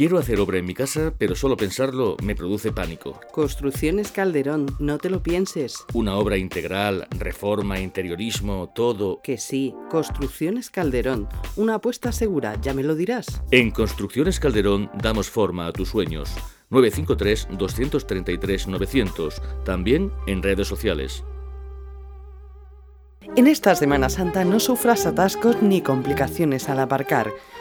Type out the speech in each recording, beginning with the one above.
Quiero hacer obra en mi casa, pero solo pensarlo me produce pánico. Construcciones Calderón, no te lo pienses. Una obra integral, reforma, interiorismo, todo. Que sí, Construcciones Calderón, una apuesta segura, ya me lo dirás. En Construcciones Calderón damos forma a tus sueños. 953-233-900, también en redes sociales. En esta Semana Santa no sufras atascos ni complicaciones al aparcar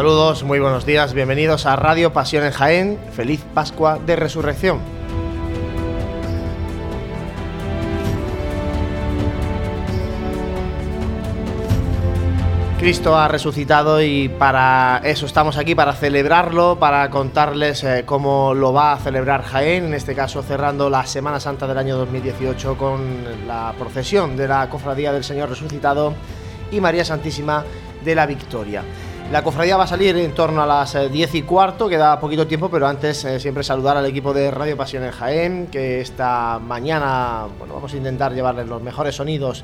Saludos, muy buenos días, bienvenidos a Radio Pasión en Jaén. Feliz Pascua de Resurrección. Cristo ha resucitado y para eso estamos aquí, para celebrarlo, para contarles eh, cómo lo va a celebrar Jaén, en este caso cerrando la Semana Santa del año 2018 con la procesión de la Cofradía del Señor Resucitado y María Santísima de la Victoria. La cofradía va a salir en torno a las 10 eh, y cuarto, queda poquito tiempo, pero antes eh, siempre saludar al equipo de Radio Pasión en Jaén, que esta mañana bueno, vamos a intentar llevarles los mejores sonidos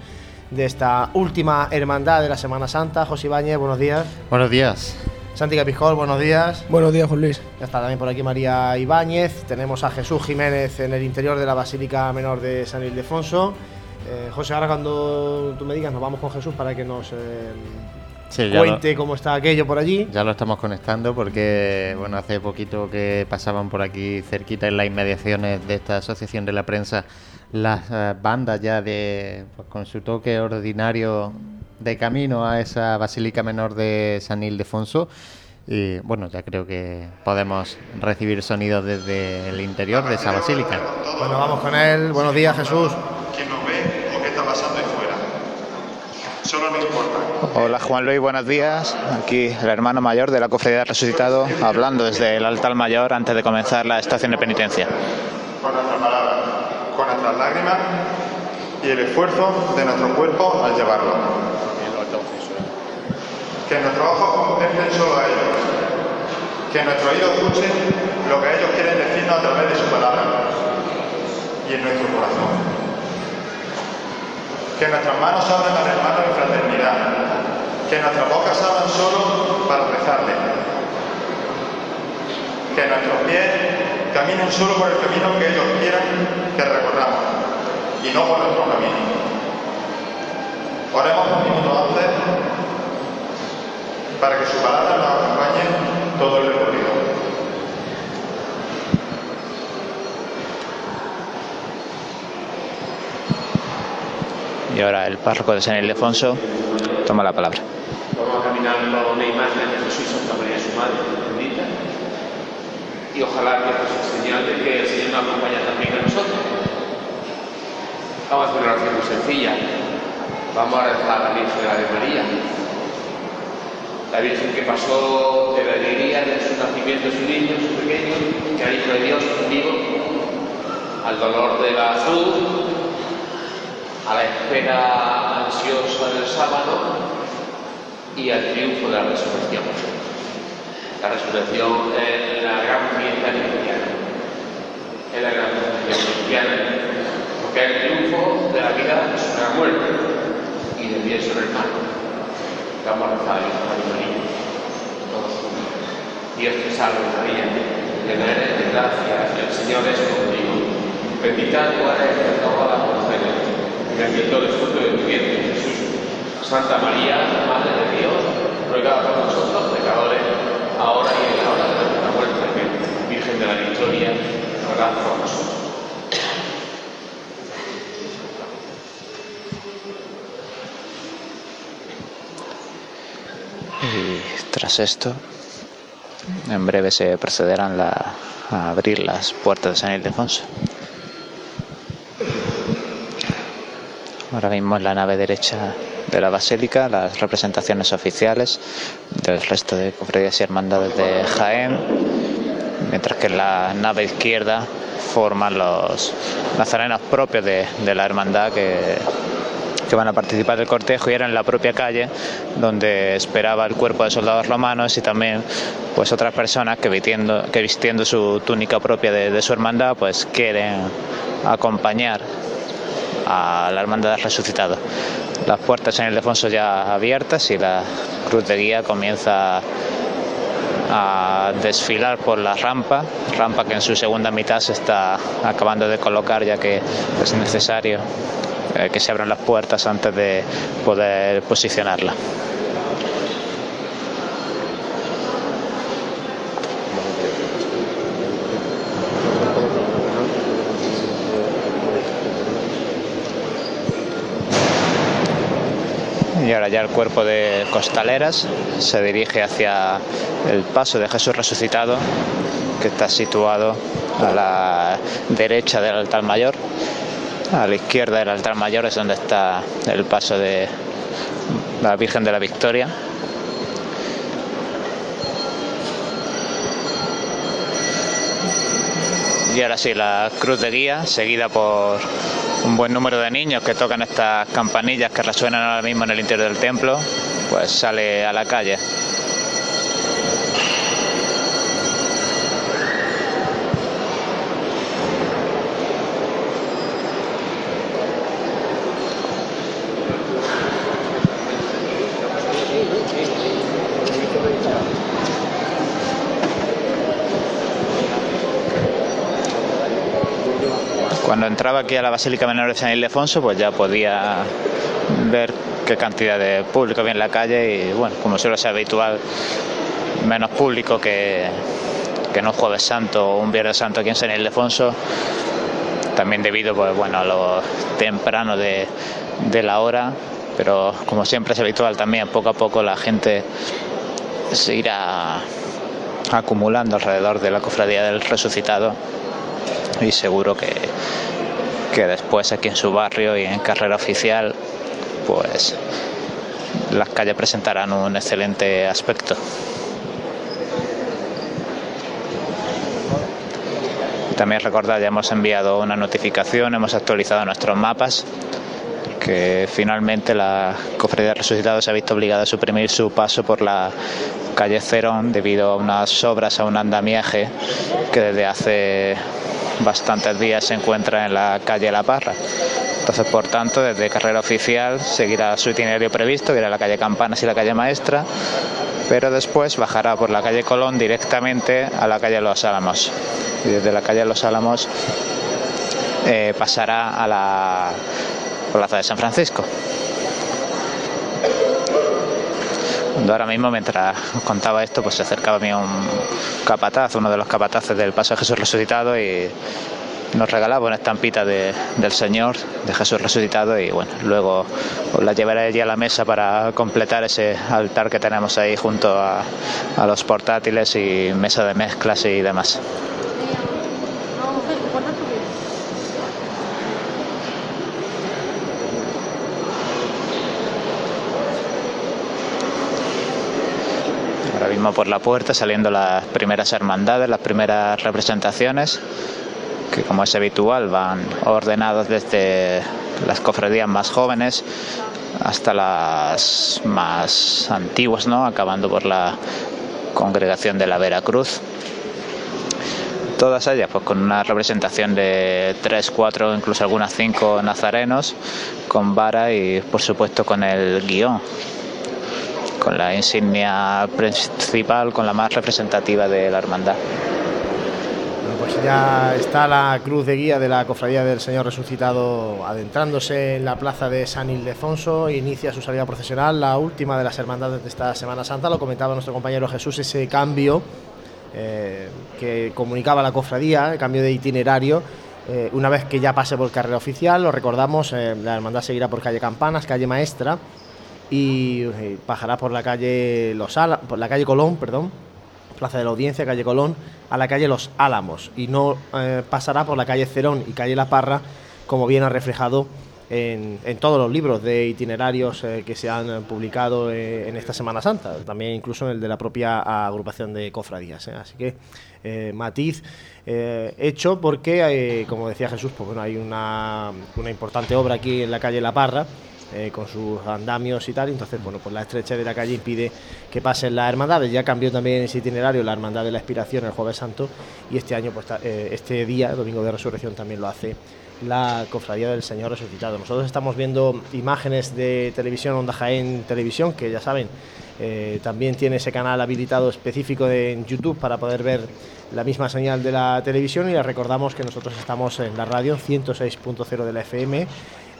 de esta última hermandad de la Semana Santa. José Ibáñez, buenos días. Buenos días. Santi Capijol, buenos días. Buenos días, Juan Luis. Ya está también por aquí María Ibáñez. Tenemos a Jesús Jiménez en el interior de la Basílica Menor de San Ildefonso. Eh, José, ahora cuando tú me digas, nos vamos con Jesús para que nos cuente cómo está aquello por allí. Ya lo estamos conectando porque bueno hace poquito que pasaban por aquí cerquita en las inmediaciones de esta asociación de la prensa las eh, bandas ya de pues, con su toque ordinario de camino a esa basílica menor de San Ildefonso y bueno ya creo que podemos recibir sonidos desde el interior de esa basílica. Bueno vamos con él. Buenos días Jesús. Hola Juan Luis, buenos días. Aquí el hermano mayor de la Cofradía Resucitado hablando desde el altar mayor antes de comenzar la estación de penitencia. Con nuestra palabra, con nuestras lágrimas y el esfuerzo de nuestro cuerpo al llevarlo. que nuestros ojos contemplen solo a ellos, que nuestros oídos escuchen lo que ellos quieren decirnos a través de su palabra y en nuestro corazón. Que nuestras manos abran al hermano en fraternidad, que nuestras bocas abran solo para rezarle, que nuestros pies caminen solo por el camino que ellos quieran que recorramos y no por nuestro camino. Oremos un minuto antes para que su palabra nos acompañe todo el recorrido. Y ahora el párroco de San Ildefonso toma la palabra. Vamos a caminar una imagen de Jesús Santa María, su madre, bendita. Y ojalá que esto sea señal de que el Señor nos acompaña también a nosotros. Vamos a hacer una oración muy sencilla. Vamos a rezar a la Virgen de la de María. La Virgen que pasó de la alegría de su nacimiento, su niño, su pequeño, que era hijo de Dios vivo, al dolor de la cruz, a la espera ansiosa del sábado y al triunfo de la resurrección. La resurrección es la gran fiesta cristiana. Es la gran fiesta cristiana, porque es el triunfo de la vida sobre la muerte y del bien sobre el mal. Vamos a rezar a María. Dios te salve María, llena eres de gracia, el Señor es contigo. Bendita tú eres entre todas las y bendito el fruto de tu vientre, Jesús. Santa María, Madre de Dios, ruega por nosotros pecadores, ahora y en la hora de nuestra muerte. Virgen de la Victoria, ruega por nosotros. Y tras esto, en breve se procederán a abrir las puertas de San Ildefonso. Ahora mismo en la nave derecha de la basílica las representaciones oficiales del resto de cofradías y hermandades de Jaén, mientras que en la nave izquierda forman los nazarenos propios de, de la hermandad que, que van a participar del cortejo y era en la propia calle donde esperaba el cuerpo de soldados romanos y también pues otras personas que vistiendo, que vistiendo su túnica propia de, de su hermandad pues quieren acompañar a la hermandad del resucitado. Las puertas en el Ildefonso ya abiertas y la cruz de guía comienza a desfilar por la rampa, rampa que en su segunda mitad se está acabando de colocar ya que es necesario eh, que se abran las puertas antes de poder posicionarla. Ahora el cuerpo de costaleras se dirige hacia el paso de Jesús resucitado, que está situado a la derecha del altar mayor. A la izquierda del altar mayor es donde está el paso de la Virgen de la Victoria. Y ahora sí, la cruz de guía, seguida por un buen número de niños que tocan estas campanillas que resuenan ahora mismo en el interior del templo, pues sale a la calle. Cuando entraba aquí a la Basílica Menor de San Ildefonso, pues ya podía ver qué cantidad de público había en la calle y, bueno, como suele ser habitual, menos público que, que en un Jueves Santo o un Viernes Santo aquí en San Ildefonso, también debido pues, bueno, a lo temprano de, de la hora, pero como siempre es habitual también, poco a poco la gente se irá acumulando alrededor de la cofradía del resucitado y seguro que, que después aquí en su barrio y en carrera oficial pues las calles presentarán un excelente aspecto. También recordad, ya hemos enviado una notificación, hemos actualizado nuestros mapas, que finalmente la Cofradía de Resucitados se ha visto obligada a suprimir su paso por la calle Cerón debido a unas obras, a un andamiaje que desde hace bastantes días se encuentra en la calle La Parra. Entonces, por tanto, desde carrera oficial seguirá su itinerario previsto, que era la calle Campanas y la calle Maestra, pero después bajará por la calle Colón directamente a la calle Los Álamos. Y desde la calle Los Álamos eh, pasará a la plaza de San Francisco. Ahora mismo, mientras contaba esto, pues se acercaba a mí un capataz, uno de los capataces del Paso de Jesús Resucitado y nos regalaba una estampita de, del Señor, de Jesús resucitado y bueno, luego os la llevaré allí a la mesa para completar ese altar que tenemos ahí junto a, a los portátiles y mesa de mezclas y demás. Ahora por la puerta saliendo las primeras hermandades, las primeras representaciones que como es habitual van ordenados desde las cofradías más jóvenes hasta las más antiguas, ¿no? acabando por la congregación de la Veracruz. Todas ellas pues con una representación de tres, cuatro, incluso algunas cinco nazarenos, con vara y por supuesto con el guion, con la insignia principal, con la más representativa de la hermandad. Pues ya está la cruz de guía de la Cofradía del Señor Resucitado adentrándose en la plaza de San Ildefonso, inicia su salida procesional, la última de las hermandades de esta Semana Santa, lo comentaba nuestro compañero Jesús, ese cambio eh, que comunicaba la cofradía, el cambio de itinerario. Eh, una vez que ya pase por carrera oficial, lo recordamos, eh, la hermandad seguirá por calle Campanas, calle Maestra y eh, bajará por la calle Los Ala, por la calle Colón, perdón, Plaza de la Audiencia, calle Colón, a la calle Los Álamos y no eh, pasará por la calle Cerón y calle La Parra, como bien ha reflejado en, en todos los libros de itinerarios eh, que se han publicado eh, en esta Semana Santa, también incluso en el de la propia agrupación de cofradías. Así que matiz hecho porque, como decía Jesús, pues bueno, hay una importante obra aquí en la calle La Parra eh, con sus andamios y tal. Entonces, bueno, pues la estrechez de la calle impide que pasen las hermandades. Ya cambió también ese itinerario la Hermandad de la Expiración el Jueves Santo y este año, pues eh, este día, Domingo de Resurrección, también lo hace la Cofradía del Señor Resucitado. Nosotros estamos viendo imágenes de televisión, Onda Jaén Televisión, que ya saben, eh, también tiene ese canal habilitado específico en YouTube para poder ver la misma señal de la televisión y les recordamos que nosotros estamos en la radio 106.0 de la FM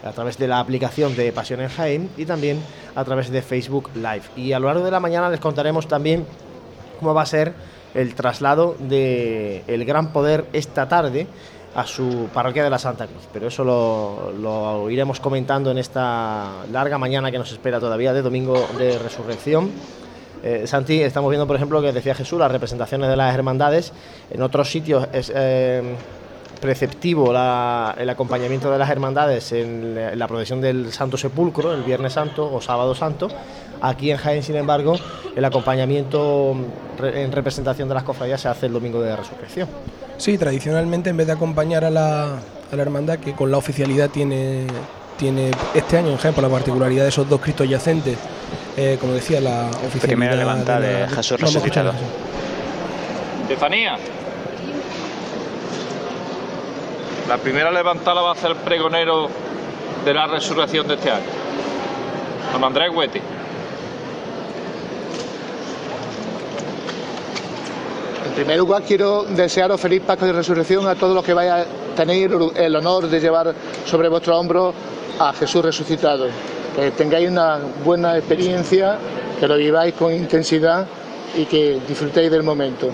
a través de la aplicación de Pasión en Jaén y también a través de Facebook Live. Y a lo largo de la mañana les contaremos también cómo va a ser el traslado de el Gran Poder esta tarde a su parroquia de la Santa Cruz. Pero eso lo, iremos comentando en esta larga mañana que nos espera todavía de domingo de resurrección. Eh, Santi, estamos viendo, por ejemplo, que decía Jesús, las representaciones de las hermandades. En otros sitios eh, preceptivo la- el acompañamiento de las hermandades en la, en la procesión del Santo Sepulcro, el Viernes Santo o Sábado Santo. Aquí en Jaén, sin embargo, el acompañamiento mm, re- en representación de las cofradías se hace el domingo de resurrección. Sí, tradicionalmente en vez de acompañar a la, a la hermandad, que con la oficialidad tiene, tiene este año en Jaén, por la particularidad de esos dos cristos yacentes, eh, como decía, la oficialidad. Primera levantada la- de Jesús resucitado. Estefanía. La primera levantada va a ser el pregonero de la resurrección de este año. Don Andrés Hueti. En primer lugar, quiero desearos feliz Pascua de Resurrección a todos los que vayáis a tener el honor de llevar sobre vuestro hombro a Jesús resucitado. Que tengáis una buena experiencia, que lo viváis con intensidad y que disfrutéis del momento.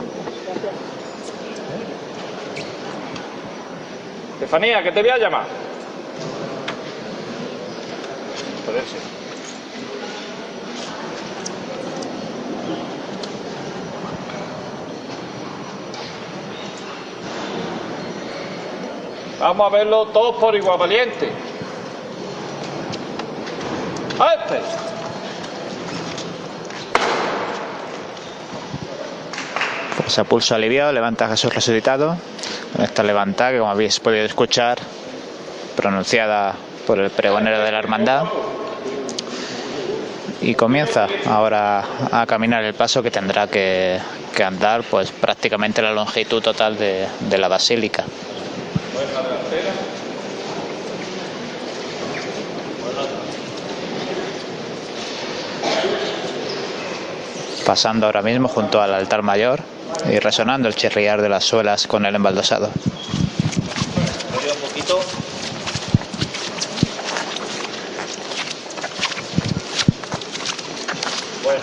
Estefanía, que te voy a llamar. Ser. Vamos a verlo todos por igual valiente. ¡A este! Pues a pulso aliviado levanta Jesús resucitado. Con esta levantada que como habéis podido escuchar, pronunciada por el pregonero de la hermandad y comienza ahora a caminar el paso que tendrá que, que andar pues prácticamente la longitud total de, de la basílica. Pasando ahora mismo junto al altar mayor y resonando el chirriar de las suelas con el embaldosado. Un poquito. Bueno.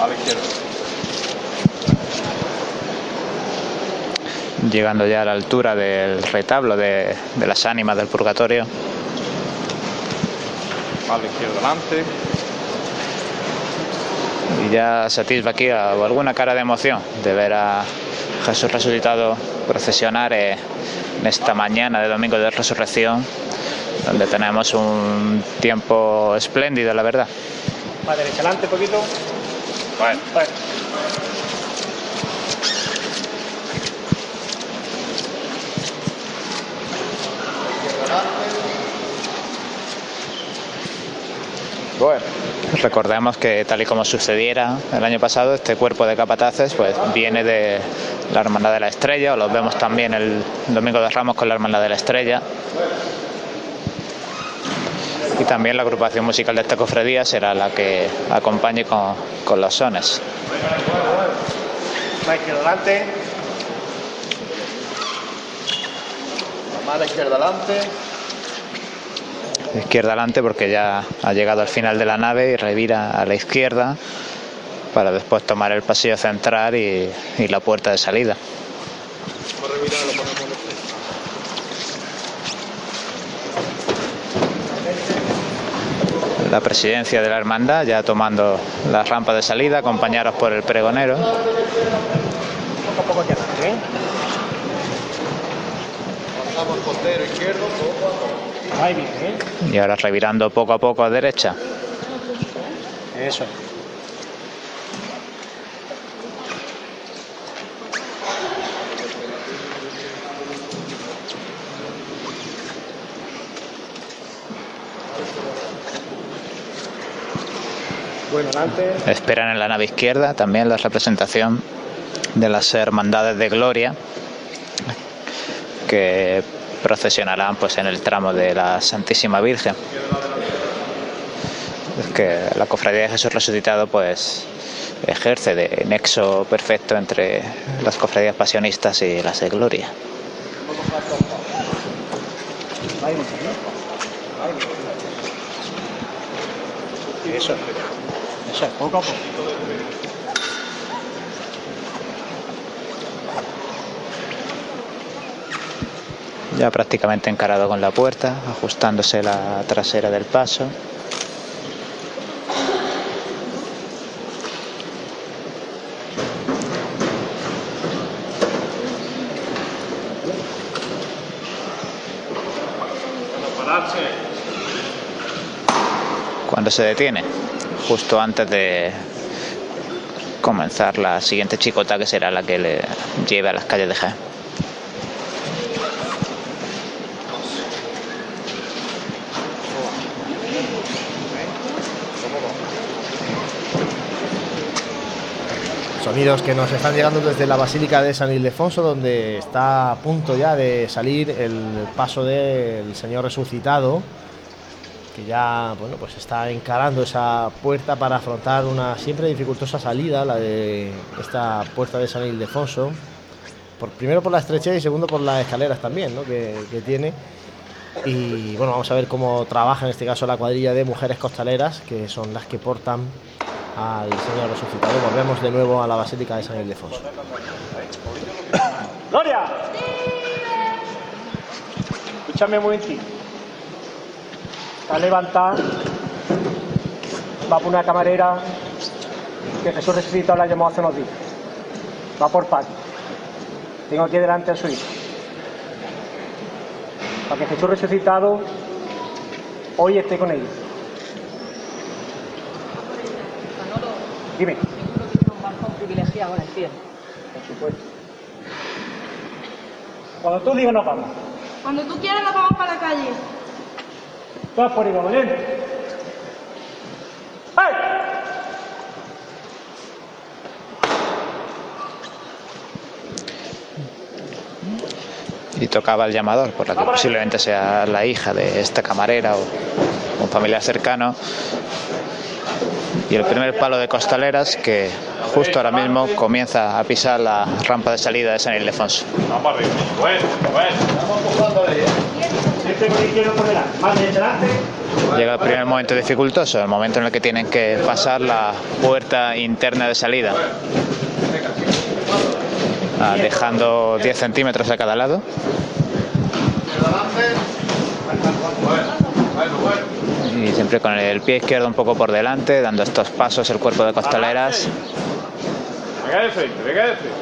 A la izquierda. Llegando ya a la altura del retablo de, de las ánimas del purgatorio. A la izquierda delante. Y ya satisfa aquí a- alguna cara de emoción de ver a Jesús resucitado procesionar eh, en esta mañana de domingo de resurrección, donde tenemos un tiempo espléndido, la verdad. Para derecha adelante, poquito. Bueno. Bueno. Bueno. Recordemos que tal y como sucediera el año pasado, este cuerpo de capataces pues viene de la Hermandad de la Estrella, o los vemos también el Domingo de Ramos con la Hermandad de la Estrella. Y también la agrupación musical de esta cofradía será la que acompañe con, con los sones. Más izquierda adelante. Más a la izquierda adelante. Izquierda adelante porque ya ha llegado al final de la nave y revira a la izquierda para después tomar el pasillo central y, y la puerta de salida. La presidencia de la hermandad ya tomando la rampa de salida, acompañados por el pregonero. Poco a poco hacia adelante, ¿eh? Pasamos costero izquierdo, Y ahora revirando poco a poco a derecha. Eso. Bueno, adelante. Esperan en la nave izquierda también la representación de las hermandades de gloria que procesionarán pues en el tramo de la Santísima Virgen. Que la cofradía de Jesús resucitado pues ejerce de nexo perfecto entre las cofradías pasionistas y las de gloria. Eso. Eso, poco a poco. Ya prácticamente encarado con la puerta, ajustándose la trasera del paso. Cuando se detiene, justo antes de comenzar la siguiente chicota que será la que le lleve a las calles de Jaén. Sonidos que nos están llegando desde la Basílica de San Ildefonso, donde está a punto ya de salir el paso del Señor resucitado, que ya bueno, pues está encarando esa puerta para afrontar una siempre dificultosa salida, la de esta puerta de San Ildefonso. Por, primero por la estrechez y segundo por las escaleras también ¿no? que, que tiene. Y bueno, vamos a ver cómo trabaja en este caso la cuadrilla de mujeres costaleras, que son las que portan al Señor resucitado. Volvemos de nuevo a la Basílica de San Ildefonso. ¡Gloria! Escúchame un momentito. Está levantada. Va por una camarera que Jesús resucitado la llamó hace unos días. Va por Pati. Tengo aquí delante a su hijo. Para que Jesús resucitado hoy esté con ellos. Dime. con privilegiado en el cielo. Por supuesto. Cuando tú digas nos vamos. Cuando tú quieras nos vamos para la calle. Todas por igual, valiente. ¡Hey! y tocaba el llamador, por la que posiblemente sea la hija de esta camarera o un familiar cercano. Y el primer palo de costaleras que justo ahora mismo comienza a pisar la rampa de salida de San Ildefonso. Bueno, bueno. Llega el primer momento dificultoso, el momento en el que tienen que pasar la puerta interna de salida, Ah, dejando 10 centímetros a cada lado. Y siempre con el pie izquierdo un poco por delante, dando estos pasos el cuerpo de costaleras. Venga de frente, venga de frente.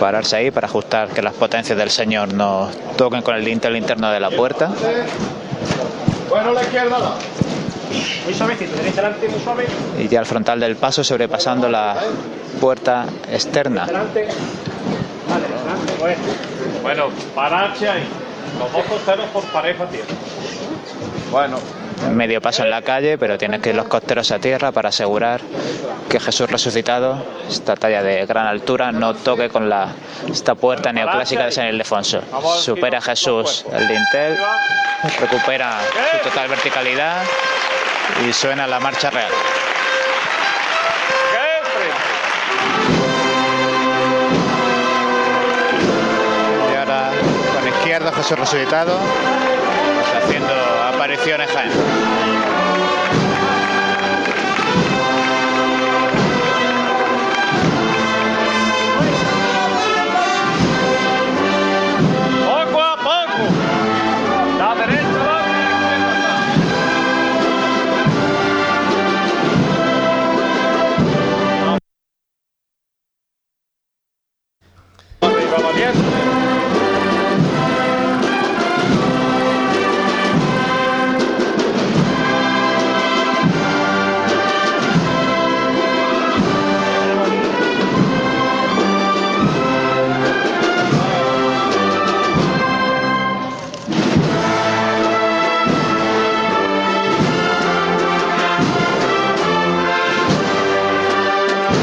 Pararse ahí para ajustar que las potencias del señor no toquen con el dintel interno de la puerta. Bueno, la izquierda no. Muy suavecito, derecha delante, muy suave. Y ya al frontal del paso sobrepasando la puerta externa. Delante. Vale, delante. Bueno. Bueno, pararse ahí. Los dos costeros por pareja tierra. Bueno. Medio paso en la calle, pero tienen que ir los costeros a tierra para asegurar que Jesús resucitado, esta talla de gran altura, no toque con la, esta puerta neoclásica de San Ildefonso. Supera Jesús el dintel, recupera su total verticalidad y suena la marcha real. Y ahora con izquierda Jesús resucitado, haciendo apariciones Jaén. Arriba, valiente.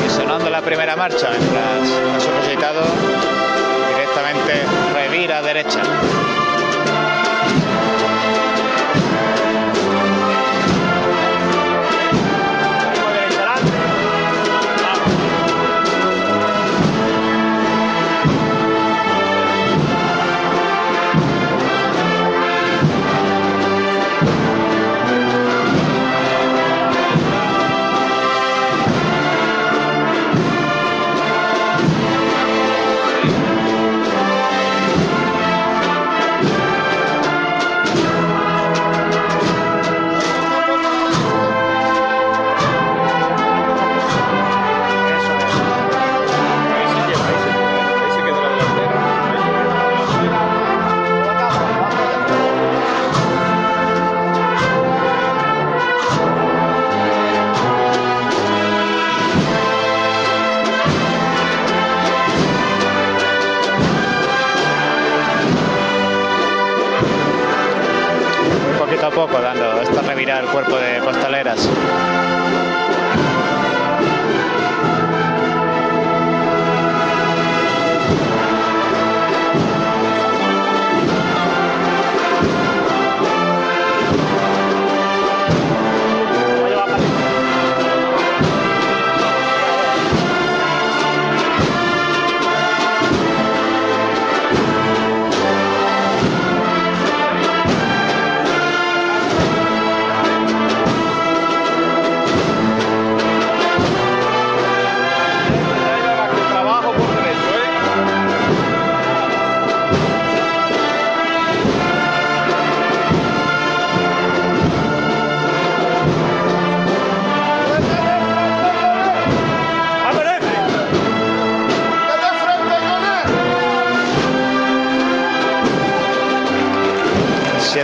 Y sonando la primera marcha, mientras derecha. Revirada al cuerpo de costaleras.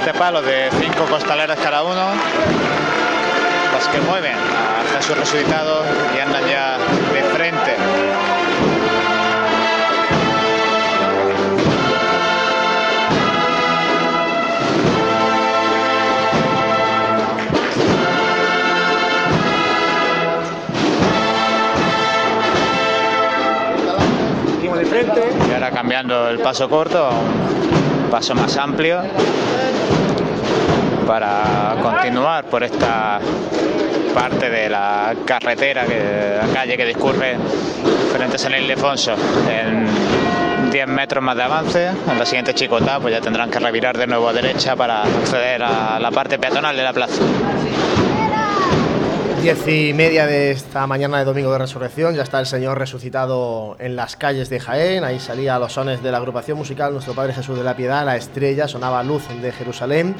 Siete palos de cinco costaleras cada uno. Las que mueven a Jesús resucitado y andan ya de frente. de frente. Y ahora cambiando el paso corto a un paso más amplio para continuar por esta parte de la carretera, que, la calle que discurre frente a San Ildefonso en 10 metros más de avance. En la siguiente chicota pues ya tendrán que revirar de nuevo a derecha para acceder a la parte peatonal de la plaza. Diez y media de esta mañana de domingo de resurrección, ya está el Señor resucitado en las calles de Jaén, ahí salía los sones de la agrupación musical Nuestro Padre Jesús de la Piedad, la estrella, sonaba Luz de Jerusalén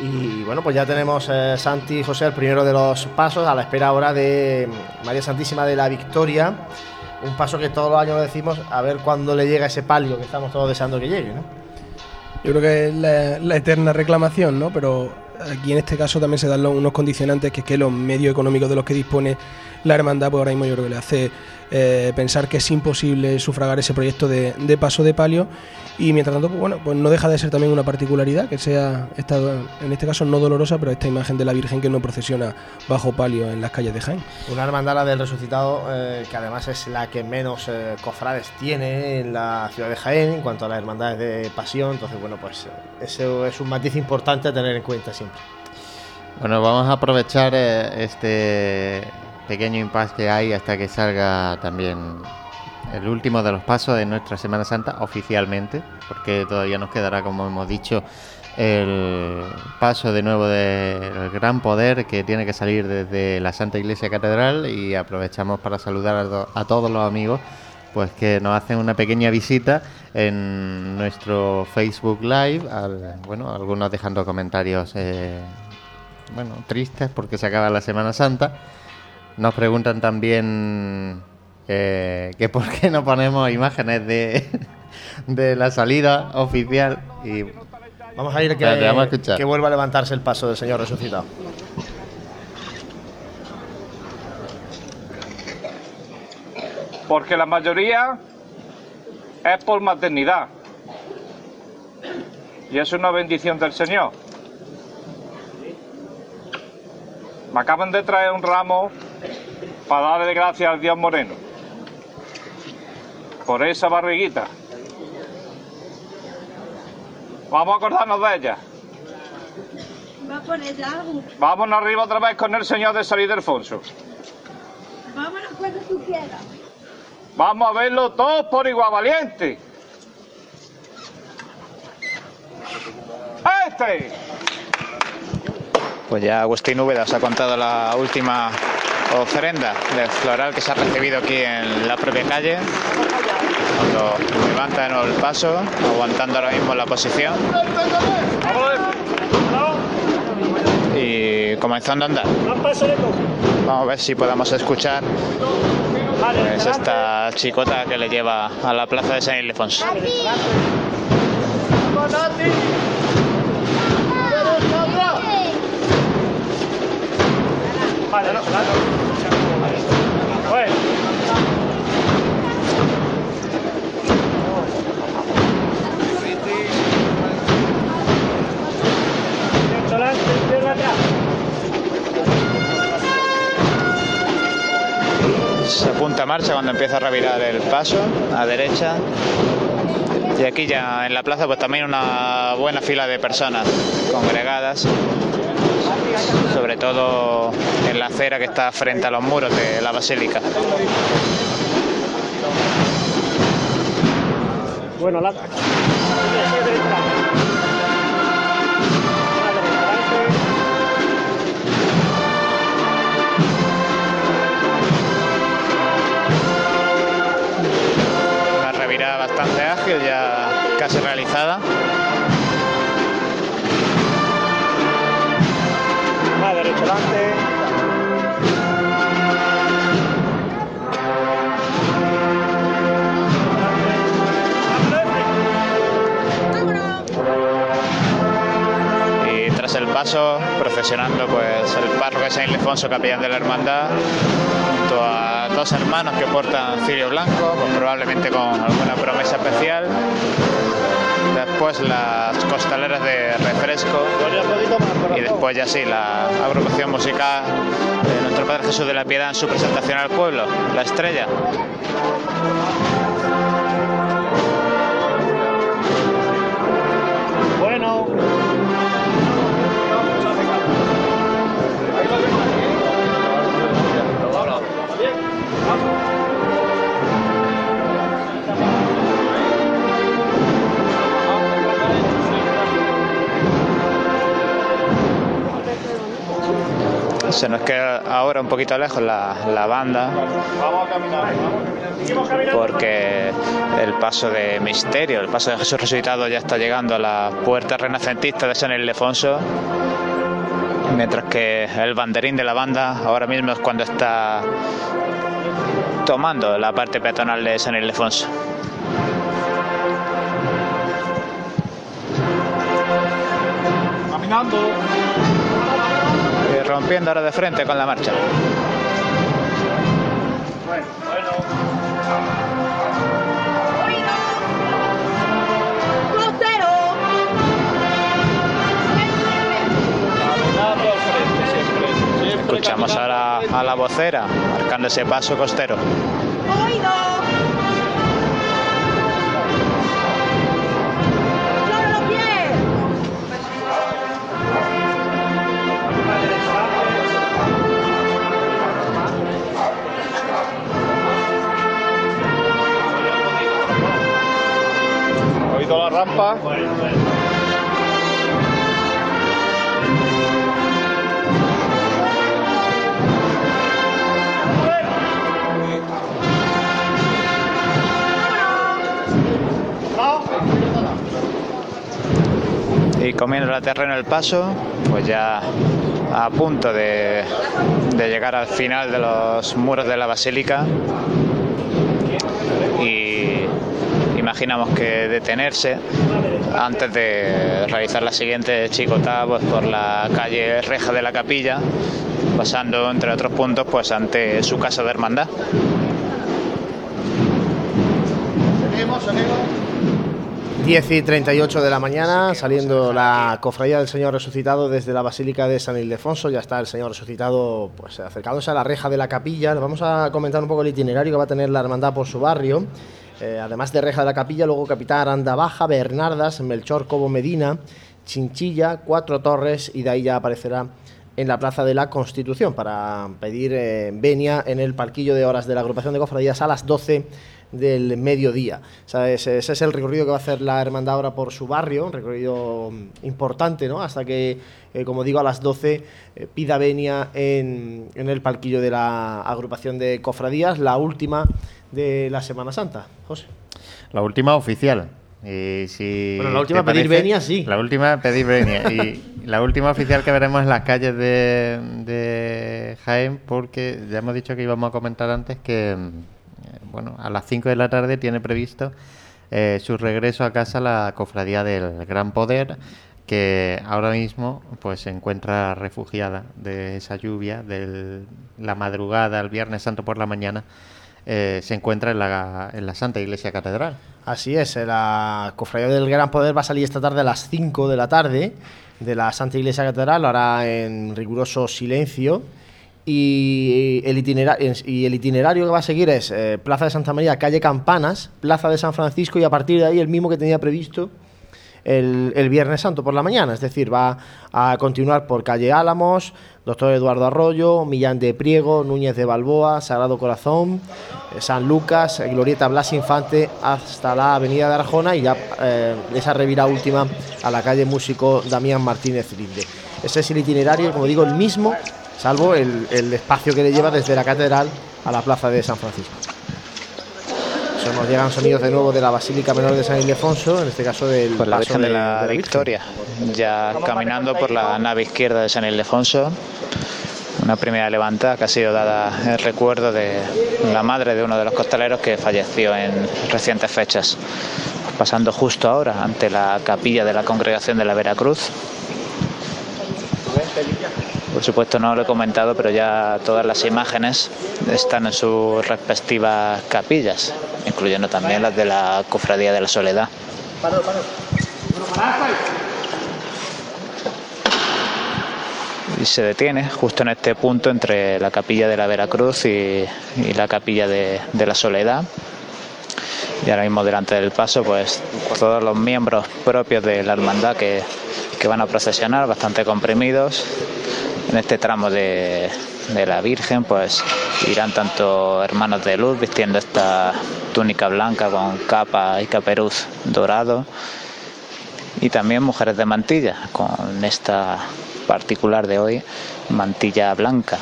y bueno, pues ya tenemos eh, Santi y José el primero de los pasos a la espera ahora de María Santísima de la Victoria, un paso que todos los años decimos, a ver cuándo le llega ese palio que estamos todos deseando que llegue, ¿no? Yo creo que es la, la eterna reclamación, ¿no? Pero aquí en este caso también se dan unos condicionantes que es que los medios económicos de los que dispone la hermandad, pues ahora mismo yo creo que le hace eh, pensar que es imposible sufragar ese proyecto de, de paso de palio y mientras tanto, pues bueno, pues no deja de ser también una particularidad que sea, esta, en este caso no dolorosa, pero esta imagen de la Virgen que no procesiona bajo palio en las calles de Jaén. Una hermandad del resucitado eh, que además es la que menos eh, cofrades tiene en la ciudad de Jaén en cuanto a las hermandades de pasión. Entonces, bueno, pues eso es un matiz importante a tener en cuenta siempre. Bueno, vamos a aprovechar eh, este pequeño impasse que hay hasta que salga también el último de los pasos de nuestra Semana Santa oficialmente, porque todavía nos quedará, como hemos dicho, el paso de nuevo del gran poder que tiene que salir desde la Santa Iglesia Catedral y aprovechamos para saludar a, to- a todos los amigos pues que nos hacen una pequeña visita en nuestro Facebook Live, bueno, algunos dejando comentarios eh, bueno, tristes porque se acaba la Semana Santa. Nos preguntan también eh, que por qué no ponemos imágenes de, de la salida oficial y Vamos a ir que, Espérate, vamos a escuchar. que vuelva a levantarse el paso del Señor resucitado. Porque la mayoría es por maternidad. Y es una bendición del Señor. Me acaban de traer un ramo para darle gracias al Dios Moreno. Por esa barriguita. Vamos a acordarnos de ella. Va por ella. Vámonos arriba otra vez con el Señor de San Ildefonso. Vámonos cuando tú quieras. Vamos a verlo todos por igual valiente. ¡Este! Pues ya Agustín Úbeda os ha contado la última ofrenda del floral que se ha recibido aquí en la propia calle. Cuando levanta de nuevo el paso, aguantando ahora mismo la posición y comenzando a andar. Vamos a ver si podemos escuchar pues, esta chicota que le lleva a la plaza de San Ildefonso. Se apunta a marcha cuando empieza a revirar el paso a derecha. Y aquí ya en la plaza pues también una buena fila de personas congregadas, sobre todo en la acera que está frente a los muros de la basílica. Bueno, la... Una revirada bastante ágil, ya casi realizada. Adelante. Y tras el paso, procesionando pues el párroco San Ildefonso, capellán de la hermandad, junto a dos hermanos que portan cirio blanco, pues probablemente con alguna promesa especial. Después las costaleras de refresco y después ya sí la agrupación musical de nuestro Padre Jesús de la Piedad en su presentación al pueblo, la estrella. Se nos queda ahora un poquito lejos la, la banda porque el paso de Misterio, el paso de Jesús resucitado ya está llegando a la puerta renacentista de San Ildefonso, mientras que el banderín de la banda ahora mismo es cuando está tomando la parte peatonal de San Ildefonso. Caminando. Rompiendo ahora de frente con la marcha. Escuchamos ahora a la vocera marcando ese paso costero. ¿Oído la rampa? Y comiendo a terreno el paso, pues ya a punto de, de llegar al final de los muros de la basílica. Imaginamos que detenerse antes de realizar la siguiente chicotada pues, por la calle Reja de la Capilla, pasando entre otros puntos pues ante su casa de hermandad. 10 y 38 de la mañana, saliendo la cofradía del Señor Resucitado desde la Basílica de San Ildefonso. Ya está el Señor Resucitado pues, acercándose a la reja de la capilla. Vamos a comentar un poco el itinerario que va a tener la hermandad por su barrio. Eh, además de reja de la capilla, luego Capitán Aranda Baja, Bernardas, Melchor Cobo Medina, Chinchilla, Cuatro Torres y de ahí ya aparecerá en la Plaza de la Constitución para pedir eh, venia en el palquillo de horas de la agrupación de cofradías a las 12 del mediodía. O ese, es el recorrido que va a hacer la hermandad ahora por su barrio, un recorrido mm, importante, ¿no? Hasta que, eh, como digo, a las 12 eh, pida venia en, en el palquillo de la agrupación de cofradías, la última de la Semana Santa. José. La última oficial. Y si Bueno, la última pedir parece- venia, sí. La última pedir venia. y la última oficial que veremos en las calles de, de Jaén, porque ya hemos dicho que íbamos a comentar antes que, eh, bueno, a las 5 de la tarde tiene previsto eh, su regreso a casa la cofradía del Gran Poder que ahora mismo pues se encuentra refugiada de esa lluvia de la madrugada el Viernes Santo por la mañana eh, se encuentra en la, en la Santa Iglesia Catedral. Así es, la cofradía del Gran Poder va a salir esta tarde a las 5 de la tarde de la Santa Iglesia Catedral, lo hará en riguroso silencio. Y el, itinerario, y el itinerario que va a seguir es eh, Plaza de Santa María, calle Campanas, Plaza de San Francisco y a partir de ahí el mismo que tenía previsto el, el Viernes Santo por la mañana. Es decir, va a continuar por calle Álamos, Doctor Eduardo Arroyo, Millán de Priego, Núñez de Balboa, Sagrado Corazón, eh, San Lucas, eh, Glorieta Blas Infante hasta la Avenida de Arjona y ya eh, esa revira última a la calle Músico Damián Martínez Linde. Ese es el itinerario, como digo, el mismo, salvo el, el espacio que le lleva desde la catedral a la plaza de San Francisco. Eso nos llegan sonidos de nuevo de la Basílica Menor de San Ildefonso, en este caso del Pues la paso Virgen de la. Victoria, ya caminando por la nave izquierda de San Ildefonso. Una primera levantada que ha sido dada en recuerdo de la madre de uno de los costaleros que falleció en recientes fechas. Pasando justo ahora ante la capilla de la Congregación de la Veracruz. Por supuesto no lo he comentado, pero ya todas las imágenes están en sus respectivas capillas, incluyendo también las de la Cofradía de la Soledad. Y se detiene justo en este punto entre la capilla de la Veracruz y, y la capilla de, de la Soledad. Y ahora mismo delante del paso, pues todos los miembros propios de la hermandad que, que van a procesionar, bastante comprimidos. En este tramo de, la Virgen, pues irán tanto hermanos de luz vistiendo esta túnica blanca con capa y caperuz dorado, y también mujeres de mantilla, con esta particular de hoy, mantilla blanca.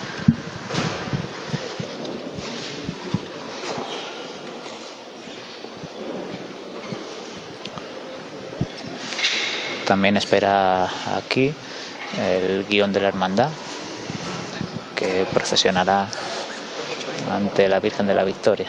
También espera aquí el guion de la hermandad que procesionará ante la Virgen de la Victoria.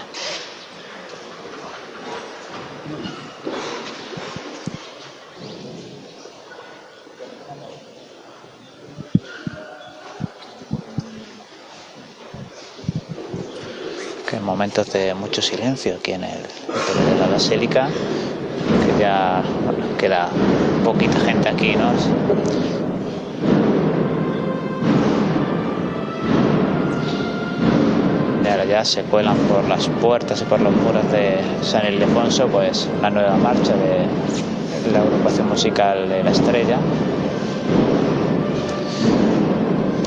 que en momentos de mucho silencio aquí en el interior de la basílica, que ya queda poquita gente aquí, ¿no? Ya se cuelan por las puertas y por los muros de San Ildefonso, pues la nueva marcha de la agrupación musical de La Estrella.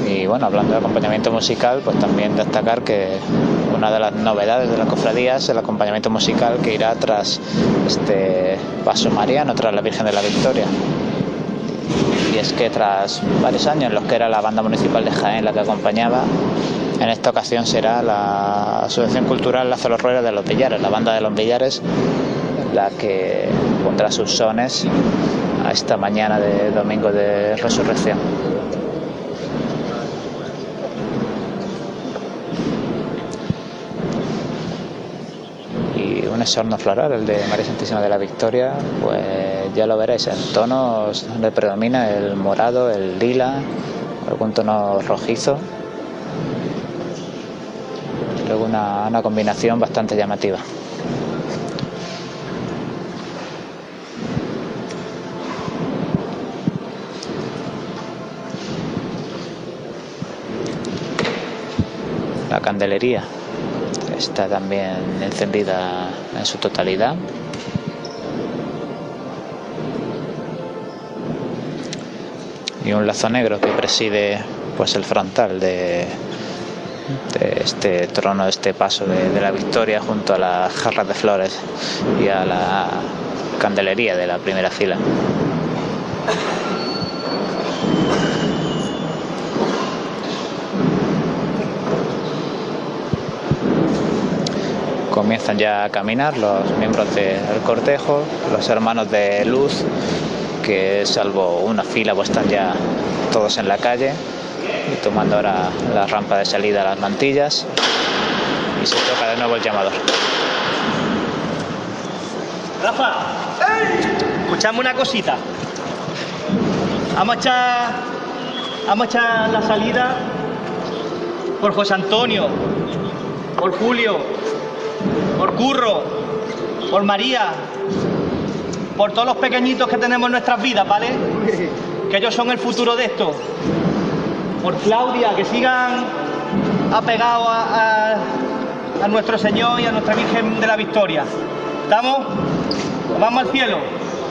Y bueno, hablando de acompañamiento musical, pues también destacar que una de las novedades de la cofradía es el acompañamiento musical que irá tras este paso mariano, tras la Virgen de la Victoria. Y es que tras varios años en los que era la banda municipal de Jaén la que acompañaba, en esta ocasión será la Asociación Cultural Las Ruedas de los Villares, la banda de los Villares, la que pondrá sus sones a esta mañana de domingo de resurrección. Y un exorno floral, el de María Santísima de la Victoria, pues ya lo veréis, en tonos le predomina el morado, el lila, algún tono rojizo. Una, una combinación bastante llamativa. La candelería está también encendida en su totalidad. Y un lazo negro que preside pues el frontal de, de este trono, este paso de, de la victoria junto a las jarras de flores y a la candelería de la primera fila. comienzan ya a caminar los miembros del cortejo, los hermanos de luz, que salvo una fila pues están ya todos en la calle y tomando ahora la rampa de salida a las mantillas y se toca de nuevo el llamador. Rafa, escuchame una cosita. Vamos a echar, vamos a echar la salida por José Antonio, por Julio, por Curro, por María, por todos los pequeñitos que tenemos en nuestras vidas, ¿vale? Que ellos son el futuro de esto. Por Claudia, que sigan apegados a, a- a nuestro Señor y a nuestra Virgen de la Victoria. ¿Estamos? Vamos al cielo.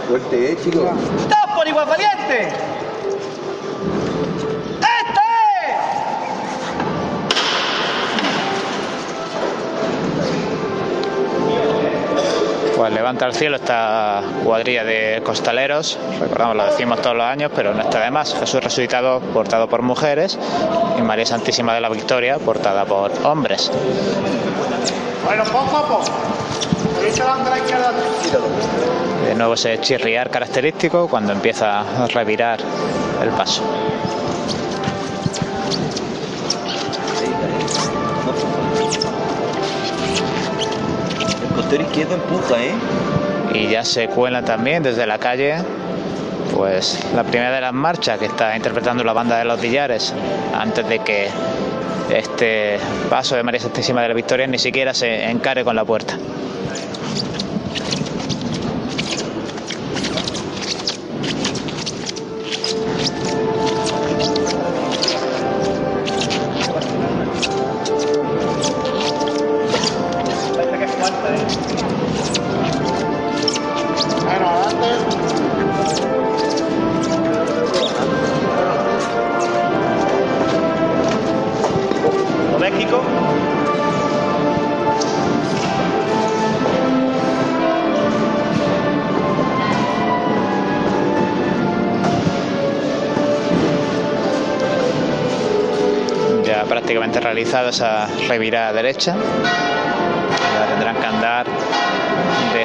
Fuerte, eh, chicos. ¡Estás por igual valiente! Pues levanta al cielo esta cuadrilla de costaleros, recordamos, lo decimos todos los años, pero no está de más. Jesús resucitado portado por mujeres y María Santísima de la Victoria portada por hombres. Bueno, poco a poco. De nuevo ese chirriar característico cuando empieza a revirar el paso. Costero izquierdo empuja, ¿eh? Y ya se cuela también desde la calle pues la primera de las marchas que está interpretando la banda de los Villares antes de que este paso de María Santísima de la Victoria ni siquiera se encare con la puerta. México. Ya prácticamente realizada esa revirada derecha.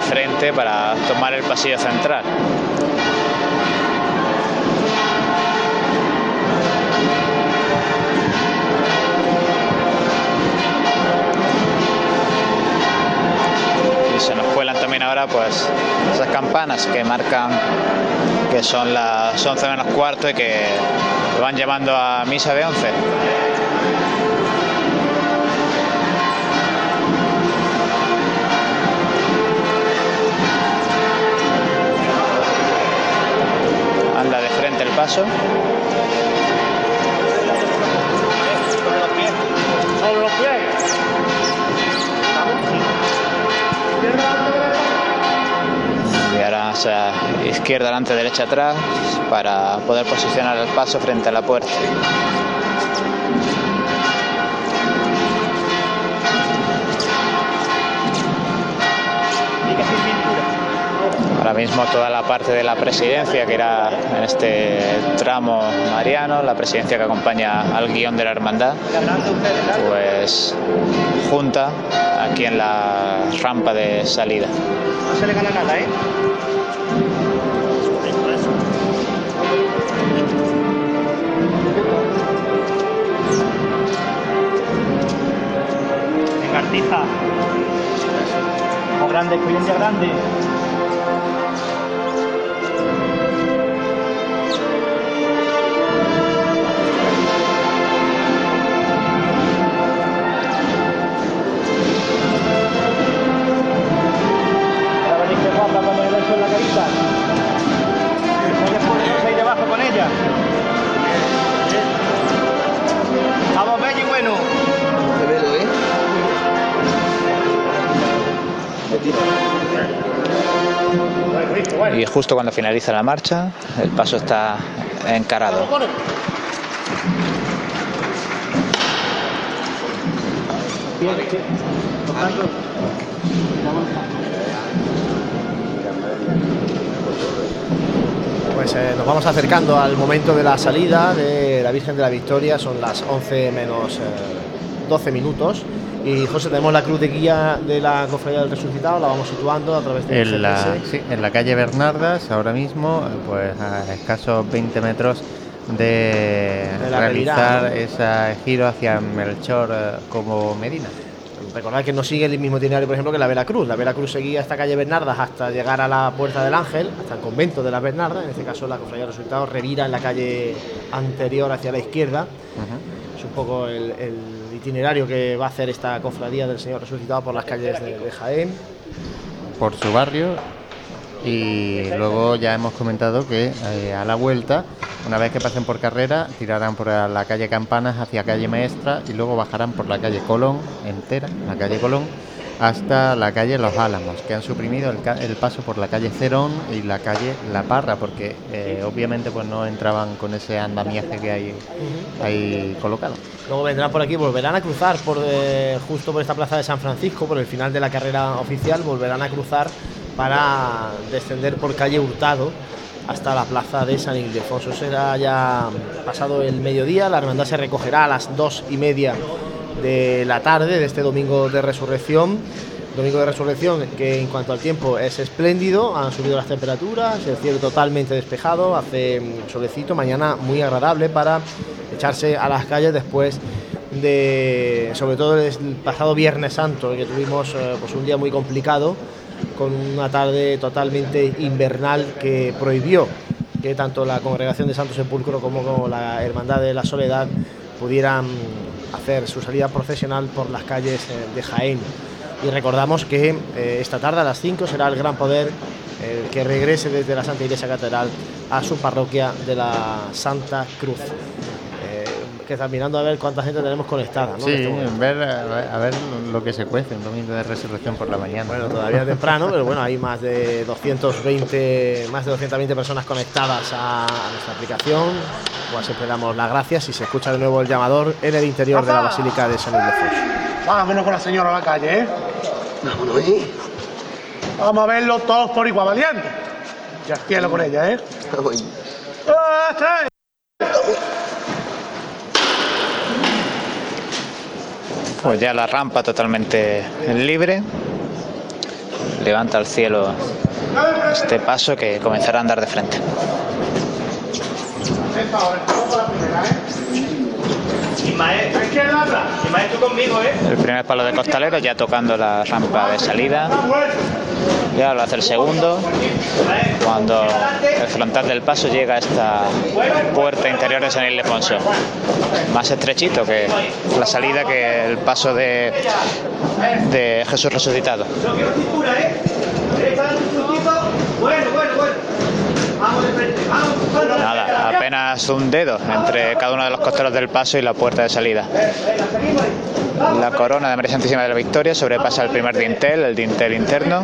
Frente para tomar el pasillo central. y se nos cuelan también ahora pues esas campanas que marcan que son las 11 menos cuarto y que van llevando a misa de 11. De frente el paso. Sobre los pies. Y ahora izquierda adelante, derecha atrás para poder posicionar el paso frente a la puerta. Ahora mismo toda la parte de la presidencia que era en este tramo mariano, la presidencia que acompaña al guion de la hermandad, pues junta aquí en la rampa de salida. No se le gana nada, ¿eh? Venga, artista. O grande, experiencia grande. La carita. Ella poderosa ahí debajo con ella. Vamos, bello y bueno. Y justo cuando finaliza la marcha, el paso está encarado. Pues eh, nos vamos acercando al momento de la salida de la Virgen de la Victoria, son las 11 menos eh, 12 minutos. Y José, tenemos la cruz de guía de la Cofradía del Resucitado, la vamos situando a través de En la, GPS. sí, en la calle Bernardas, ahora mismo, pues a escasos 20 metros de, De realizar ese giro hacia Melchor eh, como Medina. Recordad que no sigue el mismo itinerario, por ejemplo, que la Veracruz. La Veracruz seguía esta calle Bernardas hasta llegar a la Puerta del Ángel, hasta el convento de las Bernardas. En este caso, la Cofradía del Resucitado revira en la calle anterior hacia la izquierda. Es un poco el, el itinerario que va a hacer esta Cofradía del Señor Resucitado por las calles de, de Jaén. por su barrio y luego ya hemos comentado que eh, a la vuelta, una vez que pasen por carrera, tirarán por la calle Campanas hacia calle Maestra y luego bajarán por la calle Colón entera, la calle Colón, hasta la calle Los Álamos, que han suprimido el, el paso por la calle Cerón y la calle La Parra, porque eh, obviamente pues no entraban con ese andamiaje que hay ahí colocado. Luego vendrán por aquí, volverán a cruzar por eh, justo por esta plaza de San Francisco, por el final de la carrera oficial, volverán a cruzar para descender por calle Hurtado hasta la plaza de San Ildefonso. Será ya pasado el mediodía, la hermandad se recogerá a las dos y media de la tarde de este domingo de resurrección. Domingo de resurrección que en cuanto al tiempo es espléndido, han subido las temperaturas, el cielo totalmente despejado, hace mm, solecito, mañana muy agradable para echarse a las calles después de, sobre todo el pasado Viernes Santo, que tuvimos eh, pues un día muy complicado, con una tarde totalmente invernal que prohibió que tanto la Congregación de Santo Sepulcro como la Hermandad de la Soledad pudieran hacer su salida procesional por las calles eh, de Jaén. Y recordamos que eh, esta tarde a las 5 será el Gran Poder que regrese desde la Santa Iglesia Catedral a su parroquia de la Santa Cruz que está mirando a ver cuánta gente tenemos conectada. ¿no? Sí, Este ver, a, ver, lo que se cuece un domingo de resurrección por la mañana. Bueno, todavía temprano, pero bueno, hay más de 220, más de 220 personas conectadas a, a nuestra aplicación. Igual siempre damos las gracias y se escucha de nuevo el llamador en el interior de la Basílica de San Ildefonso. Vámonos con la señora a la calle, ¿eh? Vámonos ahí. Vamos a verlo todos por igual, valiente. Ya cielo con ella, ¿eh? ¡Ah, está! Pues ya la rampa totalmente libre. Levanta al cielo este paso que comenzará a andar de frente. Ismael, Ismael, tú conmigo, ¿eh? El primer palo de costalero ya tocando la rampa de salida. Y ahora lo hace el segundo. Cuando el frontal del paso llega a esta puerta interior de San Ildefonso. Más estrechito que la salida que el paso de, de Jesús resucitado. Bueno, bueno, bueno. Vamos de frente, vamos. Nada, apenas un dedo entre cada uno de los costeros del paso y la puerta de salida. La corona de María Santísima de la Victoria sobrepasa el primer dintel, el dintel interno.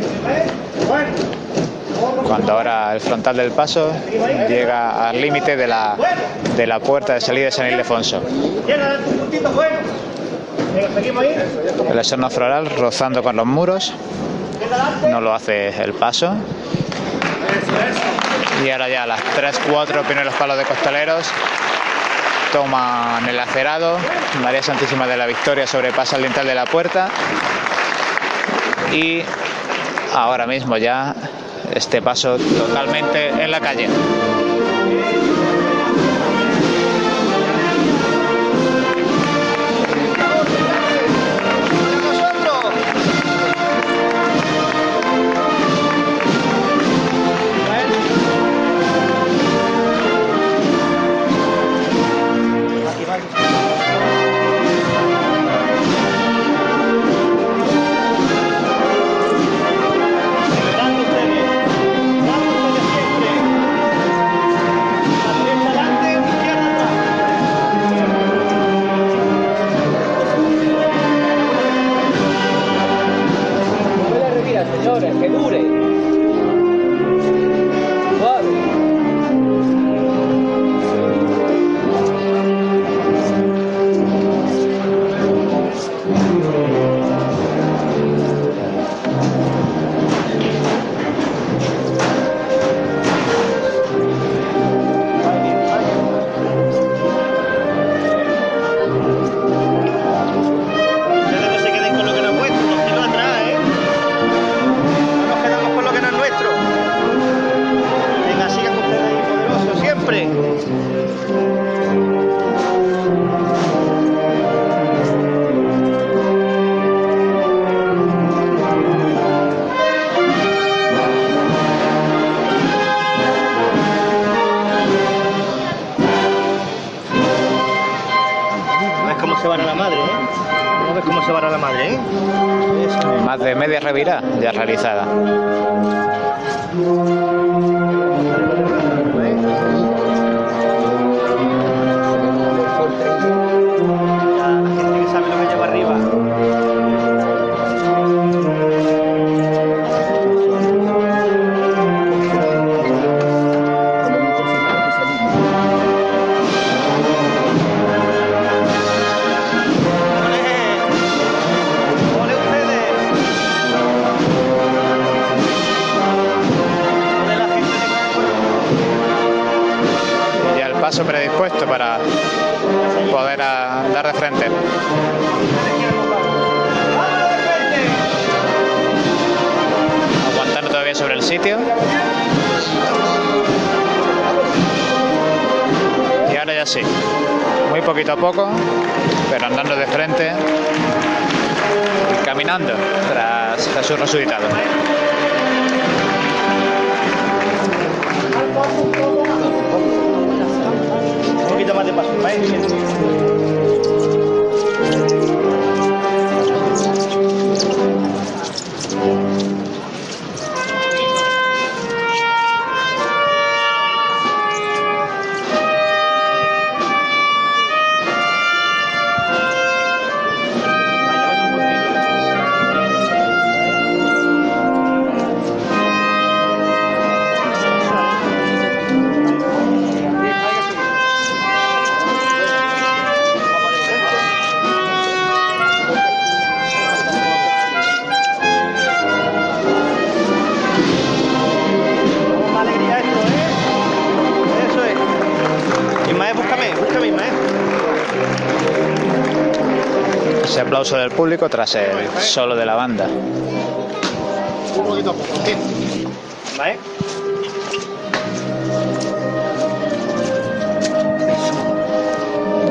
Cuando ahora el frontal del paso llega al límite de la, de la puerta de salida de San Ildefonso. El esorno floral rozando con los muros. No lo hace el paso. Y ahora ya las 3-4 primeros palos de costaleros toman el acerado. María Santísima de la Victoria sobrepasa el dintel de la puerta. Y ahora mismo ya este paso totalmente en la calle. Ya realizada. Poco, pero andando de frente y caminando tras Jesús resucitado. Público tras el solo de la banda.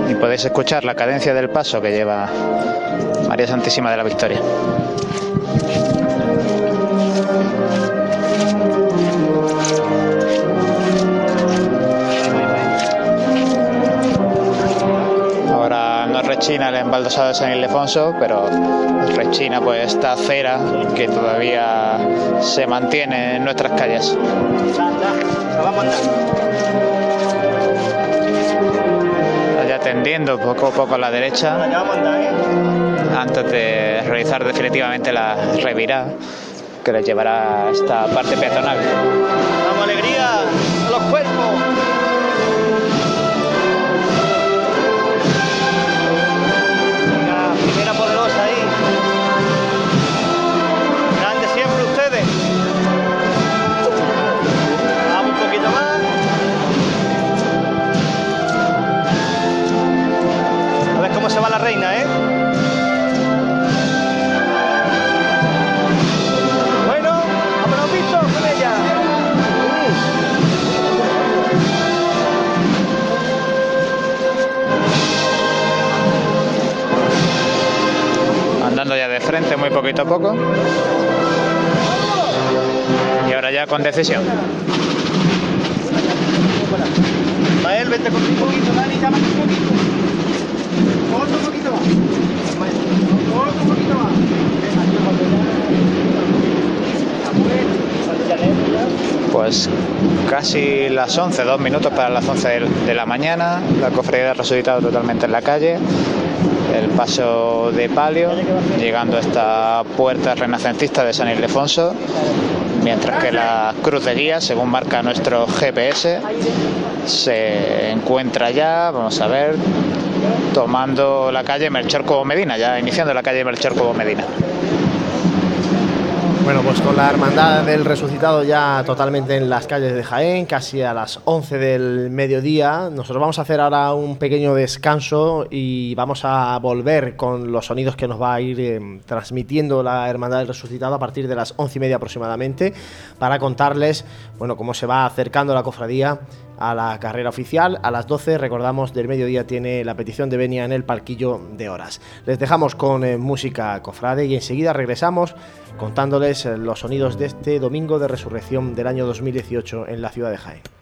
Y podéis escuchar la cadencia del paso que lleva María Santísima de la Victoria. Rechina el embaldosado de San Ildefonso, pero rechina pues esta acera que todavía se mantiene en nuestras calles. Vaya tendiendo poco a poco a la derecha antes de realizar definitivamente la revirada que les llevará a esta parte peatonal. Frente muy poquito a poco. Y ahora ya con decisión. Mael, vente con un poquito, Dani, llámate un poquito. Otro poquito más. Otro poquito más. Pues casi las 11, dos minutos para las 11 del- de la mañana. La cofradía ha resucitado totalmente en la calle. El paso de palio, llegando a esta puerta renacentista de San Ildefonso. Mientras que la cruz de guía, según marca nuestro GPS, se encuentra ya, vamos a ver, tomando la calle Melchor Cobo Medina, ya iniciando la calle Melchor Cobo Medina. Bueno, pues con la hermandad del resucitado ya totalmente en las calles de Jaén, casi a las 11 del mediodía. Nosotros vamos a hacer ahora un pequeño descanso y vamos a volver con los sonidos que nos va a ir eh, transmitiendo la hermandad del resucitado a partir de las 11 y media aproximadamente para contarles, bueno, cómo se va acercando la cofradía a la carrera oficial. A las 12, recordamos, del mediodía tiene la petición de venia en el palquillo de horas. Les dejamos con eh, música cofrade y enseguida regresamos contándoles eh, los sonidos de este domingo de resurrección del año 2018 en la ciudad de Jaén.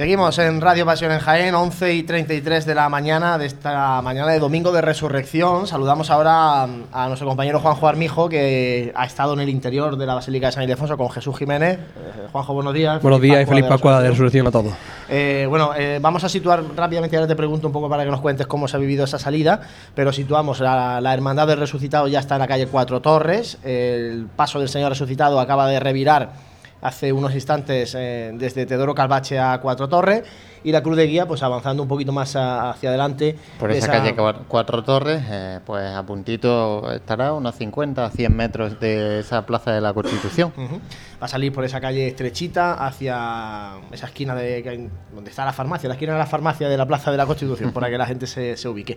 Seguimos en Radio Pasión en Jaén, 11 y 33 de la mañana de esta mañana de domingo de resurrección. Saludamos ahora a nuestro compañero Juanjo Armijo, que ha estado en el interior de la Basílica de San Ildefonso con Jesús Jiménez. Eh, Juanjo, buenos días. Buenos días y feliz Pascua de Resurrección a todos. Eh, bueno, eh, vamos a situar rápidamente, ahora te pregunto un poco para que nos cuentes cómo se ha vivido esa salida, pero situamos, la, la Hermandad del Resucitado ya está en la calle Cuatro Torres, el paso del Señor Resucitado acaba de revirar hace unos instantes eh, desde Teodoro Calvache a Cuatro Torres y la Cruz de Guía pues avanzando un poquito más a- hacia adelante. Por esa, calle Cua- Cuatro Torres, eh, pues a puntito estará unos 50 100 metros de esa plaza de la Constitución. Va a salir por esa calle estrechita hacia esa esquina de donde está la farmacia, la esquina de la farmacia de la Plaza de la Constitución, para que la gente se, se ubique.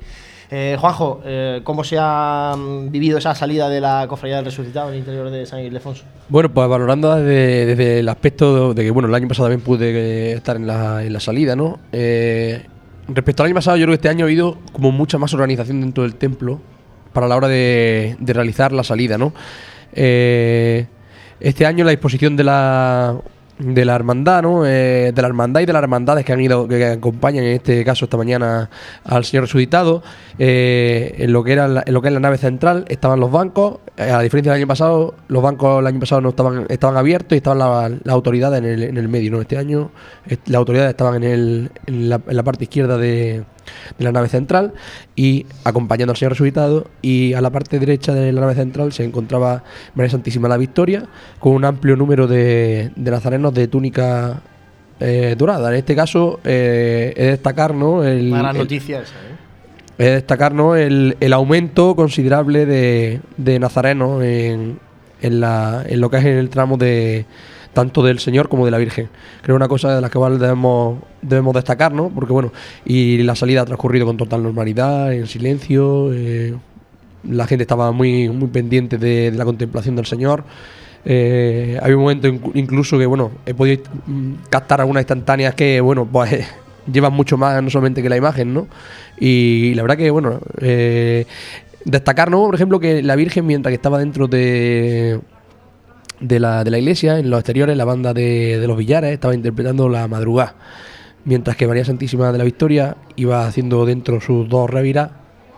Eh, Juanjo, eh, ¿cómo se ha mm, vivido esa salida de la Cofradía del Resucitado en el interior de San Ildefonso? Bueno, pues valorando desde, desde el aspecto de que, bueno, el año pasado también pude estar en la, en la salida, Eh, respecto al año pasado, yo creo que este año ha habido como mucha más organización dentro del templo para la hora de, de realizar la salida, ¿no? Eh, este año la disposición de la de la hermandad, ¿no? Eh, de la hermandad y de las hermandades que han ido, que acompañan en este caso esta mañana al Señor resucitado, eh, en lo que era la, en lo que es la nave central estaban los bancos, eh, a diferencia del año pasado, los bancos el año pasado no estaban, estaban abiertos y estaban la- las autoridades en el, en el medio, ¿no? Este año las autoridades estaban en, el, la, en la parte izquierda de, de la nave central y acompañando al Señor resucitado y a la parte derecha de la nave central se encontraba María Santísima la Victoria con un amplio número de, de nazarenos de túnica eh, dorada. En este caso eh, es destacar ¿no? el, Una gran el- noticia esa, ¿eh? es destacar ¿no? el, el aumento considerable de, de nazarenos en, en, la, en lo que es en el tramo de tanto del Señor como de la Virgen. Creo una cosa de la que debemos, debemos destacar, ¿no? Porque bueno, y la salida ha transcurrido con total normalidad, en silencio, eh, la gente estaba muy, muy pendiente de, la contemplación del Señor. Eh, hay un momento incluso que, bueno, he podido mm, captar algunas instantáneas que, bueno, pues llevan mucho más no solamente que la imagen, ¿no? Y la verdad que, bueno, eh, destacar, ¿no? Por ejemplo, que la Virgen, mientras que estaba dentro de, de, la, de la iglesia, en los exteriores, la banda de, de los Villares estaba interpretando la madrugada, mientras que María Santísima de la Victoria iba haciendo dentro sus dos reviras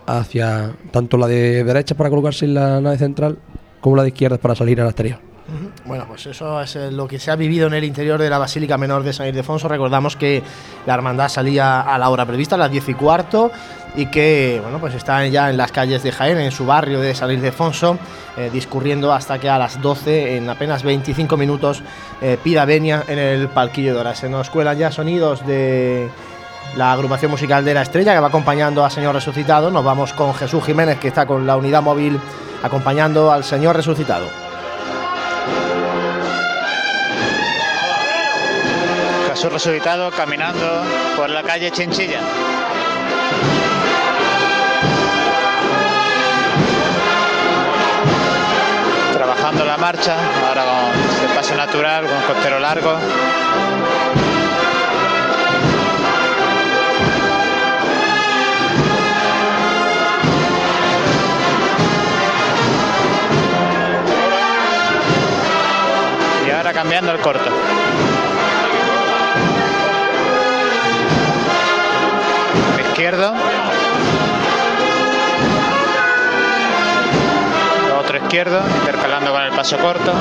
hacia tanto la de derecha para colocarse en la nave central como la de izquierda para salir al exterior. Bueno, pues eso es eh, lo que se ha vivido en el interior de la Basílica Menor de San Ildefonso. Recordamos que la hermandad salía a la hora prevista, a las 10 y cuarto, y que bueno, pues están ya en las calles de Jaén, en su barrio de San Ildefonso, eh, discurriendo hasta que a las 12, en apenas 25 minutos, eh, pida venia en el palquillo de hora. Se nos cuelan ya sonidos de la agrupación musical de la Estrella que va acompañando al Señor Resucitado. Nos vamos con Jesús Jiménez, que está con la unidad móvil acompañando al Señor Resucitado. Jesús resucitado caminando por la calle Chinchilla. Marcha, ahora con el paso natural, con costero largo. Y ahora cambiando el corto. izquierdo. Izquierdo, intercalando con el paso corto.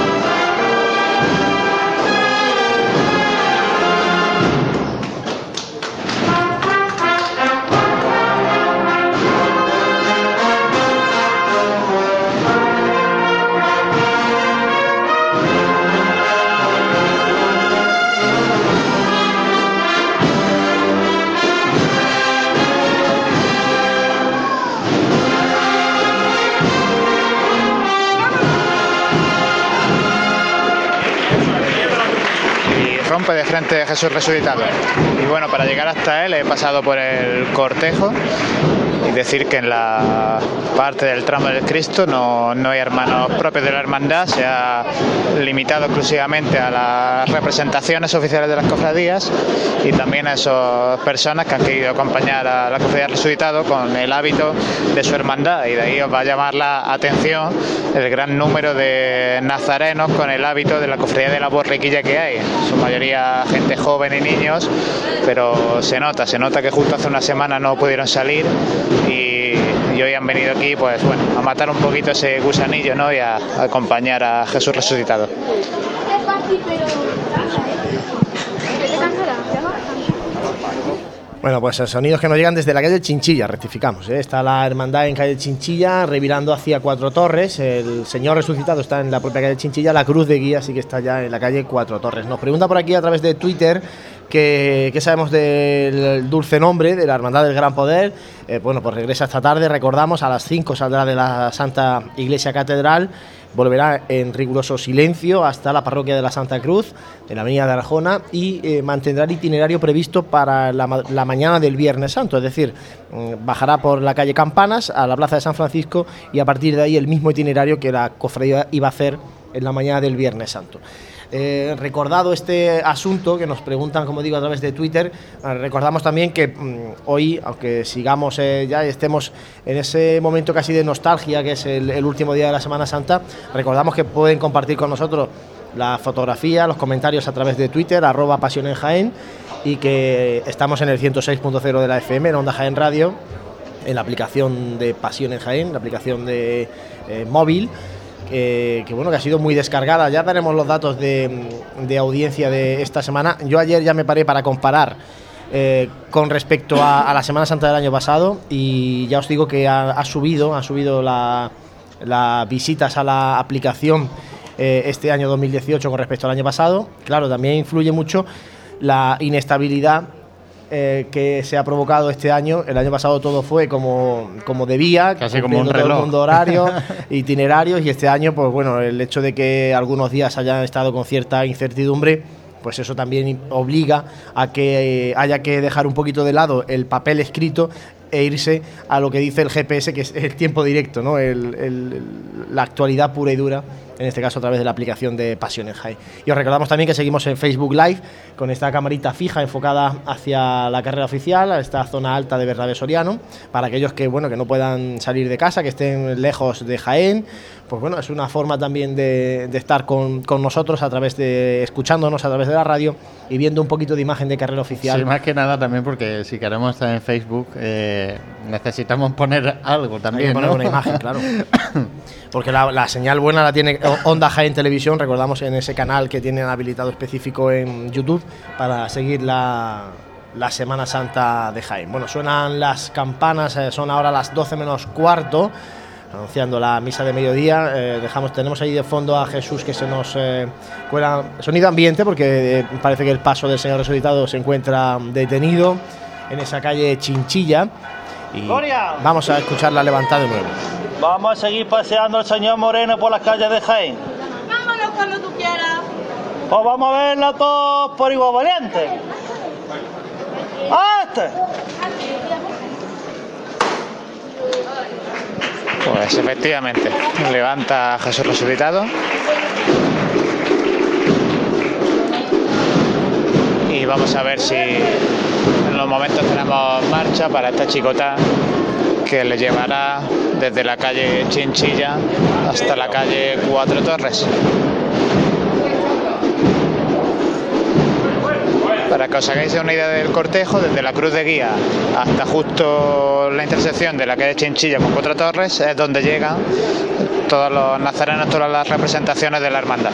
Rompe de frente de Jesús resucitado. Y bueno, para llegar hasta él he pasado por el cortejo y decir que en la parte del tramo del Cristo no, no hay hermanos propios de la hermandad, se ha limitado exclusivamente a las representaciones oficiales de las cofradías y también a esas personas que han querido acompañar a la cofradía resucitado con el hábito de su hermandad. Y de ahí os va a llamar la atención el gran número de nazarenos con el hábito de la cofradía de la borriquilla que hay, su mayoría gente joven y niños pero se nota, se nota que justo hace una semana no pudieron salir y, hoy han venido aquí, pues bueno, a matar un poquito ese gusanillo, ¿no? Y a, a acompañar a Jesús resucitado. Bueno, pues eh, sonidos que nos llegan desde la calle Chinchilla, rectificamos. ¿eh? Está la hermandad en calle Chinchilla, revirando hacia Cuatro Torres. El Señor resucitado está en la propia calle Chinchilla. La cruz de guía sí que está ya en la calle Cuatro Torres. Nos pregunta por aquí a través de Twitter que, sabemos del dulce nombre de la Hermandad del Gran Poder. Eh, bueno, pues regresa esta tarde, recordamos, a las 5 saldrá de la Santa Iglesia Catedral volverá en riguroso silencio hasta la parroquia de la Santa Cruz, en la avenida de Arjona, y eh, mantendrá el itinerario previsto para la mañana del Viernes Santo, es decir, mm, bajará por la calle Campanas a la plaza de San Francisco y a partir de ahí el mismo itinerario que la cofradía iba a hacer en la mañana del Viernes Santo. Eh, recordado este asunto que nos preguntan, como digo, a través de Twitter, eh, recordamos también que mm, hoy, aunque sigamos eh, ya y estemos en ese momento casi de nostalgia, que es el, último día de la Semana Santa, recordamos que pueden compartir con nosotros la fotografía, los comentarios a través de Twitter, arroba pasión en Jaén, y que estamos en el 106.0 de la FM, en Onda Jaén Radio, en la aplicación de Pasión en Jaén, la aplicación de móvil, que, bueno, que ha sido muy descargada. Ya daremos los datos de, audiencia de esta semana. Yo ayer ya me paré para comparar eh, con respecto a, la Semana Santa del año pasado y ya os digo que ha, subido, ha subido la- las visitas a la aplicación eh, este año 2018 con respecto al año pasado. Claro, también influye mucho la inestabilidad eh, que se ha provocado este año. El año pasado todo fue como, como debía, Casi como un cumpliendo todo el reloj. mundo horario, itinerarios, y este año, pues bueno, el hecho de que algunos días hayan estado con cierta incertidumbre, pues eso también obliga a que eh, haya que dejar un poquito de lado el papel escrito e irse a lo que dice el GPS, que es el tiempo directo, ¿no? El- la actualidad pura y dura, en este caso a través de la aplicación de Pasión en High. Y os recordamos también que seguimos en Facebook Live con esta camarita fija enfocada hacia la carrera oficial, a esta zona alta de Bernabé Soriano, para aquellos que, bueno, que no puedan salir de casa, que estén lejos de Jaén, pues bueno, es una forma también de, de estar con, con nosotros a través de, escuchándonos a través de la radio y viendo un poquito de imagen de carrera oficial. Sí, más que nada también porque si queremos estar en Facebook eh, necesitamos poner algo también. Hay que poner ¿no? una imagen, claro. Porque la, la señal buena la tiene Onda Jaén Televisión, recordamos en ese canal que tienen habilitado específico en YouTube para seguir la, la Semana Santa de Jaén. Bueno, suenan las campanas, eh, son ahora las 12 menos cuarto, anunciando la misa de mediodía. Eh, dejamos, tenemos ahí de fondo a Jesús que se nos eh, cuela sonido ambiente porque eh, parece que el paso del Señor Resucitado se encuentra detenido en esa calle Chinchilla. Y vamos a escuchar la levantada de nuevo. Vamos a seguir paseando al señor Moreno por las calles de Jaén. Vámonos cuando tú quieras. Pues vamos a verla todos por igual valiente. ¡Ah, este! Pues efectivamente, levanta a Jesús resucitado. Y vamos a ver si en los momentos tenemos marcha para esta chicota que le llevará desde la calle Chinchilla hasta la calle Cuatro Torres. Para que os hagáis una idea del cortejo, desde la Cruz de Guía hasta justo la intersección de la calle Chinchilla con Cuatro Torres es donde llegan todos los nazarenos, todas las representaciones de la hermandad.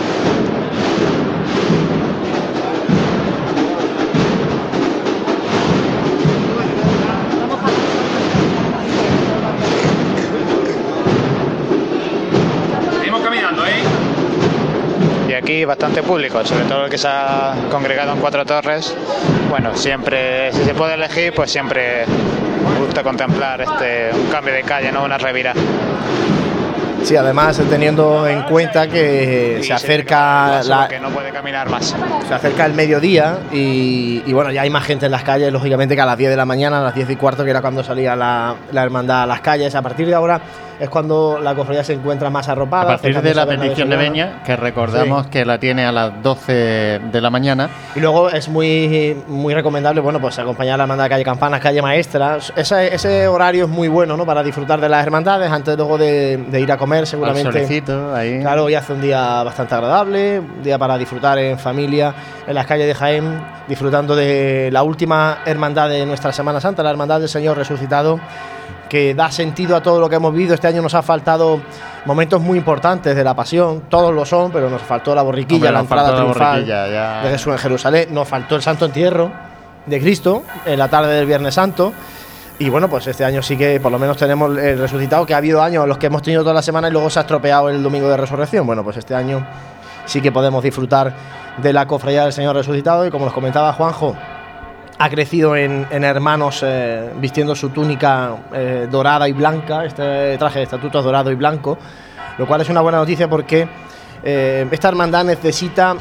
Aquí bastante público, sobre todo el que se ha congregado en Cuatro Torres. Bueno, siempre, si se puede elegir, pues siempre me gusta contemplar este, un cambio de calle, no una revira. Sí, además teniendo en cuenta que se acerca la, que no puede caminar más. se acerca el mediodía y, y bueno, ya hay más gente en las calles, lógicamente que a las 10 de la mañana, a las 10 y cuarto, que era cuando salía la, la hermandad a las calles. A partir de ahora es cuando la cofradía se encuentra más arropada. A partir de la petición de Beña, que recordamos que la tiene a las 12 de la mañana. Y luego es muy, muy recomendable, bueno, pues acompañar a la hermandad de calle Campanas, calle Maestra. Ese, ese horario es muy bueno, ¿no? Para disfrutar de las hermandades antes luego de, de ir a comer, seguramente. Al solecito, ahí. Claro, hoy hace un día bastante agradable, un día para disfrutar en familia, en las calles de Jaén, disfrutando de la última hermandad de nuestra Semana Santa, la Hermandad del Señor Resucitado, que da sentido a todo lo que hemos vivido. Este año nos ha faltado momentos muy importantes de la pasión, todos lo son, pero nos faltó la borriquilla, Hombre, la entrada la triunfal ya. de Jesús en Jerusalén, nos faltó el Santo Entierro de Cristo en la tarde del Viernes Santo. Y bueno, pues este año sí que por lo menos tenemos el resucitado, que ha habido años en los que hemos tenido toda la semana y luego se ha estropeado el domingo de resurrección. Bueno, pues este año sí que podemos disfrutar de la cofradía del Señor resucitado y como nos comentaba Juanjo, ha crecido en, hermanos eh, vistiendo su túnica eh, dorada y blanca, este traje de estatutos dorado y blanco, lo cual es una buena noticia porque eh, esta hermandad necesita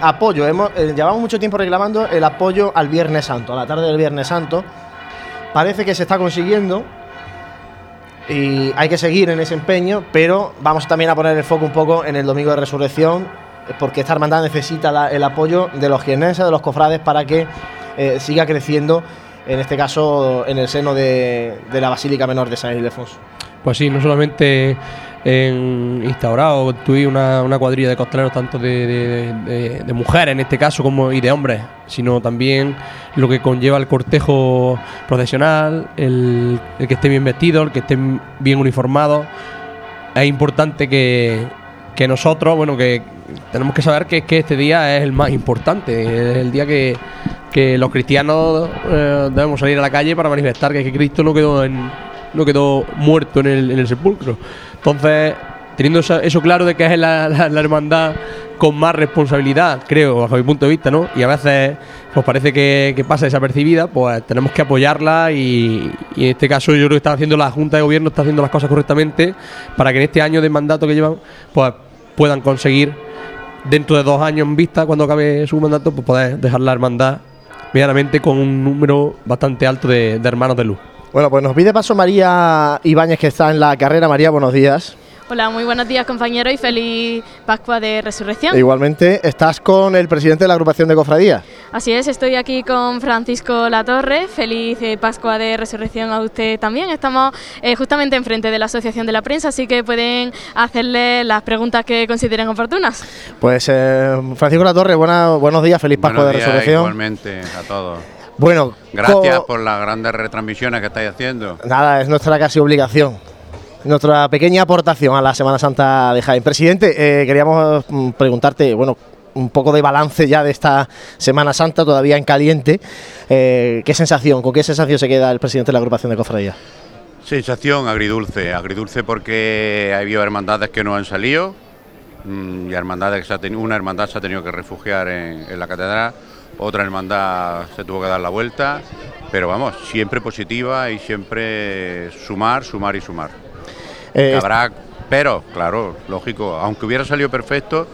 apoyo. Hemos, llevamos mucho tiempo reclamando el apoyo al Viernes Santo, a la tarde del Viernes Santo. Parece que se está consiguiendo y hay que seguir en ese empeño, pero vamos también a poner el foco un poco en el Domingo de Resurrección, porque esta hermandad necesita el apoyo de los jienenses, de los cofrades, para que eh, siga creciendo, en este caso en el seno de, la Basílica Menor de San Ildefonso. Pues sí, no solamente en instaurar o construir una, una cuadrilla de costaleros tanto de, mujeres en este caso como y de hombres, sino también lo que conlleva el cortejo procesional, el, el que esté bien vestido, el que estén bien uniformados. Es importante que, que nosotros, bueno, que tenemos que saber que este día es el más importante, es el día que, que los cristianos eh, debemos salir a la calle para manifestar que, Cristo no quedó en, no quedó muerto en el, sepulcro. Entonces, teniendo eso, claro de que es la hermandad con más responsabilidad, creo, bajo mi punto de vista, ¿no? Y a veces pues parece que, que pasa desapercibida, pues tenemos que apoyarla y, y en este caso yo creo que está haciendo la Junta de Gobierno, está haciendo las cosas correctamente para que en este año de mandato que llevan, pues puedan conseguir dentro de dos años en vista, cuando acabe su mandato, pues poder dejar la hermandad medianamente con un número bastante alto de, hermanos de luz. Bueno, pues nos pide paso María Ibáñez, que está en la carrera. María, buenos días. Hola, muy buenos días compañeros y feliz Pascua de Resurrección. E igualmente, estás con el presidente de la agrupación de cofradías. Así es, estoy aquí con Francisco Latorre. Feliz eh, Pascua de Resurrección a usted también. Estamos eh, justamente enfrente de la Asociación de la Prensa, así que pueden hacerle las preguntas que consideren oportunas. Pues eh, Francisco Latorre, buena, buenos días, feliz Pascua Buenos de días, Resurrección. Igualmente a todos. Bueno, Gracias por las grandes retransmisiones que estáis haciendo. Nada, es nuestra casi obligación. Nuestra pequeña aportación a la Semana Santa de Jaén. Presidente, eh, queríamos mm, preguntarte, bueno, un poco de balance ya de esta Semana Santa, todavía en caliente. Eh, ¿Qué sensación, con qué sensación se queda el presidente de la agrupación de cofradías? Sensación agridulce, agridulce porque ha habido hermandades que no han salido mm, y hermandades que se ha teni- una hermandad se ha tenido que refugiar en la catedral, otra hermandad se tuvo que dar la vuelta, pero vamos, siempre positiva y siempre sumar, sumar y sumar. Eh, Habrá, pero claro, lógico, aunque hubiera salido perfecto,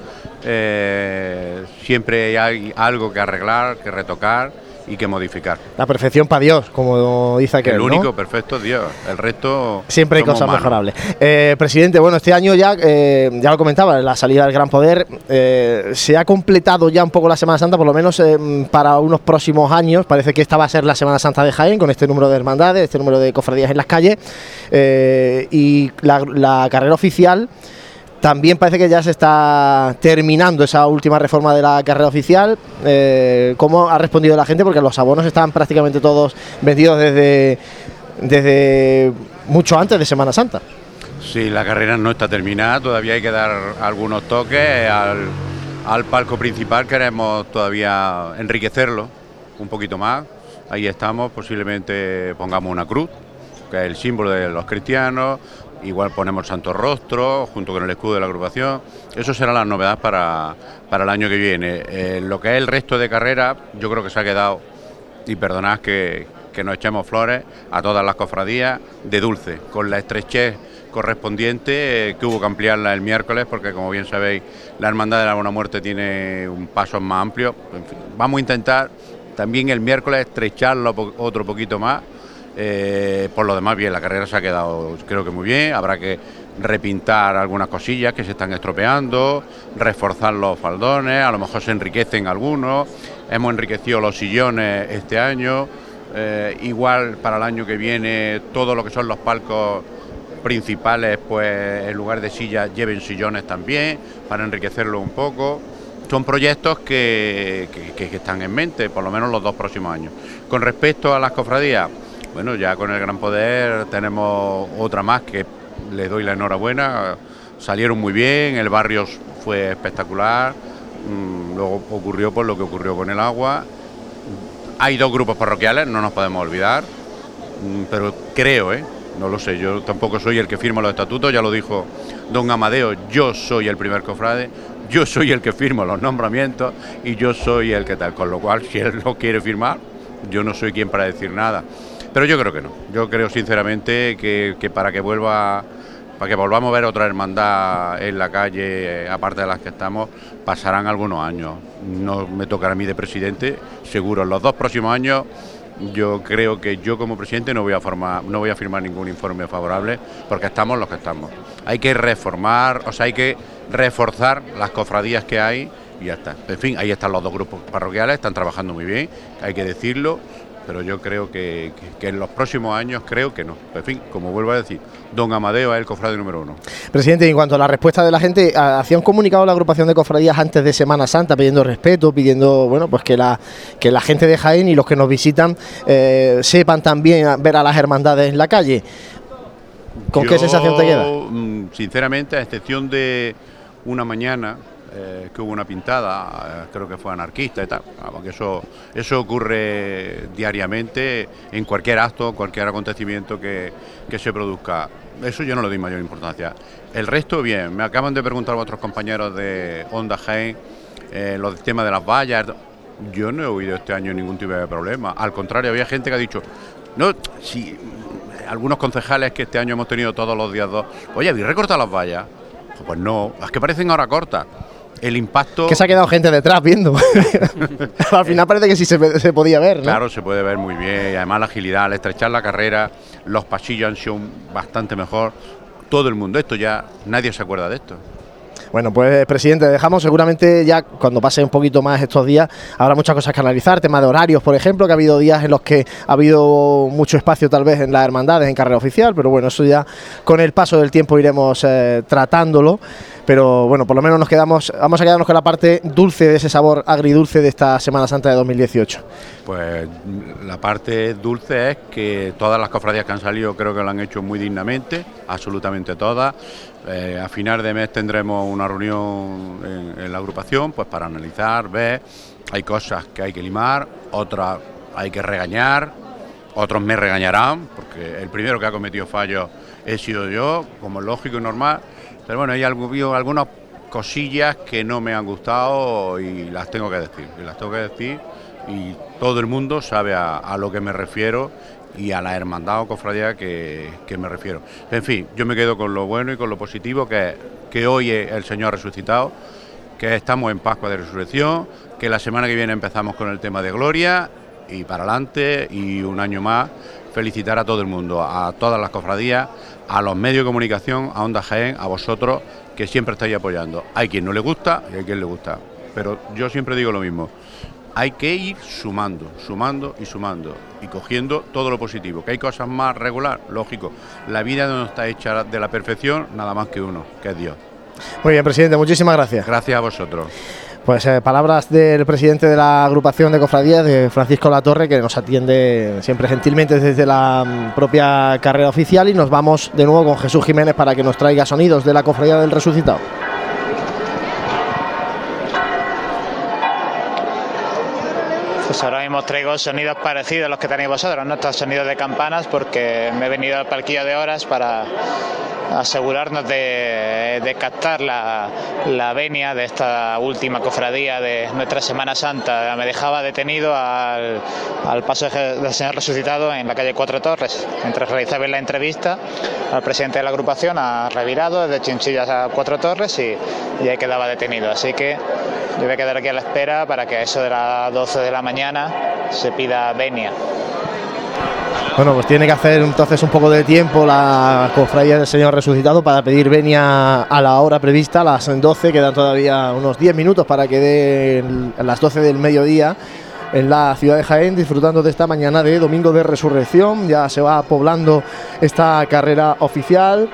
eh, siempre hay algo que arreglar, que retocar y que modificar. La perfección para Dios, como dice aquel, el ¿no? único perfecto es Dios, el resto Siempre hay cosas humanos. mejorables. Eh, presidente, bueno, este año ya, eh, ya lo comentaba, la salida del Gran Poder, eh, se ha completado ya un poco la Semana Santa, por lo menos para unos próximos años. Parece que esta va a ser la Semana Santa de Jaén, con este número de hermandades, este número de cofradías en las calles. y la, la carrera oficial. También parece que ya se está terminando esa última reforma de la carrera oficial. Eh, ¿Cómo ha respondido la gente? Porque los abonos están prácticamente todos vendidos desde, desde mucho antes de Semana Santa. Sí, la carrera no está terminada, todavía hay que dar algunos toques al, al palco principal, queremos todavía enriquecerlo un poquito más. Ahí estamos, posiblemente pongamos una cruz, que es el símbolo de los cristianos, igual ponemos Santo Rostro junto con el escudo de la agrupación. Eso será la novedad para, para el año que viene. Eh, lo que es el resto de carrera, yo creo que se ha quedado, y perdonad que, que nos echemos flores a todas las cofradías de dulce, con la estrechez correspondiente eh, que hubo que ampliarla el miércoles porque como bien sabéis la hermandad de la buena muerte tiene un paso más amplio En fin, vamos a intentar también el miércoles estrecharlo otro poquito más Eh, por lo demás, bien, la carrera se ha quedado creo que muy bien. Habrá que repintar algunas cosillas que se están estropeando, reforzar los faldones, a lo mejor se enriquecen algunos. Hemos enriquecido los sillones este año. Eh, igual para el año que viene todo lo que son los palcos principales, pues en lugar de sillas lleven sillones también, para enriquecerlo un poco. Son proyectos que, que, que están en mente, por lo menos los dos próximos años. Con respecto a las cofradías, bueno, ya con el Gran Poder tenemos otra más que le doy la enhorabuena. Salieron muy bien, el barrio fue espectacular. Mm, luego ocurrió por lo que ocurrió con el agua. Hay dos grupos parroquiales, no nos podemos olvidar, mm, pero creo, ¿eh? no lo sé, yo tampoco soy el que firma los estatutos, ya lo dijo don Amadeo, yo soy el primer cofrade, yo soy el que firmo los nombramientos y yo soy el que tal, con lo cual si él no quiere firmar, yo no soy quien para decir nada. Pero yo creo que no. Yo creo sinceramente que, para que vuelva, para que volvamos a ver otra hermandad en la calle, eh, aparte de las que estamos, pasarán algunos años. No me tocará a mí de presidente, seguro. En los dos próximos años yo creo que yo como presidente no voy a formar, no voy a firmar ningún informe favorable porque estamos los que estamos. Hay que reformar, o sea, hay que reforzar las cofradías que hay y ya está. En fin, ahí están los dos grupos parroquiales, están trabajando muy bien, hay que decirlo pero yo creo que, en los próximos años creo que no. En fin, como vuelvo a decir, don Amadeo es el cofrade número uno. Presidente, en cuanto a la respuesta de la gente, hacía un comunicado la agrupación de cofradías antes de Semana Santa pidiendo respeto, pidiendo bueno pues que la, que la gente de Jaén y los que nos visitan eh, sepan también ver a las hermandades en la calle. ¿Con qué sensación te queda? Mm, sinceramente, a excepción de una mañana eh, que hubo una pintada, eh, creo que fue anarquista y tal, porque eso, eso ocurre diariamente en cualquier acto, cualquier acontecimiento que, se produzca. Eso yo no le doy mayor importancia. El resto, bien, me acaban de preguntar otros compañeros de Onda Jaén eh, los temas de las vallas. Yo no he oído este año ningún tipo de problema. Al contrario, había gente que ha dicho, no, si algunos concejales que este año hemos tenido todos los días dos, oye, ¿habéis recortado las vallas? Pues no, es que parecen ahora cortas el impacto. Que se ha quedado gente detrás viendo. al final parece que sí se, podía ver. Claro, se puede ver muy bien. Y además la agilidad, al estrechar la carrera, los pasillos han sido bastante mejor. Todo el mundo, esto ya, nadie se acuerda de esto. Bueno, pues presidente, dejamos seguramente ya cuando pase un poquito más estos días, habrá muchas cosas que analizar, tema de horarios, por ejemplo, que ha habido días en los que ha habido mucho espacio tal vez en las hermandades, en carrera oficial, pero bueno, eso ya con el paso del tiempo iremos eh, tratándolo pero bueno, por lo menos nos quedamos, vamos a quedarnos con la parte dulce de ese sabor agridulce de esta Semana Santa de 2018. Pues la parte dulce es que todas las cofradías que han salido creo que lo han hecho muy dignamente, absolutamente todas. Eh, a final de mes tendremos una reunión en, la agrupación pues para analizar, ver, hay cosas que hay que limar, otras hay que regañar, otros me regañarán, porque el primero que ha cometido fallos he sido yo, como es lógico y normal pero bueno, hay algunas cosillas que no me han gustado y las tengo que decir. Y las tengo que decir y todo el mundo sabe a, lo que me refiero y a la hermandad o cofradía que, me refiero. En fin, yo me quedo con lo bueno y con lo positivo que, que hoy el Señor ha resucitado, que estamos en Pascua de Resurrección, que la semana que viene empezamos con el tema de Gloria y para adelante y un año más felicitar a todo el mundo, a todas las cofradías, a los medios de comunicación, a Onda Jaén, a vosotros que siempre estáis apoyando. Hay quien no le gusta y hay quien le gusta, pero yo siempre digo lo mismo. Hay que ir sumando, sumando y sumando y cogiendo todo lo positivo. Que hay cosas más regular, lógico. La vida no está hecha de la perfección, nada más que uno, que es Dios. Muy bien, presidente, muchísimas gracias. Gracias a vosotros. Pues eh, palabras del presidente de la agrupación de cofradías, de Francisco Latorre, que nos atiende siempre gentilmente desde la mm, propia carrera oficial y nos vamos de nuevo con Jesús Jiménez para que nos traiga sonidos de la cofradía del resucitado. Pues ahora mismo traigo sonidos parecidos a los que tenéis vosotros, no estos sonidos de campanas, porque me he venido al palquillo de horas para asegurarnos de, captar la, venia de esta última cofradía de nuestra Semana Santa. Me dejaba detenido al, paso del Señor resucitado en la calle Cuatro Torres. Mientras realizaba la entrevista, al presidente de la agrupación ha revirado desde Chinchillas a Cuatro Torres y, y ahí quedaba detenido. Así que yo voy a quedar aquí a la espera para que a eso de las 12 de la mañana se pida venia. Bueno, pues tiene que hacer entonces un poco de tiempo la cofradía del Señor Resucitado para pedir venia a la hora prevista, las 12, quedan todavía unos 10 minutos para que den las 12 del mediodía en la ciudad de Jaén, disfrutando de esta mañana de Domingo de Resurrección. Ya se va poblando esta carrera oficial,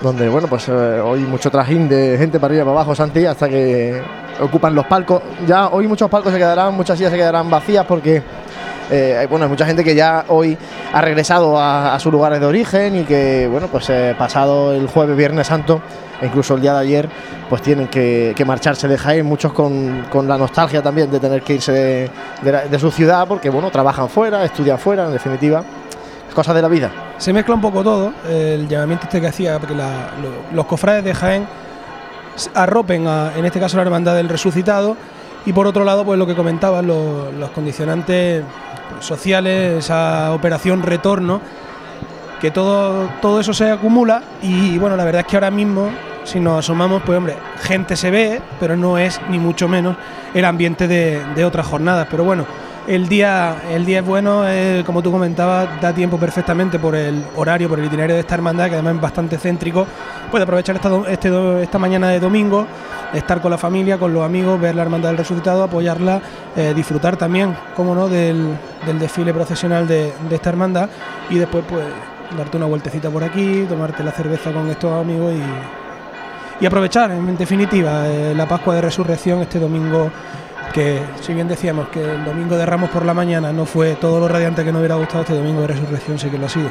donde, bueno, pues eh, hoy mucho trajín de gente para arriba y abajo, Santi, hasta que ocupan los palcos. Ya hoy muchos palcos se quedarán, muchas sillas se quedarán vacías porque eh, bueno, hay mucha gente que ya hoy ha regresado a, sus lugares de origen y que, bueno, pues eh, pasado el jueves, Viernes Santo, e incluso el día de ayer, pues tienen que, marcharse de Jaén, muchos con, la nostalgia también de tener que irse de, su ciudad, porque, bueno, trabajan fuera, estudian fuera, en definitiva, cosas de la vida. Se mezcla un poco todo, el llamamiento este que hacía, porque los cofrades de Jaén arropen, a, en este caso, la hermandad del resucitado, y por otro lado, pues lo que comentaban, los condicionantes sociales, esa operación retorno, que todo, todo eso se acumula y bueno, la verdad es que ahora mismo, si nos asomamos, pues hombre, gente se ve, pero no es ni mucho menos el ambiente de, otras jornadas. Pero bueno, el día, el día es bueno, eh, como tú comentabas, da tiempo perfectamente por el horario, por el itinerario de esta hermandad, que además es bastante céntrico. Puede aprovechar esta, este, mañana de domingo estar con la familia, con los amigos, ver la Hermandad del Resucitado, apoyarla, eh, disfrutar también, como no, del, desfile procesional de, esta hermandad y después pues darte una vueltecita por aquí, tomarte la cerveza con estos amigos y, y aprovechar, en definitiva, eh, la Pascua de Resurrección este domingo que si bien decíamos que el domingo de Ramos por la mañana no fue todo lo radiante que nos hubiera gustado, este domingo de resurrección sí que lo ha sido.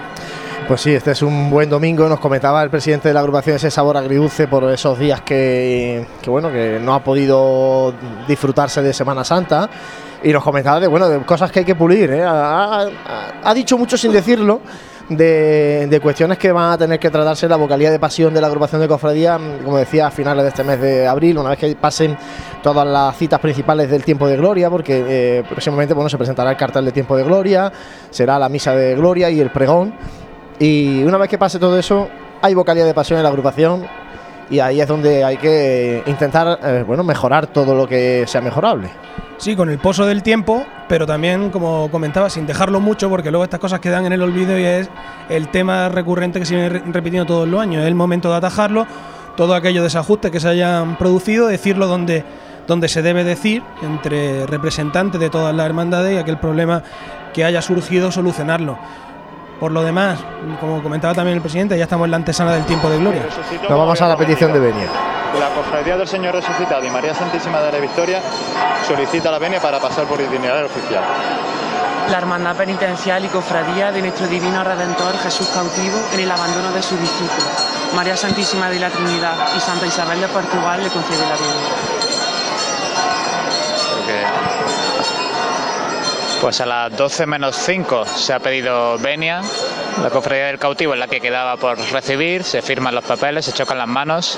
Pues sí, este es un buen domingo. Nos comentaba el presidente de la agrupación ese sabor agridulce por esos días que, bueno, que no ha podido disfrutarse de Semana Santa. Y nos comentaba de, bueno, de cosas que hay que pulir. ¿eh? ha dicho mucho sin decirlo de, cuestiones que van a tener que tratarse la vocalía de pasión de la agrupación de cofradía, como decía, a finales de este mes de abril, una vez que pasen todas las citas principales del tiempo de gloria, porque eh, próximamente bueno, se presentará el cartel de tiempo de gloria, será la misa de gloria y el pregón. Y una vez que pase todo eso, hay vocalía de pasión en la agrupación y ahí es donde hay que intentar eh, bueno, mejorar todo lo que sea mejorable. Sí, con el pozo del tiempo, pero también, como comentaba, sin dejarlo mucho, porque luego estas cosas quedan en el olvido y es el tema recurrente que se viene repitiendo todos los años. Es el momento de atajarlo, todo aquello desajustes que se hayan producido, decirlo donde, donde se debe decir, entre representantes de todas las hermandades y aquel problema que haya surgido, solucionarlo. Por lo demás, como comentaba también el presidente, ya estamos en la antesala del tiempo de gloria. Nos vamos a la petición de venia. La Cofradía del Señor Resucitado y María Santísima de la Victoria solicita la venia para pasar por itinerario oficial. La Hermandad Penitencial y Cofradía de nuestro Divino Redentor Jesús cautivo en el abandono de su discípulo. María Santísima de la Trinidad y Santa Isabel de Portugal le concede la venia. Pues a las 12 menos 5 se ha pedido venia, la cofradía del cautivo es la que quedaba por recibir, se firman los papeles, se chocan las manos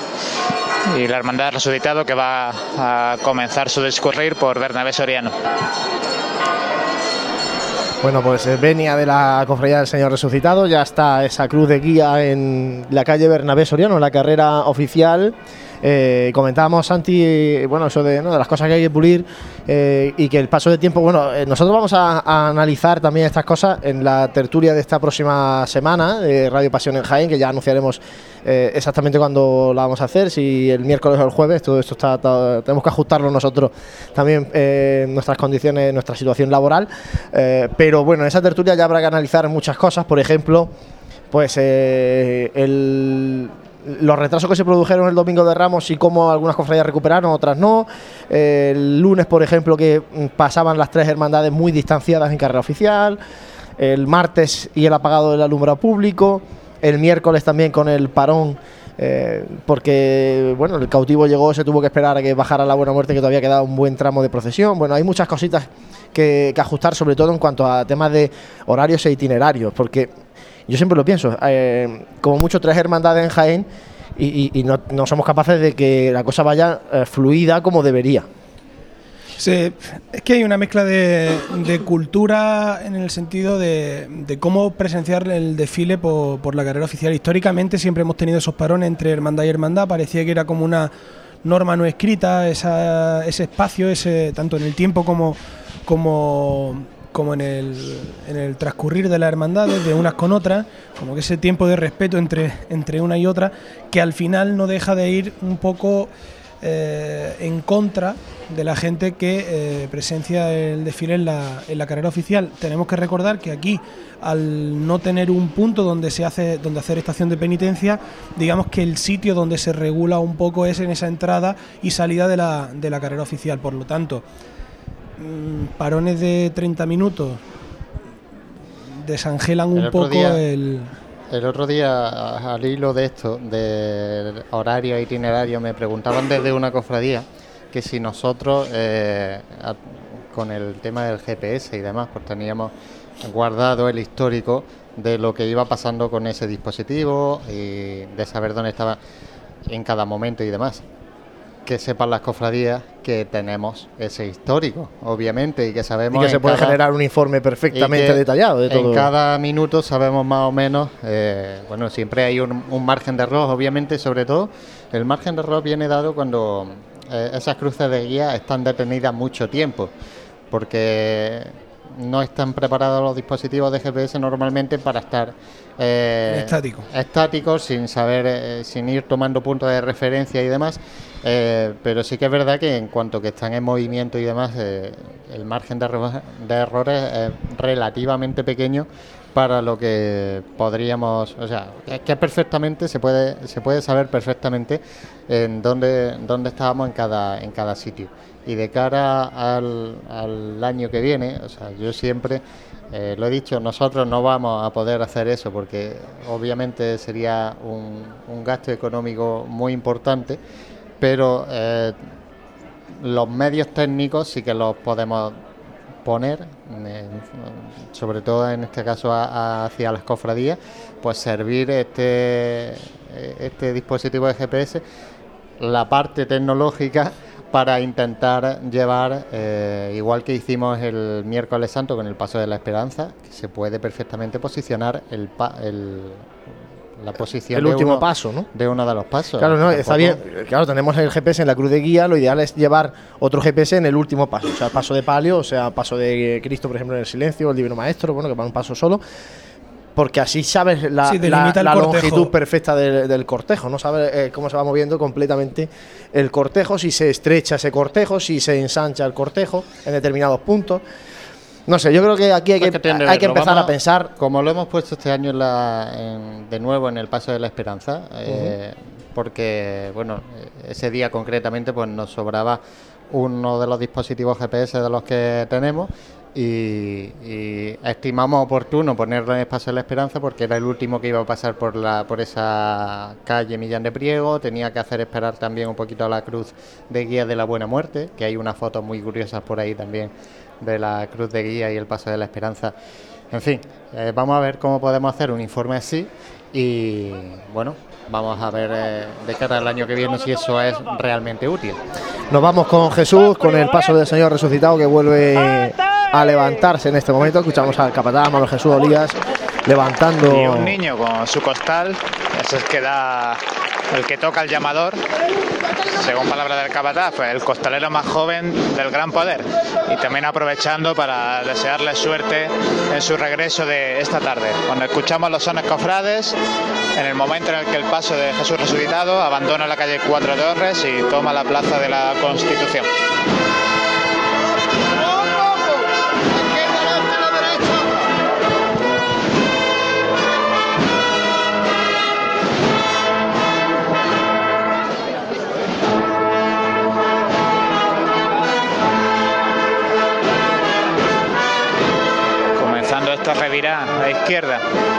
y la hermandad del resucitado que va a comenzar su discurrir por Bernabé Soriano. Bueno, pues eh, venia de la Cofradía del Señor Resucitado, ya está esa cruz de guía en la calle Bernabé Soriano, en la carrera oficial. Eh, comentábamos, Santi, bueno, eso de, las cosas que hay que pulir eh, y que el paso de tiempo, bueno, eh, nosotros vamos a, analizar también estas cosas en la tertulia de esta próxima semana de Radio Pasión en Jaén, que ya anunciaremos exactamente cuándo la vamos a hacer, si el miércoles o el jueves, todo esto está, tenemos que ajustarlo nosotros también nuestras condiciones, nuestra situación laboral, pero bueno, en esa tertulia ya habrá que analizar muchas cosas, por ejemplo, pues el los retrasos que se produjeron el domingo de Ramos y cómo algunas cofradías recuperaron, otras no. el lunes, por ejemplo, que pasaban las tres hermandades muy distanciadas en carrera oficial. El martes y el apagado del alumbrado público. El miércoles también con el parón. Eh, porque bueno, el cautivo llegó, se tuvo que esperar a que bajara la buena muerte, que todavía quedaba un buen tramo de procesión. Bueno, hay muchas cositas que, que ajustar, sobre todo en cuanto a temas de horarios e itinerarios, porque yo siempre lo pienso, eh, como mucho tres hermandades en Jaén y, no, somos capaces de que la cosa vaya eh, fluida como debería. Sí, es que hay una mezcla de, cultura en el sentido de, cómo presenciar el desfile por, la carrera oficial. Históricamente siempre hemos tenido esos parones entre hermandad y hermandad, parecía que era como una norma no escrita, ese espacio, ese tanto en el tiempo como, como como en el, en el transcurrir de las hermandades, de unas con otras, como que ese tiempo de respeto entre, entre una y otra, que al final no deja de ir un poco eh, en contra de la gente que eh, presencia el desfile en la, en la carrera oficial. Tenemos que recordar que aquí, al no tener un punto donde se hace, donde hacer estación de penitencia, digamos que el sitio donde se regula un poco es en esa entrada y salida de la, de la carrera oficial. Por lo tanto, parones de 30 minutos desangelan un El poco día- el. El otro día, al hilo de esto, de horario e itinerario, me preguntaban desde una cofradía que si nosotros, eh, a- con el tema del GPS y demás, pues teníamos guardado el histórico de lo que iba pasando con ese dispositivo y de saber dónde estaba en cada momento y demás. Que sepan las cofradías que tenemos ese histórico, obviamente, y que sabemos. Y que se puede cada- generar un informe perfectamente detallado de todo. En cada minuto sabemos más o menos, eh, bueno, siempre hay un, un margen de error, obviamente, sobre todo el margen de error viene dado cuando eh, esas cruces de guía están detenidas mucho tiempo, porque no están preparados los dispositivos de GPS normalmente para estar eh, Estático. estáticos, sin saber, eh, sin ir tomando puntos de referencia y demás. eh, pero sí que es verdad que en cuanto que están en movimiento y demás, eh, el margen de errores es relativamente pequeño para lo que podríamos, o sea, que perfectamente se puede se puede saber perfectamente en dónde dónde estábamos en cada en cada sitio. Y de cara al, al año que viene, o sea, yo siempre eh, lo he dicho, nosotros no vamos a poder hacer eso porque obviamente sería un, un gasto económico muy importante, pero eh, los medios técnicos sí que los podemos poner, sobre todo en este caso hacia las cofradías, pues servir este, este dispositivo de GPS, la parte tecnológica para intentar llevar, eh, igual que hicimos el miércoles santo con el Paso de la Esperanza, que se puede perfectamente posicionar el- la posición El de último uno- paso, ¿no? de uno de los pasos. Claro, no, está bien. Tampoco- Claro, tenemos el GPS en la cruz de guía. Lo ideal es llevar otro GPS en el último paso. O sea, paso de palio, o sea, paso de Cristo, por ejemplo, en el silencio, el Divino Maestro, bueno, que va un paso solo. Porque así sabes la, Sí, longitud perfecta del, del cortejo, ¿no? Sabes eh, cómo se va moviendo completamente el cortejo, si se estrecha ese cortejo, si se ensancha el cortejo en determinados puntos. No sé, yo creo que aquí hay que, hay que empezar Vamos a pensar. Como lo hemos puesto este año en la- en- de nuevo en el Paso de la Esperanza, eh, porque, bueno, ese día concretamente pues nos sobraba uno de los dispositivos GPS de los que tenemos y, y estimamos oportuno ponerlo en el Paso de la Esperanza porque era el último que iba a pasar por, la, por esa calle Millán de Priego, tenía que hacer esperar también un poquito a la cruz de guía de la Buena Muerte, que hay unas fotos muy curiosas por ahí también de la cruz de guía y el Paso de la Esperanza. En fin, eh, vamos a ver cómo podemos hacer un informe así y bueno, vamos a ver eh, de cara al año que viene si eso es realmente útil. Nos vamos con Jesús, con el paso del Señor resucitado que vuelve a levantarse en este momento. Escuchamos al capataz Manuel Jesús Olías levantando. Y un niño con su costal, ese es que da el que toca el llamador, según palabras del capataz, pues el costalero más joven del gran poder. Y también aprovechando para desearle suerte en su regreso de esta tarde. Cuando escuchamos los sones cofrades, en el momento en el que el paso de Jesús resucitado abandona la calle Cuatro Torres y toma la plaza de la Constitución. Comenzando esta revirá a la izquierda.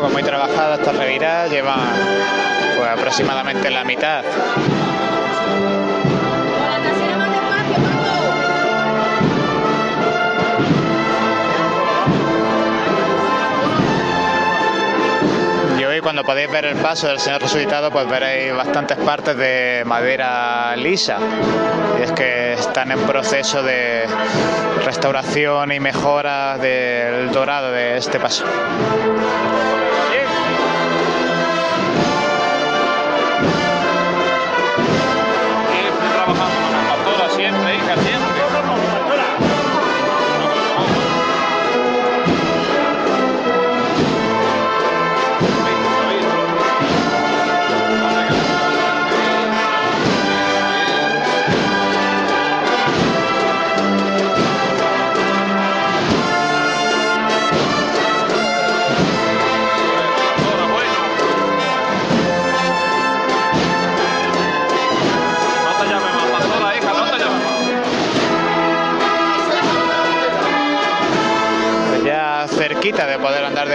Poco, muy trabajada esta revirada, lleva pues, aproximadamente la mitad. Cuando podéis ver el paso del Señor resucitado, pues veréis bastantes partes de madera lisa. Y es que están en proceso de restauración y mejora del dorado de este paso.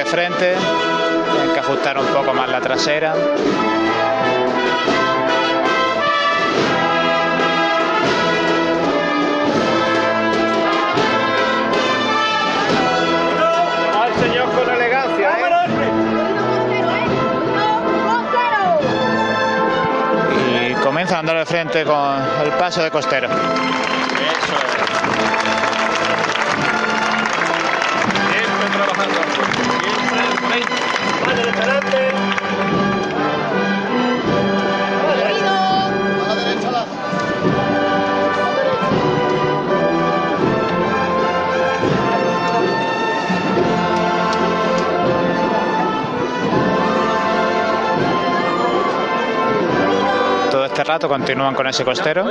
De frente, tienen que ajustar un poco más la trasera. Al Señor con elegancia, ¿eh? Y comienza a andar de frente con el paso de costero. Este rato continúan con ese costero.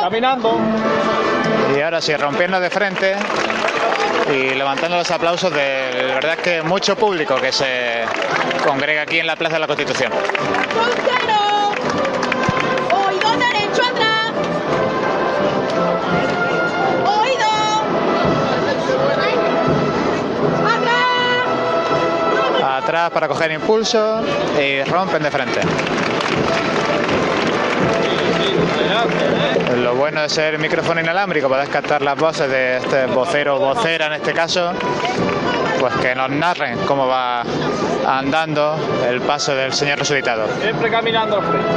Caminando. Y ahora sí, rompiendo de frente y levantando los aplausos de la verdad es que mucho público que se congrega aquí en la Plaza de la Constitución. Atrás para coger impulso y rompen de frente. Lo bueno de ser micrófono inalámbrico, podés captar las voces de este vocero o vocera en este caso, pues que nos narren cómo va andando el paso del Señor resucitado. Siempre caminando al frente.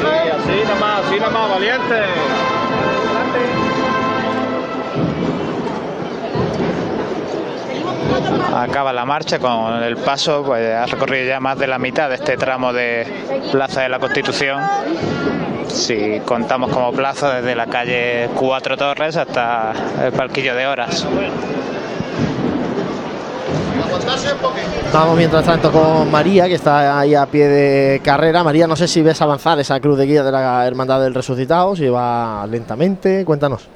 Sí, así nomás, así nomás, valiente. Acaba la marcha con el paso, pues ha recorrido ya más de la mitad de este tramo de Plaza de la Constitución. Si contamos como plaza desde la calle Cuatro Torres hasta el Palquillo de Horas. Estamos mientras tanto con María, que está ahí a pie de carrera. María, no sé si ves avanzar esa cruz de guía de la Hermandad del Resucitado, si va lentamente, cuéntanos.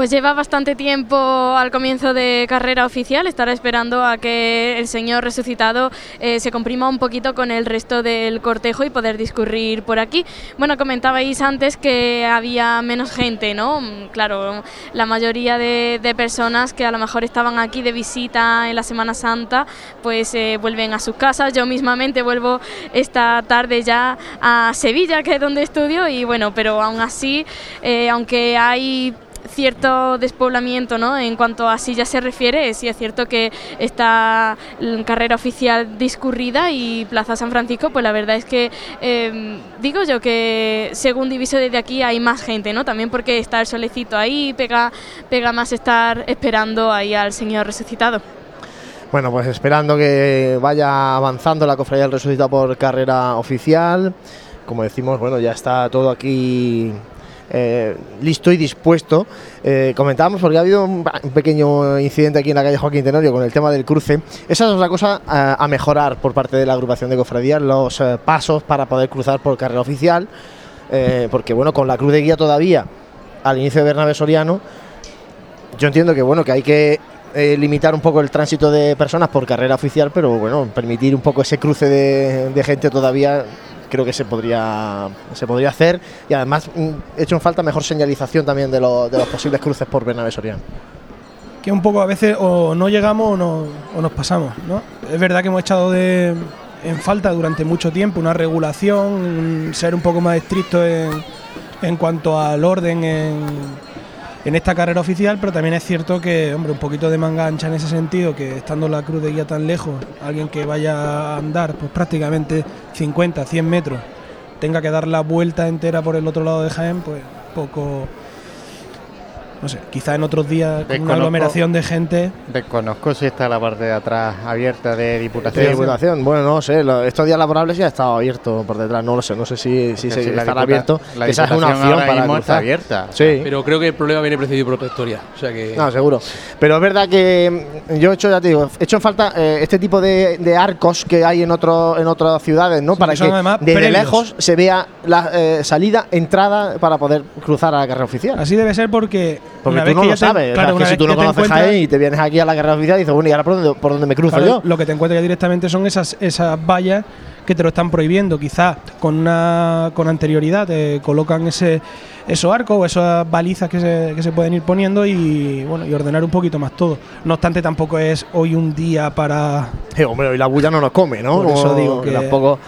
Pues lleva bastante tiempo al comienzo de carrera oficial, estará esperando a que el Señor resucitado eh, se comprima un poquito con el resto del cortejo y poder discurrir por aquí. Bueno, comentabais antes que había menos gente, ¿no? Mm, Claro, la mayoría de, personas que a lo mejor estaban aquí de visita en la Semana Santa, pues eh, vuelven a sus casas. Yo mismamente vuelvo esta tarde ya a Sevilla, que es donde estudio, y bueno, pero aún así, eh, aunque hay cierto despoblamiento ¿no? en cuanto a sillas se refiere, sí es cierto que esta mm, carrera oficial discurrida y Plaza San Francisco, pues la verdad es que eh, digo yo que según diviso desde aquí hay más gente, ¿no? También porque está el solecito ahí, pega, pega más estar esperando ahí al Señor resucitado. Bueno, pues esperando que vaya avanzando la cofradía del Resucitado por carrera oficial. Como decimos, bueno, ya está todo aquí eh, listo y dispuesto. Eh, comentábamos porque ha habido un, pequeño incidente aquí en la calle Joaquín Tenorio con el tema del cruce. Esa es otra cosa a, a mejorar por parte de la agrupación de cofradías, los eh, pasos para poder cruzar por carrera oficial. eh, porque bueno, con la cruz de guía todavía al inicio de Bernabé Soriano, yo entiendo que bueno, que hay que eh, limitar un poco el tránsito de personas por carrera oficial, pero bueno, permitir un poco ese cruce de, gente todavía creo que se podría se podría hacer y además mm, he hecho en falta mejor señalización también de, lo- de los posibles cruces por Bernabé Soriano. que un poco a veces o no llegamos o, no- o nos pasamos, ¿no? Es verdad que hemos echado de, en falta durante mucho tiempo una regulación, ser un poco más estricto en, en cuanto al orden en, en esta carrera oficial, pero también es cierto que, hombre, un poquito de manga ancha en ese sentido, que estando la cruz de guía tan lejos, alguien que vaya a andar pues prácticamente 50, 100 metros, tenga que dar la vuelta entera por el otro lado de Jaén, pues poco... No sé, quizá en otros días con una aglomeración de gente Desconozco si está la parte de atrás abierta de Diputación. De Diputación, bueno, no sé, lo- estos días laborables ya ha estado abierto por detrás, no lo sé, no sé si, si se si estará diputa- abierto, la esa es una opción ahora para mismo está abierta. Sí. Pero creo que el problema viene precedido por otra historia. O sea que. No, seguro. Pero es verdad que mm, yo he hecho, ya te digo, he hecho en falta eh, este tipo de, de arcos que hay en otro, en otras ciudades, ¿no? para que que desde previos. lejos se vea la eh, salida, entrada para poder cruzar a la carrera oficial. Así debe ser porque. Porque tú no lo sabes. claro, que si tú no conoces Jaén y te vienes aquí a la carrera oficial y dices, bueno, ¿y ahora por dónde, por dónde me cruzo Claro, yo? Lo que te encuentras ya directamente son esas, esas vallas que te lo están prohibiendo. Quizás con una con anterioridad te colocan ese esos arcos o esas balizas que se, que se pueden ir poniendo y bueno y ordenar un poquito más todo. No obstante, tampoco es hoy un día para. Eh, hombre, hoy la bulla no nos come, ¿no? Por eso digo que- Tampoco.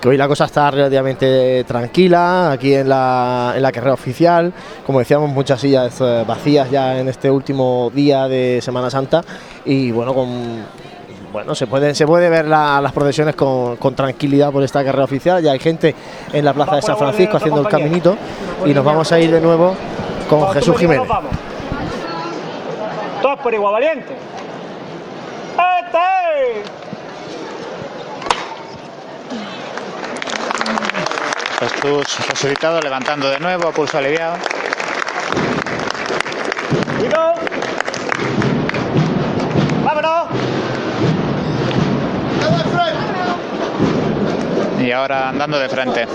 Que hoy la cosa está relativamente tranquila aquí en la, en la carrera oficial. Como decíamos, muchas sillas eh, vacías ya en este último día de Semana Santa. Y bueno, con. Bueno, se puede, se puede ver la- las procesiones con, con tranquilidad por esta carrera oficial. Ya hay gente en la plaza de San Francisco haciendo el caminito. Y nos vamos a ir de nuevo con Jesús Jiménez. Todos por igual valiente. ¡Este! Jesús resucitado, levantando de nuevo, a pulso aliviado. ¡Cuidado! ¡Vámonos! Y ahora andando de frente.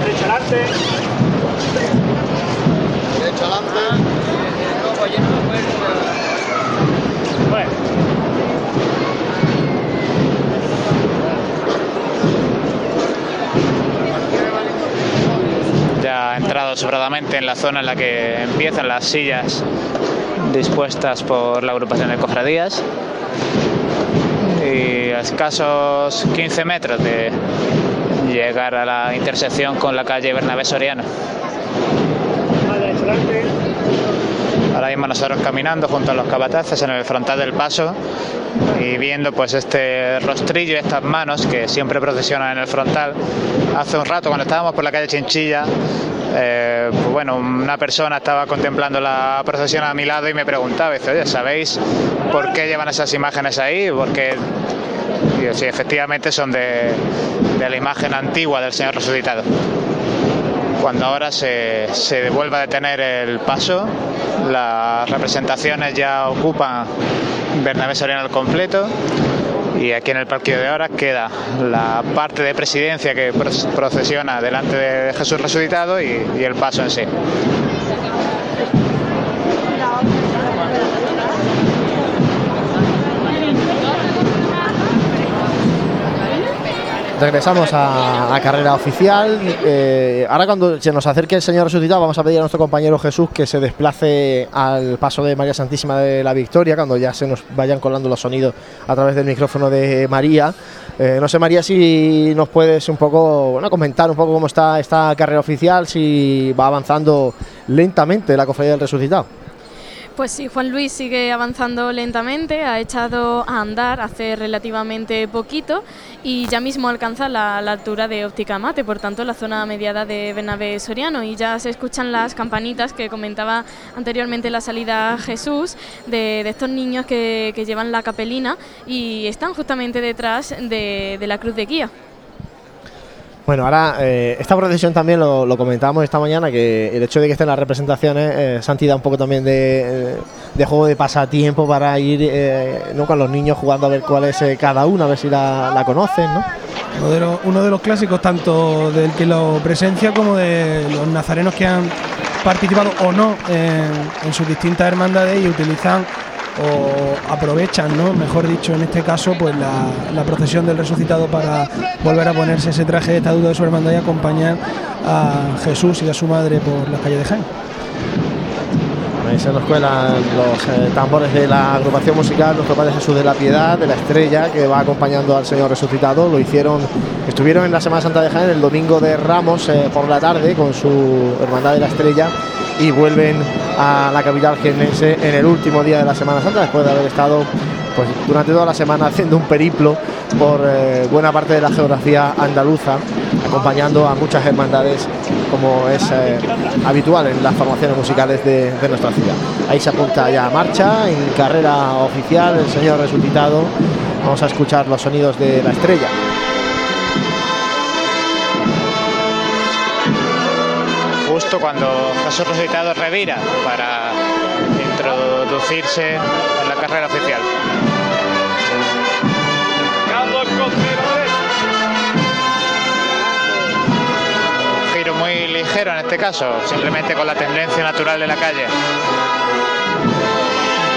Derecha adelante. Derecha adelante. Ya ha entrado sobradamente en la zona en la que empiezan las sillas dispuestas por la agrupación de cofradías. Y a escasos 15 metros de llegar a la intersección con la calle Bernabé Soriano. Mismo nosotros caminando junto a los capataces en el frontal del paso y viendo pues este rostrillo estas manos que siempre procesionan en el frontal. Hace un rato cuando estábamos por la calle Chinchilla, eh, pues bueno, una persona estaba contemplando la procesión a mi lado y me preguntaba, dice, oye, ¿sabéis por qué llevan esas imágenes ahí? Porque sí, efectivamente son de, de la imagen antigua del Señor resucitado cuando ahora se, se a detener el paso, las representaciones ya ocupan Bernabé Soriano al completo y aquí en el parquillo de horas queda la parte de presidencia que pro- procesiona delante de Jesús resucitado y, y el paso en sí. Regresamos a la carrera oficial. Eh, ahora cuando se nos acerque el Señor resucitado vamos a pedir a nuestro compañero Jesús que se desplace al paso de María Santísima de la Victoria cuando ya se nos vayan colando los sonidos a través del micrófono de María. Eh, no sé María si nos puedes un poco bueno, comentar un poco cómo está esta carrera oficial, si va avanzando lentamente la cofradía del resucitado. Pues sí, Juan Luis sigue avanzando lentamente, ha echado a andar hace relativamente poquito y ya mismo alcanza la, altura de Óptica Mate, por tanto la zona mediada de Bernabé Soriano y ya se escuchan las campanitas que comentaba anteriormente la salida Jesús de, estos niños que, llevan la capelina y están justamente detrás de, de la cruz de guía. Bueno, ahora eh, esta procesión también lo, lo comentábamos esta mañana, que el hecho de que estén las representaciones, eh, Santi da un poco también de, eh, juego de pasatiempo para ir eh, ¿no? con los niños jugando a ver cuál es cada una, a ver si la, la conocen, ¿no? Uno de, los, clásicos tanto del que lo presencia como de los nazarenos que han participado o no en sus distintas hermandades y utilizan o aprovechan, ¿no? mejor dicho, en este caso, pues la, procesión del resucitado para volver a ponerse ese traje de estatuto de su hermandad y acompañar a Jesús y a su madre por las calles de Jaén. Ahí se nos cuelan los eh, tambores de la agrupación musical Nuestro Padre Jesús de la Piedad, de la Estrella, que va acompañando al Señor resucitado. Lo hicieron, estuvieron en la Semana Santa de Jaén el domingo de Ramos eh, por la tarde con su Hermandad de la Estrella y vuelven a la capital jiennense en el último día de la Semana Santa, después de haber estado pues, durante toda la semana haciendo un periplo por eh, buena parte de la geografía andaluza, acompañando a muchas hermandades como es eh, habitual en las formaciones musicales de, de nuestra ciudad. Ahí se apunta ya a marcha, en carrera oficial, el Señor resucitado. Vamos a escuchar los sonidos de la estrella. Justo cuando Jesús resucitado revira para introducirse en la carrera oficial. Un giro muy ligero en este caso, simplemente con la tendencia natural de la calle.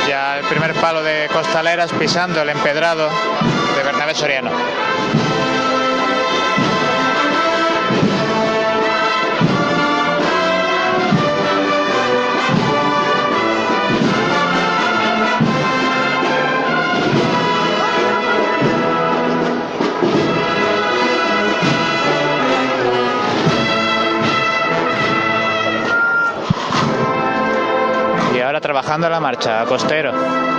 Ya el primer palo de Costaleras pisando el empedrado de Bernabé Soriano. Ahora trabajando la marcha, costero.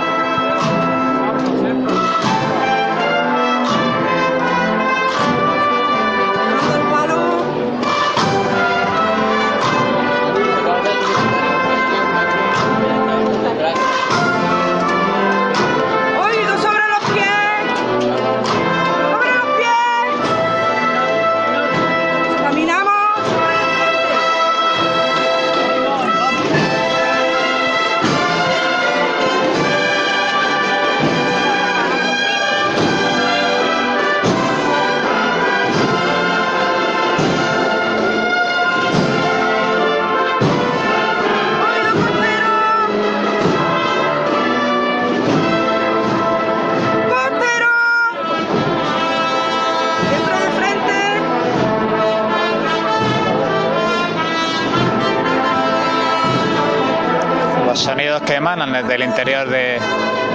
Sonidos que emanan desde el interior de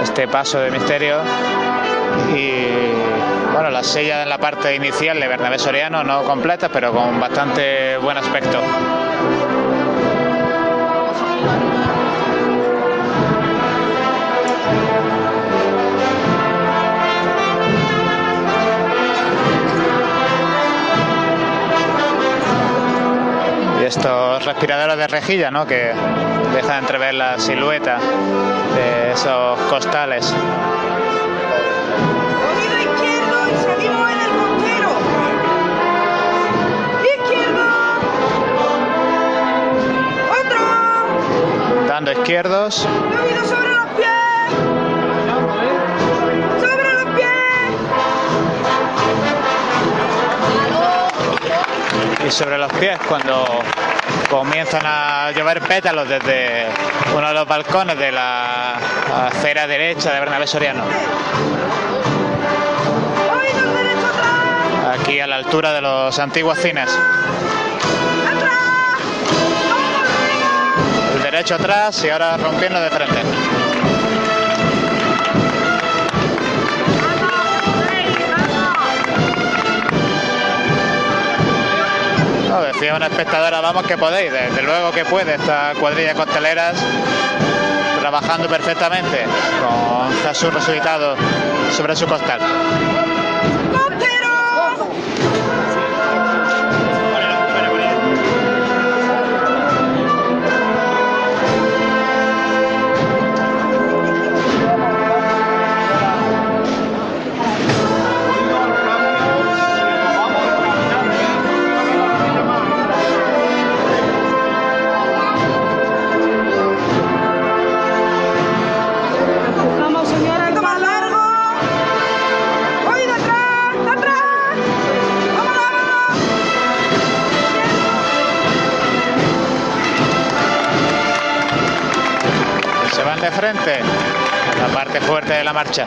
este paso de misterio y bueno las sellas en la parte inicial de Bernabé Soriano no completas pero con bastante buen aspecto y estos respiradores de rejilla ¿no? que dejan entrever la silueta de esos costales Oído izquierdo y salimos en el costero. Izquierdo. Otro. dando izquierdos sobre los pies. Sobre los pies. y sobre los pies cuando comienzan a llover pétalos desde uno de los balcones de la acera derecha de Bernabé Soriano. Aquí a la altura de los antiguos cines. El derecho atrás y ahora rompiendo de frente. No, decía una espectadora, vamos que podéis, desde luego que puede esta cuadrilla costeleras trabajando perfectamente con Jesús resucitado sobre su costal. De frente, la parte fuerte de la marcha.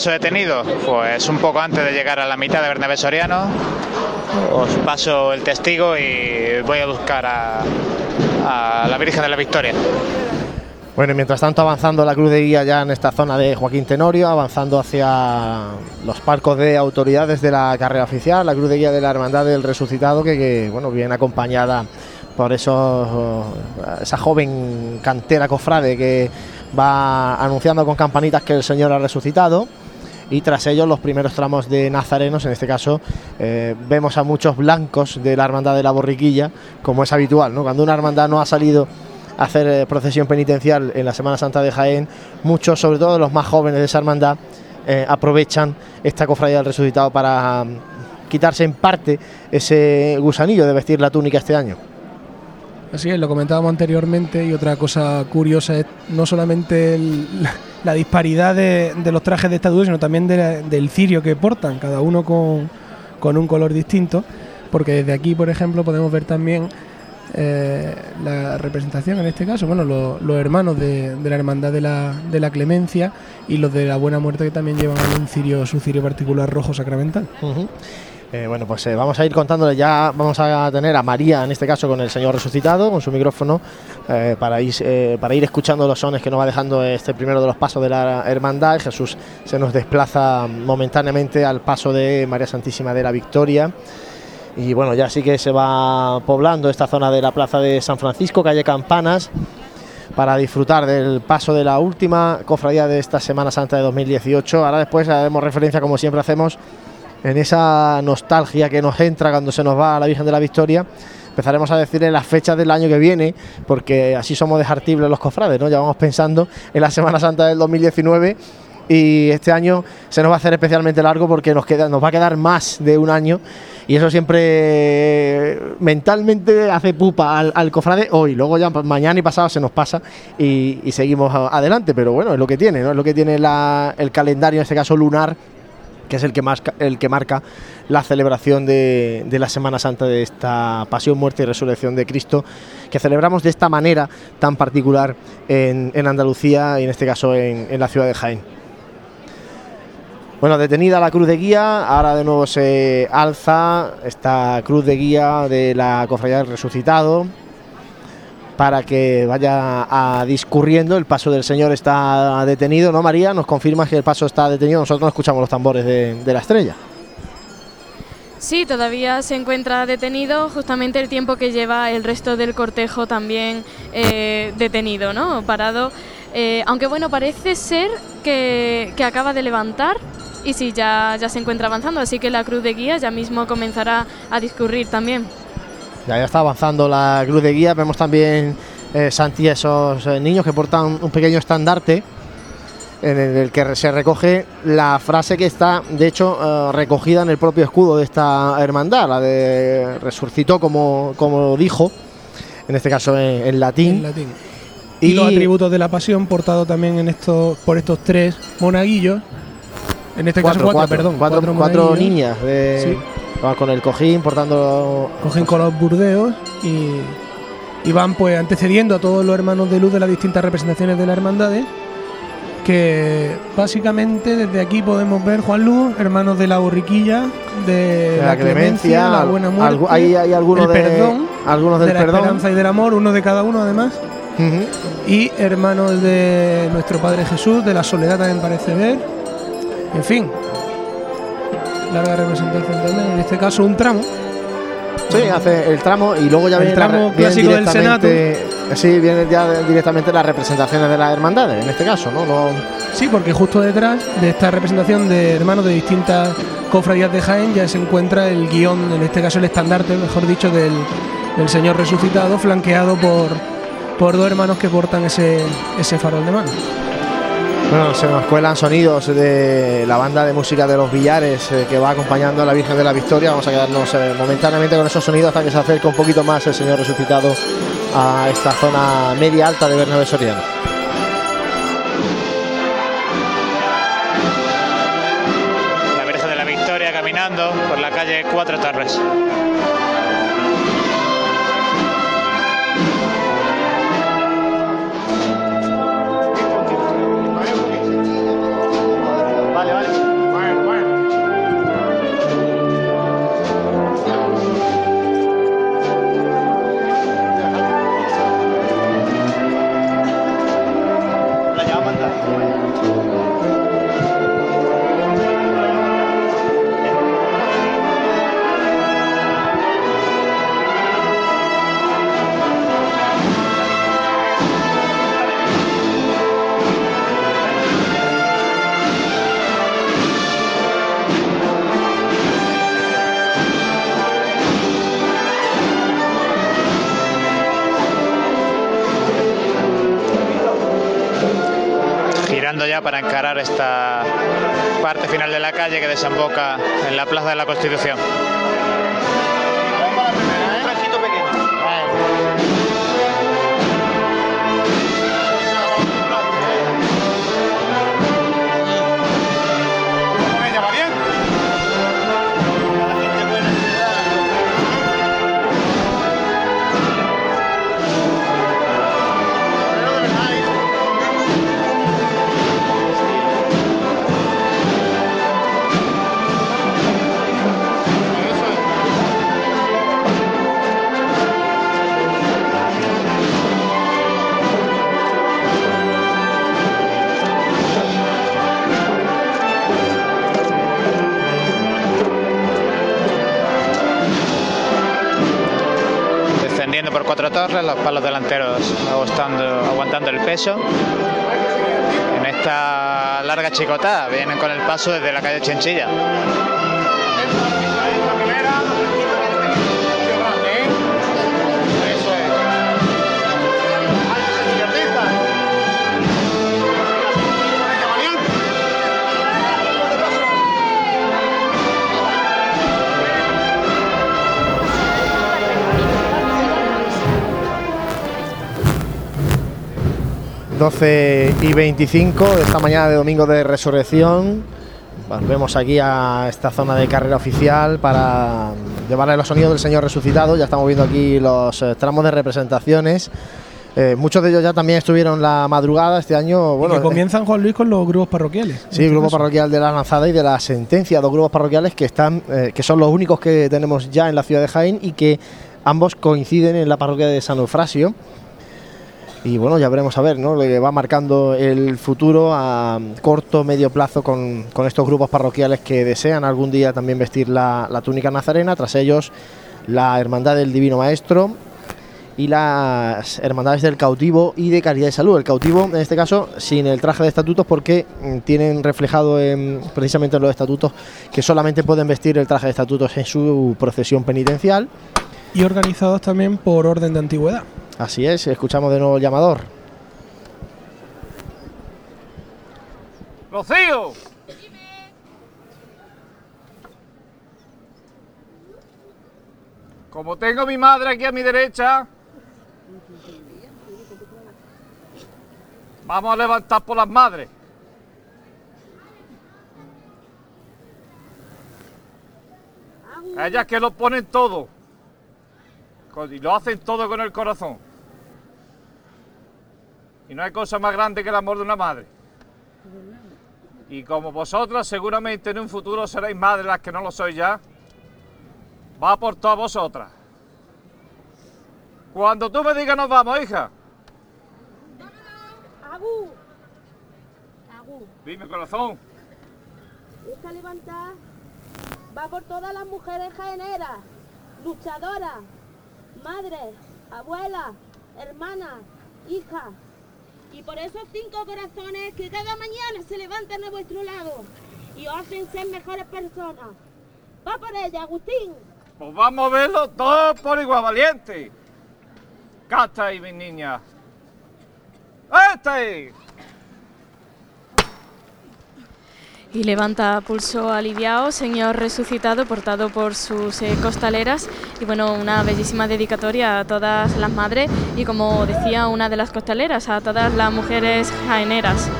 Paso detenido, pues un poco antes de llegar a la mitad de Bernabé Soriano, os paso el testigo y voy a buscar a, la Virgen de la Victoria. Bueno, mientras tanto avanzando la cruz de guía ya en esta zona de Joaquín Tenorio, avanzando hacia los palcos de autoridades de la carrera oficial, la cruz de guía de la Hermandad del Resucitado, que, bueno, viene acompañada por esos, esa joven cantera cofrade que va anunciando con campanitas que el Señor ha resucitado. Y tras ellos los primeros tramos de nazarenos, en este caso eh, vemos a muchos blancos de la Hermandad de la Borriquilla, como es habitual. Cuando una hermandad no ha salido a hacer eh, procesión penitencial en la Semana Santa de Jaén, muchos, sobre todo los más jóvenes de esa hermandad, eh, aprovechan esta cofradía del resucitado para um, quitarse en parte ese gusanillo de vestir la túnica este año. Así es, lo comentábamos anteriormente y otra cosa curiosa es no solamente la, disparidad de, de, los trajes de esta dúo, sino también del cirio que portan, cada uno con, un color distinto, porque desde aquí, por ejemplo, podemos ver también eh, la representación, en este caso, bueno, lo, los hermanos de, la Hermandad de la, de la Clemencia y los de la Buena Muerte que también llevan un cirio, su cirio particular rojo sacramental. Eh, bueno, pues eh, vamos a ir contándole ya, vamos a tener a María, en este caso con el Señor resucitado, con su micrófono, eh, para, ir, para ir escuchando los sones que nos va dejando este primero de los pasos de la hermandad. Jesús se nos desplaza momentáneamente al paso de María Santísima de la Victoria. Y bueno, ya sí que se va poblando esta zona de la plaza de San Francisco, calle Campanas, para disfrutar del paso de la última cofradía de esta Semana Santa de 2018. Ahora después haremos referencia, como siempre hacemos, en esa nostalgia que nos entra cuando se nos va a la Virgen de la Victoria, empezaremos a decirle las fechas del año que viene, porque así somos desartibles los cofrades, ¿no? Ya vamos pensando en la Semana Santa del 2019 y este año se nos va a hacer especialmente largo porque nos queda, nos va a quedar más de un año y eso siempre mentalmente hace pupa al, cofrade hoy, luego ya mañana y pasado se nos pasa y, seguimos adelante, pero bueno, es lo que tiene, ¿no? Es lo que tiene el calendario, en este caso lunar, que es el que, marca, el que marca la celebración de, de, la Semana Santa de esta pasión, muerte y resurrección de Cristo, que celebramos de esta manera tan particular en, en Andalucía y en este caso en, en, la ciudad de Jaén. Bueno, detenida la cruz de guía, ahora de nuevo se alza esta cruz de guía de la Cofradía del Resucitado para que vaya a discurriendo. El paso del Señor está detenido, ¿no, María? ¿Nos confirmas que el paso está detenido? Nosotros no escuchamos los tambores de, de la estrella. Sí, todavía se encuentra detenido, justamente el tiempo que lleva el resto del cortejo también eh, detenido, ¿no? Parado. Eh, aunque bueno, parece ser que, que, acaba de levantar y sí, ya, ya se encuentra avanzando, así que la cruz de guía ya mismo comenzará a discurrir también. Ya, ya está avanzando la cruz de guía, vemos también eh, Santi esos eh, niños que portan un pequeño estandarte en el que se recoge la frase que está, de hecho, uh, recogida en el propio escudo de esta hermandad, la de resucitó como, como dijo, en este caso en, en latín. En latín. Y, y, los atributos de la pasión portado también en estos, por estos tres monaguillos. En este cuatro, caso, cuatro, cuatro perdón. Cuatro, cuatro niñas de, sí. Con el cojín portando. Cojín con los burdeos y, y van pues antecediendo a todos los hermanos de luz de las distintas representaciones de las hermandades que básicamente desde aquí podemos ver Juan Luz, hermanos de la borriquilla, de, de la, la clemencia, la buena muerte, hay, hay algunos el perdón, de, algunos del de la perdón. esperanza y del amor, uno de cada uno además. Uh -huh. Y hermanos de nuestro Padre Jesús, de la soledad también parece ver. En fin, larga representación también, en este caso un tramo. Sí, hace el tramo y luego ya el viene tramo la, clásico del Senado. Sí, vienen ya directamente las representaciones de las hermandades, en este caso, ¿no? ¿no? Sí, porque justo detrás de esta representación de hermanos de distintas cofradías de Jaén ya se encuentra el guion, en este caso el estandarte, mejor dicho, del, del Señor resucitado, flanqueado por, por dos hermanos que portan ese, ese farol de mano. Bueno, se nos cuelan sonidos de la banda de música de los Villares eh, que va acompañando a la Virgen de la Victoria. Vamos a quedarnos eh, momentáneamente con esos sonidos hasta que se acerque un poquito más el Señor resucitado a esta zona media alta de Bernabé Soriano. La Virgen de la Victoria caminando por la calle Cuatro Torres. Ya para encarar esta parte final de la calle que desemboca en la Plaza de la Constitución. Por cuatro torres, los palos delanteros aguantando, aguantando el peso. En esta larga chicotada vienen con el paso desde la calle Chinchilla. ...12 y 25 de esta mañana de domingo de resurrección. Volvemos aquí a esta zona de carrera oficial para llevarle los sonidos del Señor resucitado. Ya estamos viendo aquí los eh, tramos de representaciones. Eh, muchos de ellos ya también estuvieron la madrugada este año. Bueno, que comienzan Juan Luis con los grupos parroquiales. Sí, grupo parroquial de la lanzada y de la sentencia, dos grupos parroquiales que están, eh, que son los únicos que tenemos ya en la ciudad de Jaén y que ambos coinciden en la parroquia de San Eufrasio. Y bueno, ya veremos a ver, ¿no? Le va marcando el futuro a corto, medio plazo con, con estos grupos parroquiales que desean algún día también vestir la, la túnica nazarena, tras ellos la Hermandad del Divino Maestro y las Hermandades del Cautivo y de Caridad y Salud. El cautivo, en este caso, sin el traje de estatutos porque mm, tienen reflejado en, precisamente en los estatutos que solamente pueden vestir el traje de estatutos en su procesión penitencial. Y organizados también por orden de antigüedad. Así es, escuchamos de nuevo el llamador. ¡Rocío! Como tengo mi madre aquí a mi derecha, vamos a levantar por las madres. Ellas que lo ponen todo. Y lo hacen todo con el corazón. Y no hay cosa más grande que el amor de una madre. Y como vosotras seguramente en un futuro seréis madres las que no lo sois ya, va por todas vosotras. Cuando tú me digas nos vamos, hija. Agu. Agu. Dime corazón. Esta levantada va por todas las mujeres jaeneras, luchadoras, madres, abuelas, hermanas, hijas. Y por esos cinco corazones que cada mañana se levantan a vuestro lado y os hacen ser mejores personas. Va por ella, Agustín. Pues vamos a verlo todos por igual valiente. Acá está ahí, mis niñas. ¡Este! Y levanta pulso aliviado, Señor resucitado, portado por sus eh, costaleras. Y bueno, una bellísima dedicatoria a todas las madres y como decía una de las costaleras, a todas las mujeres jaeneras.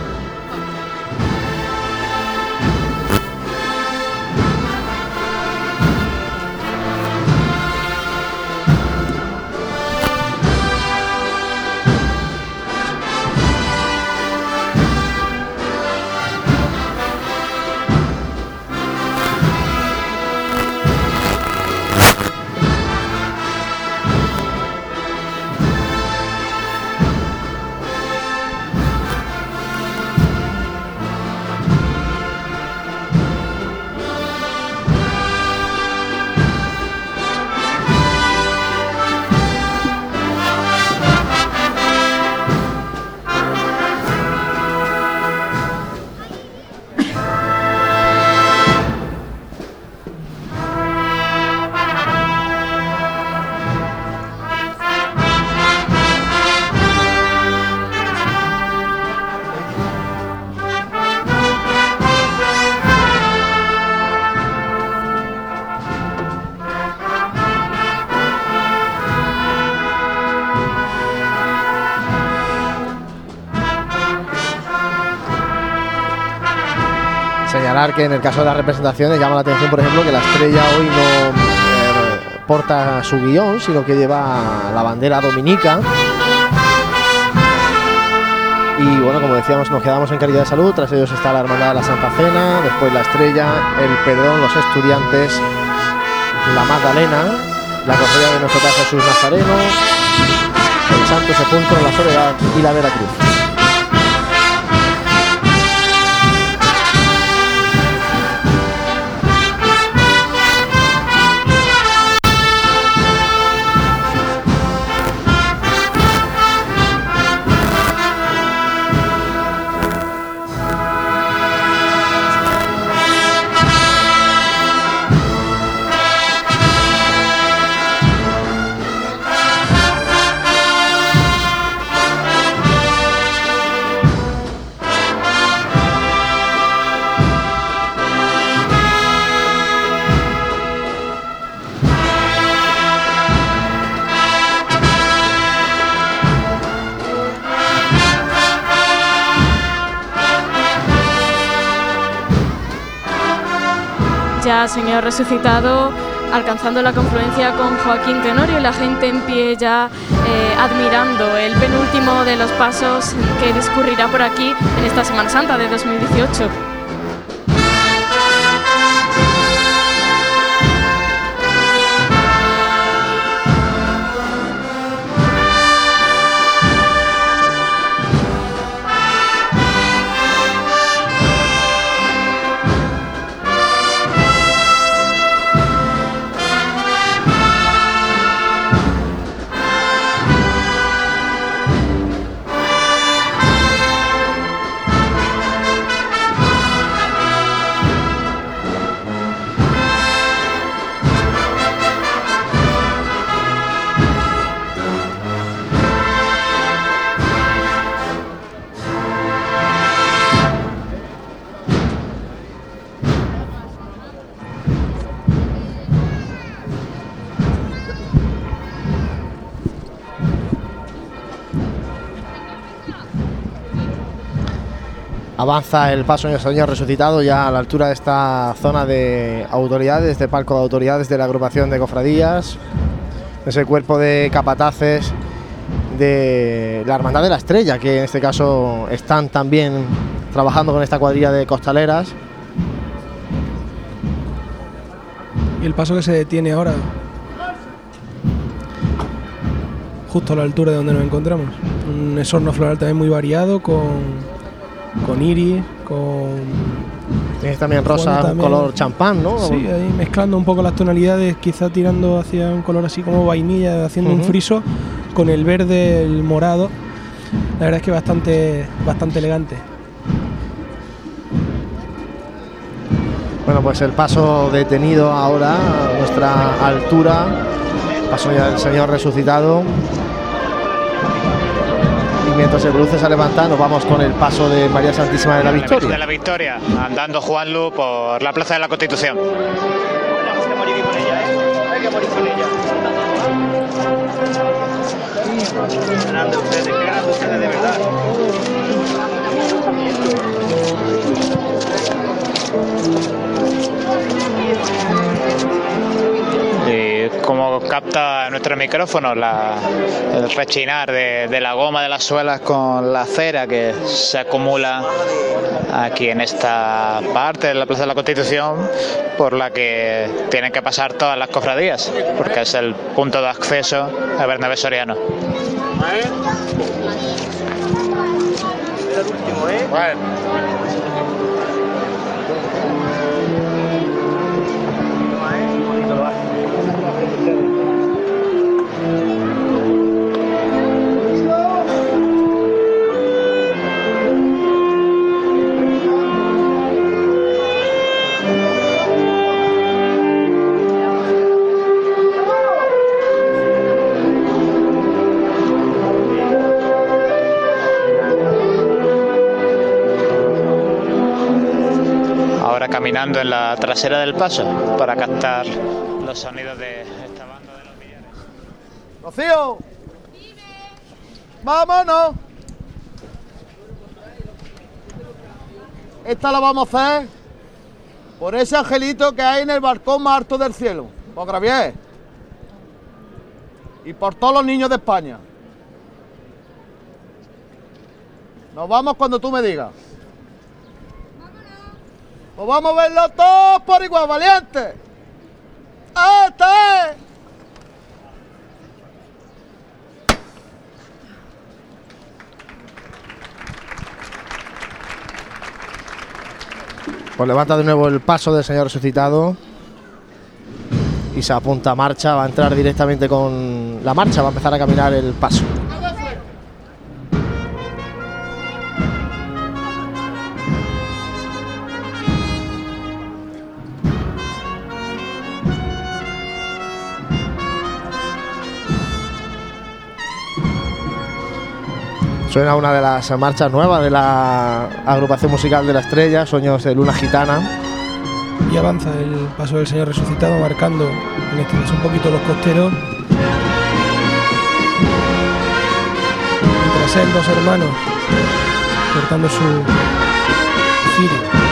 Que en el caso de las representaciones llama la atención, por ejemplo, que la estrella hoy no eh, porta su guion, sino que lleva la bandera dominica. Y bueno, como decíamos, nos quedamos en Caridad de Salud. Tras ellos está la Hermandad de la Santa Cena, después la Estrella, el Perdón, los estudiantes, la Magdalena, la Cofradía de nuestro Padre Jesús Nazareno, el Santo Sepulcro, la Soledad y la Veracruz. Señor resucitado, alcanzando la confluencia con Joaquín Tenorio y la gente en pie ya eh, admirando el penúltimo de los pasos que discurrirá por aquí en esta Semana Santa de 2018. Avanza el paso del Señor resucitado ya a la altura de esta zona de autoridades, de palco de autoridades de la agrupación de cofradías, ese cuerpo de capataces de la Hermandad de la Estrella, que en este caso están también trabajando con esta cuadrilla de costaleras. Y el paso que se detiene ahora, justo a la altura de donde nos encontramos. Un esorno floral también muy variado, con, con iris, con. Tienes también rosa, también- color champán, ¿no? Sí, ahí mezclando un poco las tonalidades, quizá tirando hacia un color así como vainilla, haciendo un friso con el verde, el morado. La verdad es que bastante, bastante elegante. Bueno, pues el paso detenido ahora a nuestra altura. Paso ya del Señor resucitado. Y mientras el cruce se levanta, nos vamos con el paso de María Santísima de la Victoria. de la Victoria, andando Juanlu por la Plaza de la Constitución. Y como capta nuestro micrófono la- el rechinar de, de la goma de las suelas con la cera que se acumula aquí en esta parte de la Plaza de la Constitución por la que tienen que pasar todas las cofradías porque es el punto de acceso a Bernabé Soriano. Ahora caminando en la trasera del paso para captar los sonidos de esta banda de los billares. Rocío. Vámonos. Esta la vamos a hacer por ese angelito que hay en el balcón más alto del cielo, por Gravier. Y por todos los niños de España. Nos vamos cuando tú me digas. Pues vamos a verlo todos por igual, valiente. ¡Este! Pues levanta de nuevo el paso del Señor resucitado. Y se apunta a marcha, va a entrar directamente con la marcha, va a empezar a caminar el paso. Suena una de las marchas nuevas de la agrupación musical de la estrella, Sueños de Luna Gitana. Y avanza el paso del Señor resucitado, marcando en este caso un poquito los costeros. Y tras dos hermanos cortando su cirio.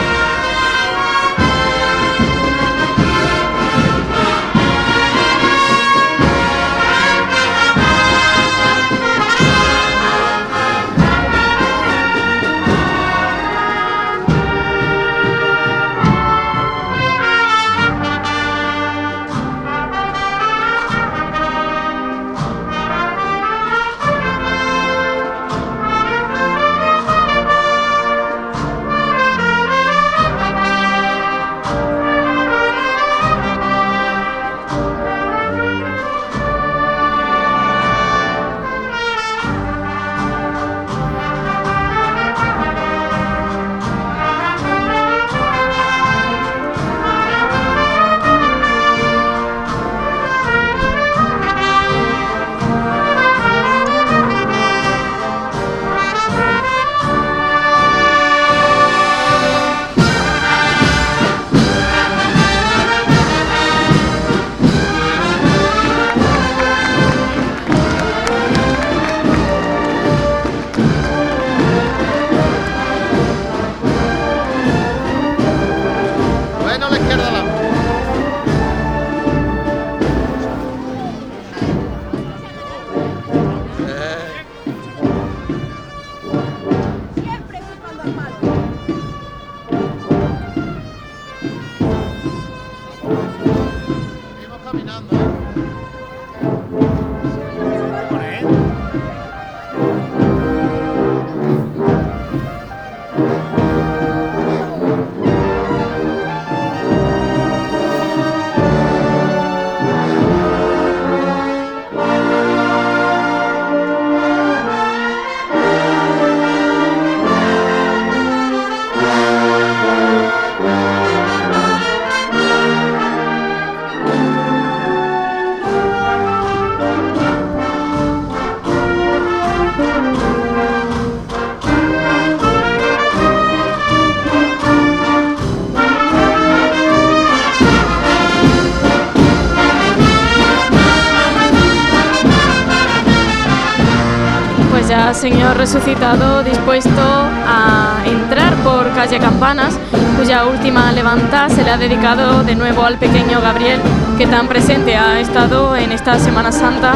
Resucitado dispuesto a entrar por calle Campanas, cuya última levanta se le ha dedicado de nuevo al pequeño Gabriel, que tan presente ha estado en esta Semana Santa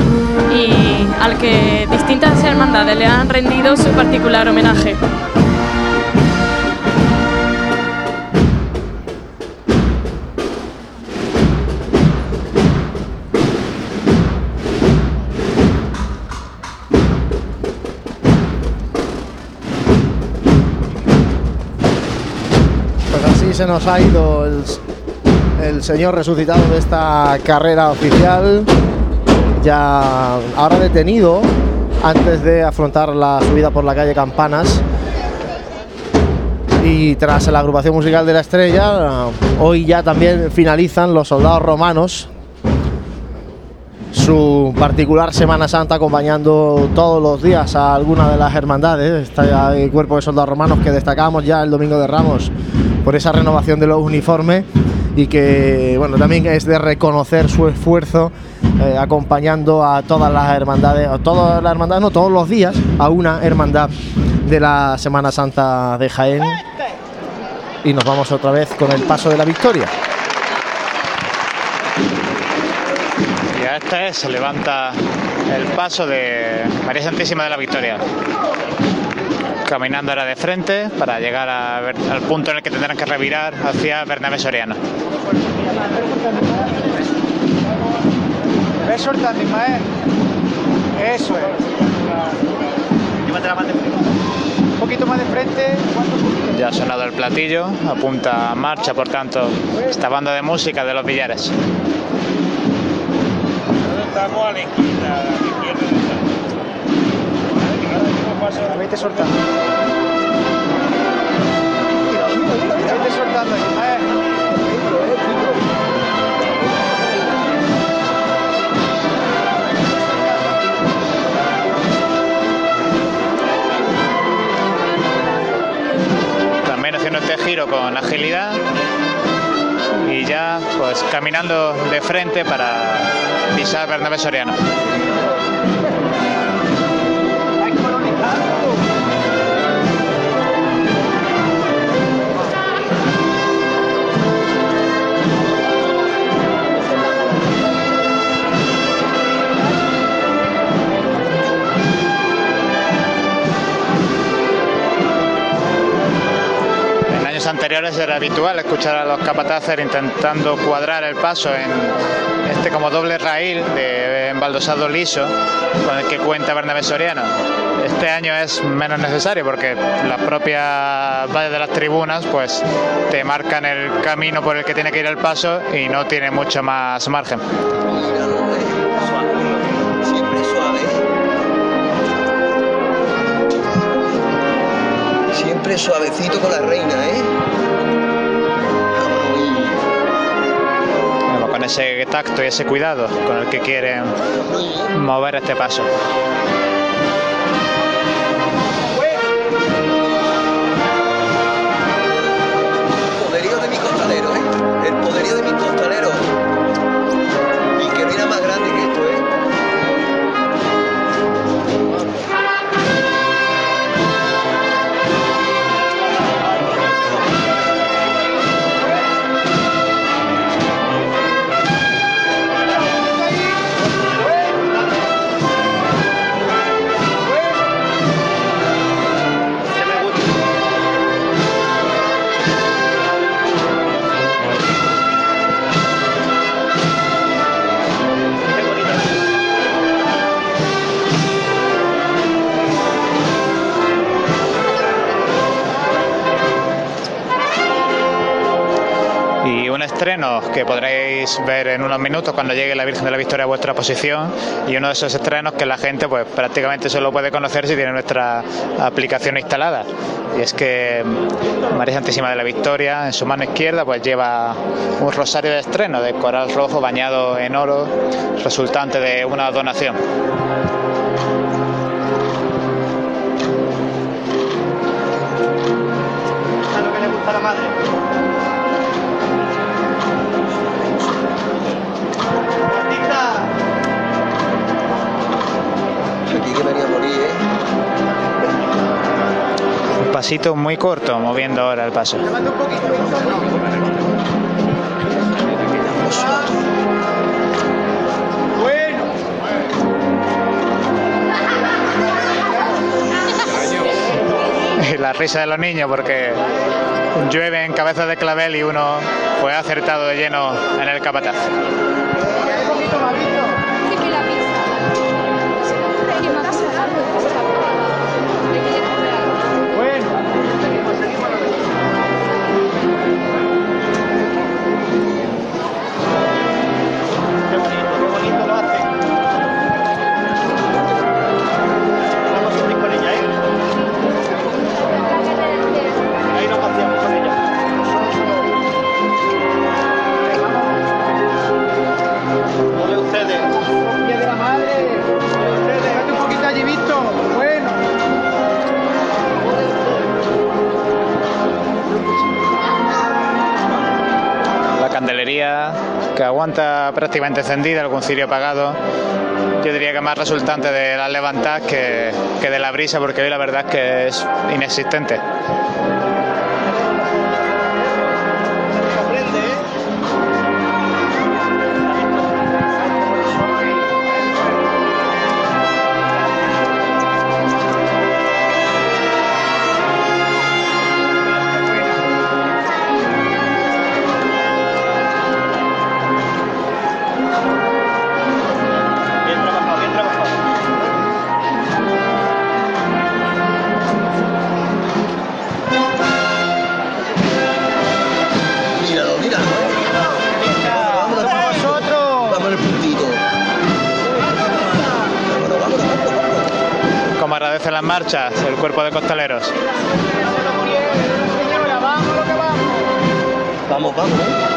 y al que distintas hermandades le han rendido su particular homenaje. Se nos ha ido el, el señor resucitado de esta carrera oficial. Ya ahora detenido antes de afrontar la subida por la calle Campanas. Y tras la agrupación musical de la estrella, hoy ya también finalizan los soldados romanos su particular Semana Santa acompañando todos los días a alguna de las hermandades. Está el cuerpo de soldados romanos que destacamos ya el domingo de Ramos por esa renovación de los uniformes y que bueno también es de reconocer su esfuerzo eh, acompañando a todas las hermandades, a todas las hermandades, no todos los días, a una hermandad de la Semana Santa de Jaén. Y nos vamos otra vez con el paso de la victoria. Y a esta es, se levanta el paso de María Santísima de la Victoria. Caminando ahora de frente para llegar a ver- al punto en el que tendrán que revirar hacia Bernabé Soriano. Eso es. Más de Un poquito más de frente. Ya ha sonado el platillo, apunta a marcha, por tanto, esta banda de música de los billares. Estamos a la izquierda, a la izquierda Vete soltando. Vete soltando, Ismael. También haciendo este giro con agilidad y ya pues caminando de frente para pisar Bernabé Soriano. Años anteriores era habitual escuchar a los capataces intentando cuadrar el paso en este como doble raíl de embaldosado liso con el que cuenta Bernabé Soriano. Este año es menos necesario porque las propias valles de las tribunas pues te marcan el camino por el que tiene que ir el paso y no tiene mucho más margen. Suavecito con la reina, ¿eh? Bueno, con ese tacto y ese cuidado con el que quieren mover este paso. Y un estreno que podréis ver en unos minutos cuando llegue la Virgen de la Victoria a vuestra posición y uno de esos estrenos que la gente pues prácticamente solo puede conocer si tiene nuestra aplicación instalada. Y es que María Santísima de la Victoria en su mano izquierda pues lleva un rosario de estreno de coral rojo bañado en oro resultante de una donación. Pasito muy corto, moviendo ahora el paso. Y la risa de los niños porque llueve en cabeza de clavel y uno fue acertado de lleno en el capataz. Prácticamente encendida, algún cirio apagado. Yo diría que más resultante de las levantadas que, que de la brisa, porque hoy la verdad es que es inexistente. El cuerpo de costaleros. Vamos vamos.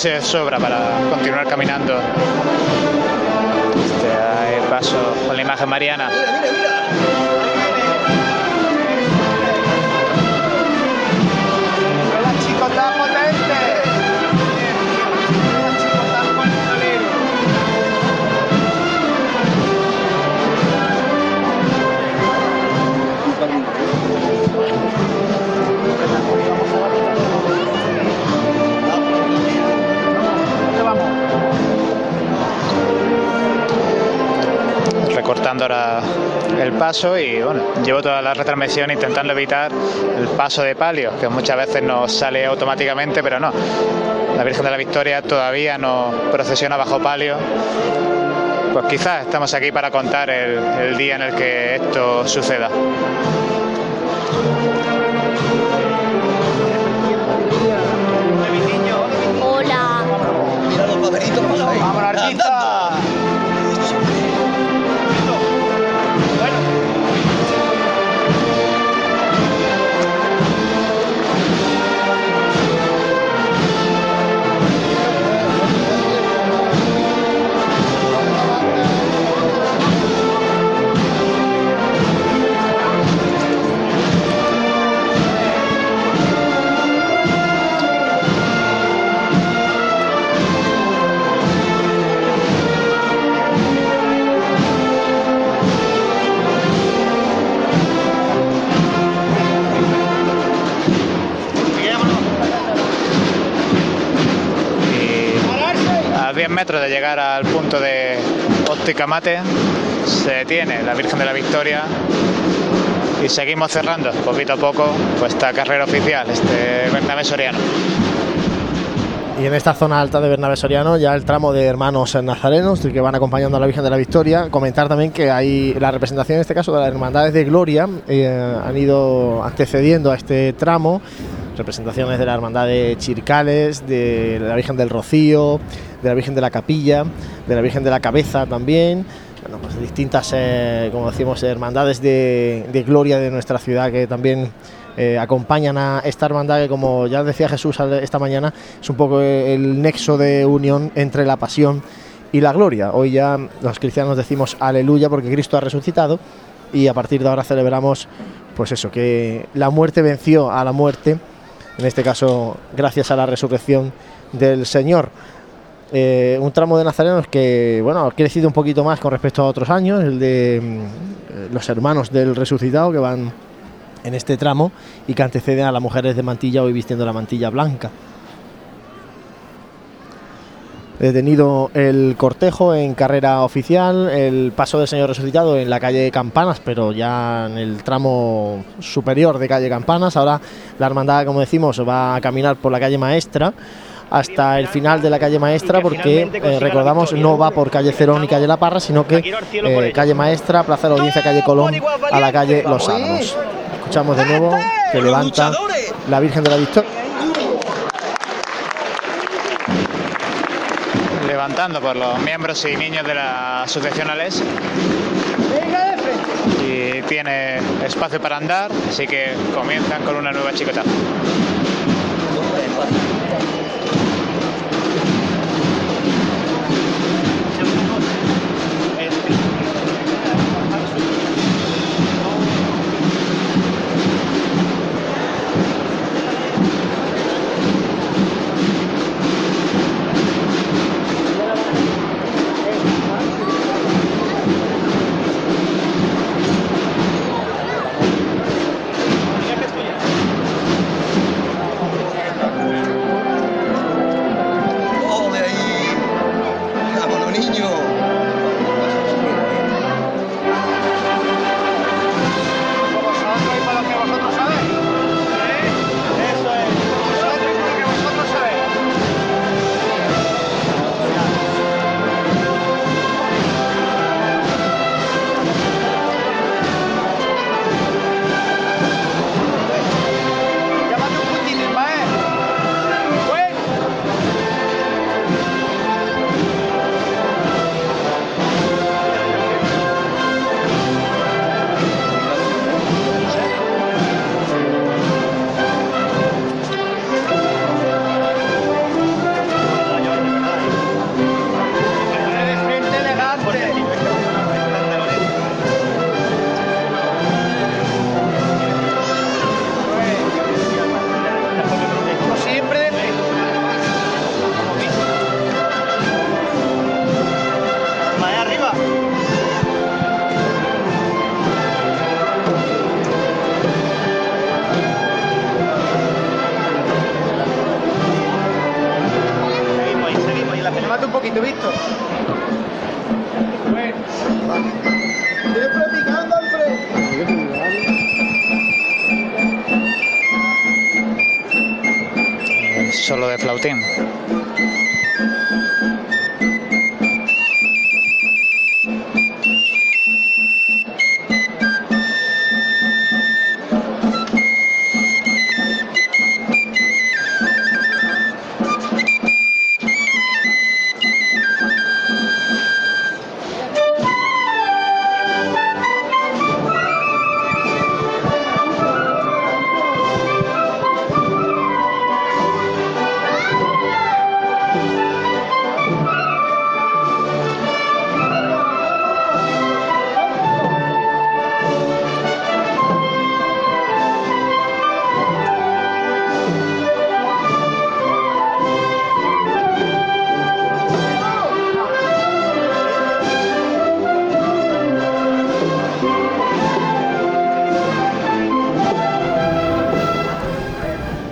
Espacio de sobra para continuar caminando. Este paso con la imagen mariana. ¡Hola, recortando ahora el paso y bueno, llevo toda la retransmisión intentando evitar el paso de palio, que muchas veces nos sale automáticamente, pero no. La Virgen de la Victoria todavía no procesiona bajo palio. Pues quizás estamos aquí para contar el, el día en el que esto suceda. Metros de llegar al punto de óptica mate, se detiene la Virgen de la Victoria y seguimos cerrando poquito a poco esta carrera oficial, este Bernabé Soriano. Y en esta zona alta de Bernabé Soriano, ya el tramo de hermanos nazarenos que van acompañando a la Virgen de la Victoria. Comentar también que hay la representación, en este caso, de las Hermandades de Gloria, eh, han ido antecediendo a este tramo. Representaciones de la Hermandad de Chircales, de la Virgen del Rocío, de la Virgen de la Capilla, de la Virgen de la Cabeza también. Bueno, pues distintas, eh, como decimos, hermandades de, gloria de nuestra ciudad que también eh, acompañan a esta hermandad que, como ya decía Jesús esta mañana, es un poco el nexo de unión entre la pasión y la gloria. Hoy ya los cristianos decimos aleluya porque Cristo ha resucitado y a partir de ahora celebramos, pues eso, que la muerte venció a la muerte, en este caso gracias a la resurrección del Señor. Eh, un tramo de nazarenos que bueno ha crecido un poquito más con respecto a otros años, el de mm, los hermanos del resucitado que van en este tramo y que anteceden a las mujeres de mantilla hoy vistiendo la mantilla blanca. Detenido el cortejo en carrera oficial, el paso del Señor resucitado en la calle Campanas, pero ya en el tramo superior de calle Campanas. Ahora la hermandad, como decimos, va a caminar por la calle Maestra hasta el final de la calle Maestra porque eh, recordamos no va por calle Cerón y calle La Parra sino que eh, calle Maestra, Plaza de la Audiencia, calle Colón a la calle Los Álamos. Escuchamos de nuevo que levanta la Virgen de la Victoria. Levantando por los miembros y niños de la asociación ALES. Y tiene espacio para andar, así que comienzan con una nueva chicota.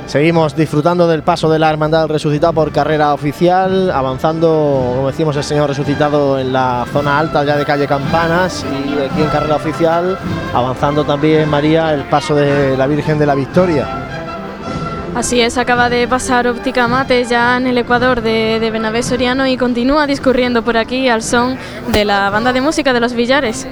Seguimos disfrutando del paso de la Hermandad del Resucitado por carrera oficial, avanzando, como decimos, el Señor Resucitado en la zona alta ya de calle Campanas y aquí en carrera oficial, avanzando también María el paso de la Virgen de la Victoria. Así es, acaba de pasar Óptica Mate ya en el Ecuador de, de Bernabé Soriano y continúa discurriendo por aquí al son de la banda de música de los Villares.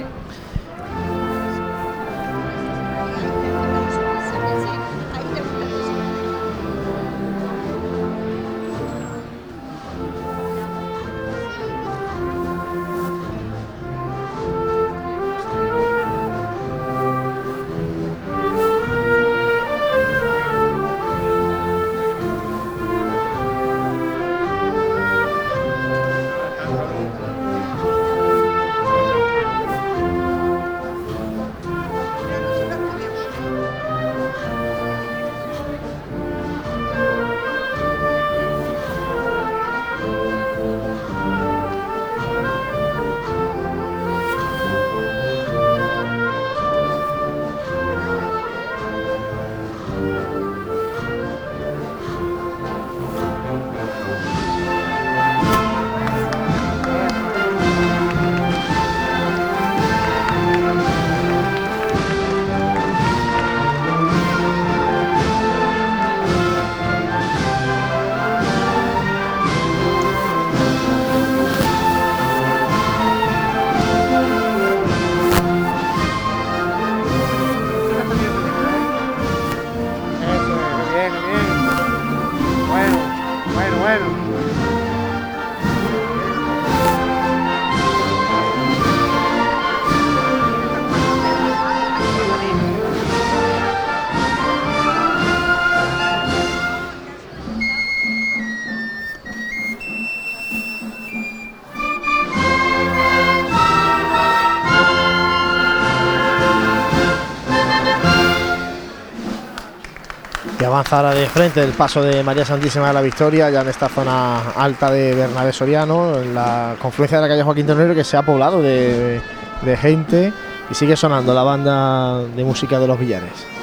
Avanza de frente el paso de María Santísima de la Victoria, ya en esta zona alta de Bernabé Soriano, en la confluencia de la calle Joaquín Tornero, que se ha poblado de, de gente y sigue sonando la banda de música de los Villares.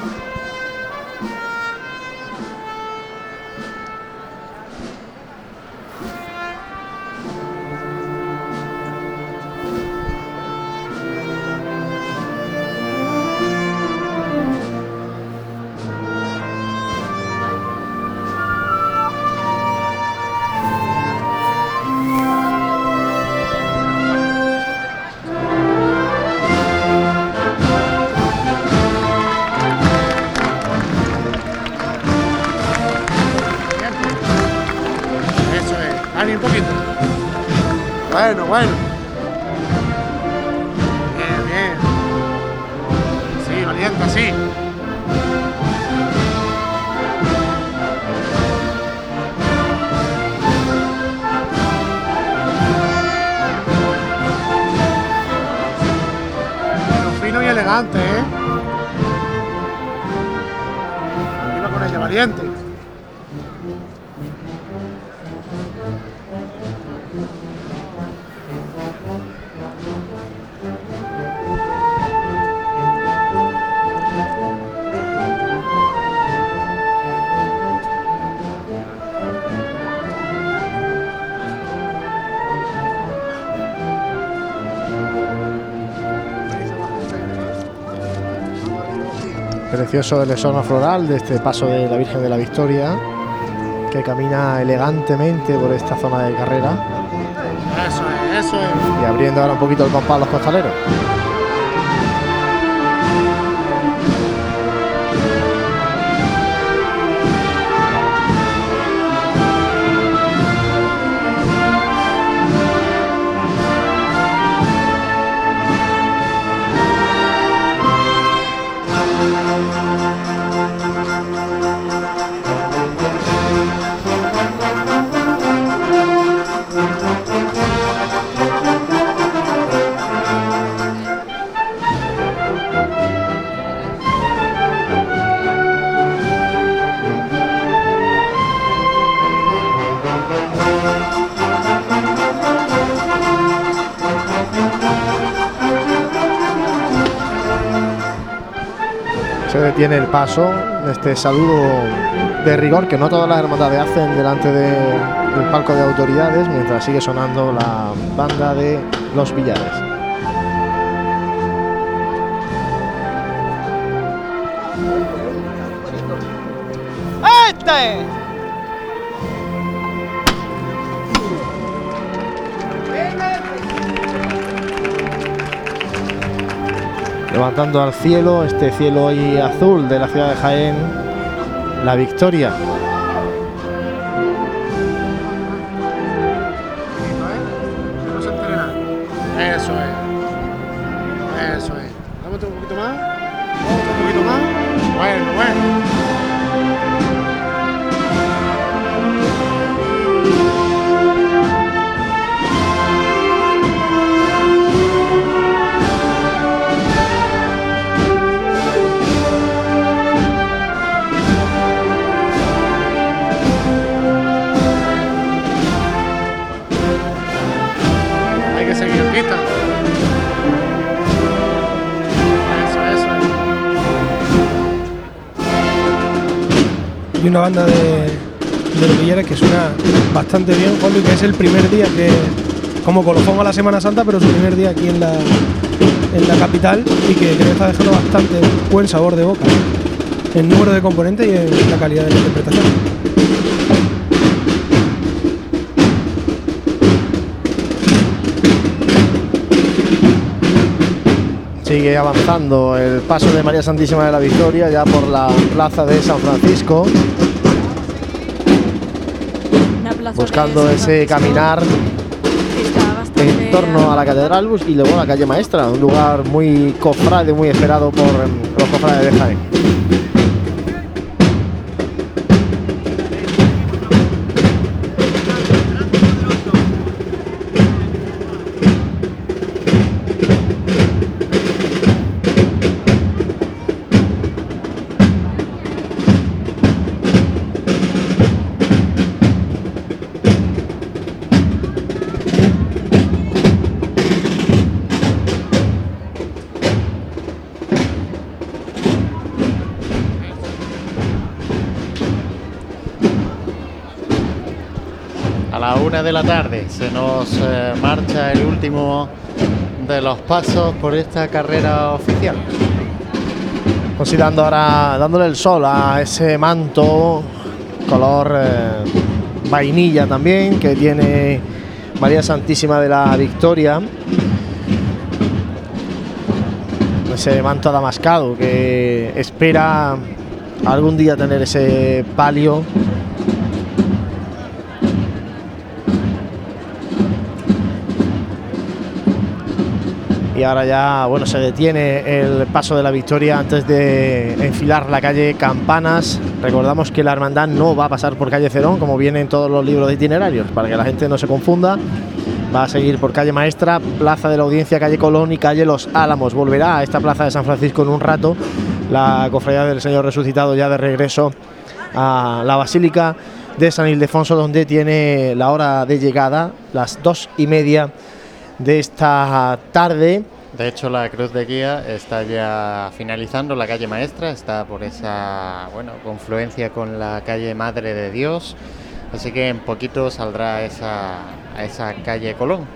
Precioso el exorno floral de este paso de la Virgen de la Victoria, que camina elegantemente por esta zona de carrera Eso es, eso es. y abriendo ahora un poquito el compás a los costaleros. Se detiene el paso este saludo de rigor que no todas las hermandades hacen delante de- del palco de autoridades mientras sigue sonando la banda de los billares. ¡Este! Levantando al cielo, este cielo hoy azul de la ciudad de Jaén, la victoria. Una banda de, de los Villares que suena bastante bien, Juanlu, y que es el primer día que, como colofón a la Semana Santa, pero su primer día aquí en la, en la capital y que creo está dejando bastante buen sabor de boca en número de componentes y en la calidad de la interpretación. Sigue avanzando el paso de María Santísima de la Victoria ya por la plaza de San Francisco, buscando ese caminar en torno a la Catedral Bus y luego a la calle Maestra, un lugar muy cofrade, muy esperado por em, los cofrades de Jaén. De la tarde se nos eh, marcha el último de los pasos por esta carrera oficial. Pues dando ahora, dándole el sol a ese manto color eh, vainilla también que tiene María Santísima de la Victoria. Ese manto adamascado que espera algún día tener ese palio Y ahora ya, bueno, se detiene el paso de la victoria antes de enfilar la calle Campanas. Recordamos que la hermandad no va a pasar por calle Cerón, como viene en todos los libros de itinerarios, para que la gente no se confunda. Va a seguir por calle Maestra, Plaza de la Audiencia, calle Colón y calle Los Álamos. Volverá a esta plaza de San Francisco en un rato. La cofradía del Señor resucitado ya de regreso a la Basílica de San Ildefonso, donde tiene la hora de llegada, las dos y media de esta tarde. De hecho, la cruz de guía está ya finalizando la calle Maestra, está por esa bueno confluencia con la calle Madre de Dios, así que en poquito saldrá esa, a esa calle Colón.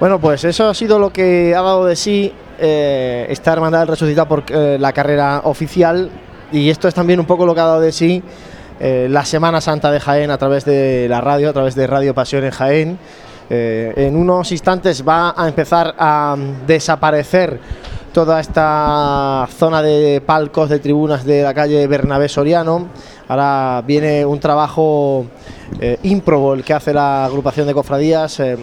Bueno, pues eso ha sido lo que ha dado de sí eh, esta hermandad del resucitado por eh, la carrera oficial y esto es también un poco lo que ha dado de sí eh, la Semana Santa de Jaén a través de la radio, a través de Radio Pasión en Jaén. Eh, en unos instantes va a empezar a desaparecer toda esta zona de palcos, de tribunas de la calle Bernabé Soriano. Ahora viene un trabajo eh, ímprobo el que hace la agrupación de cofradías eh,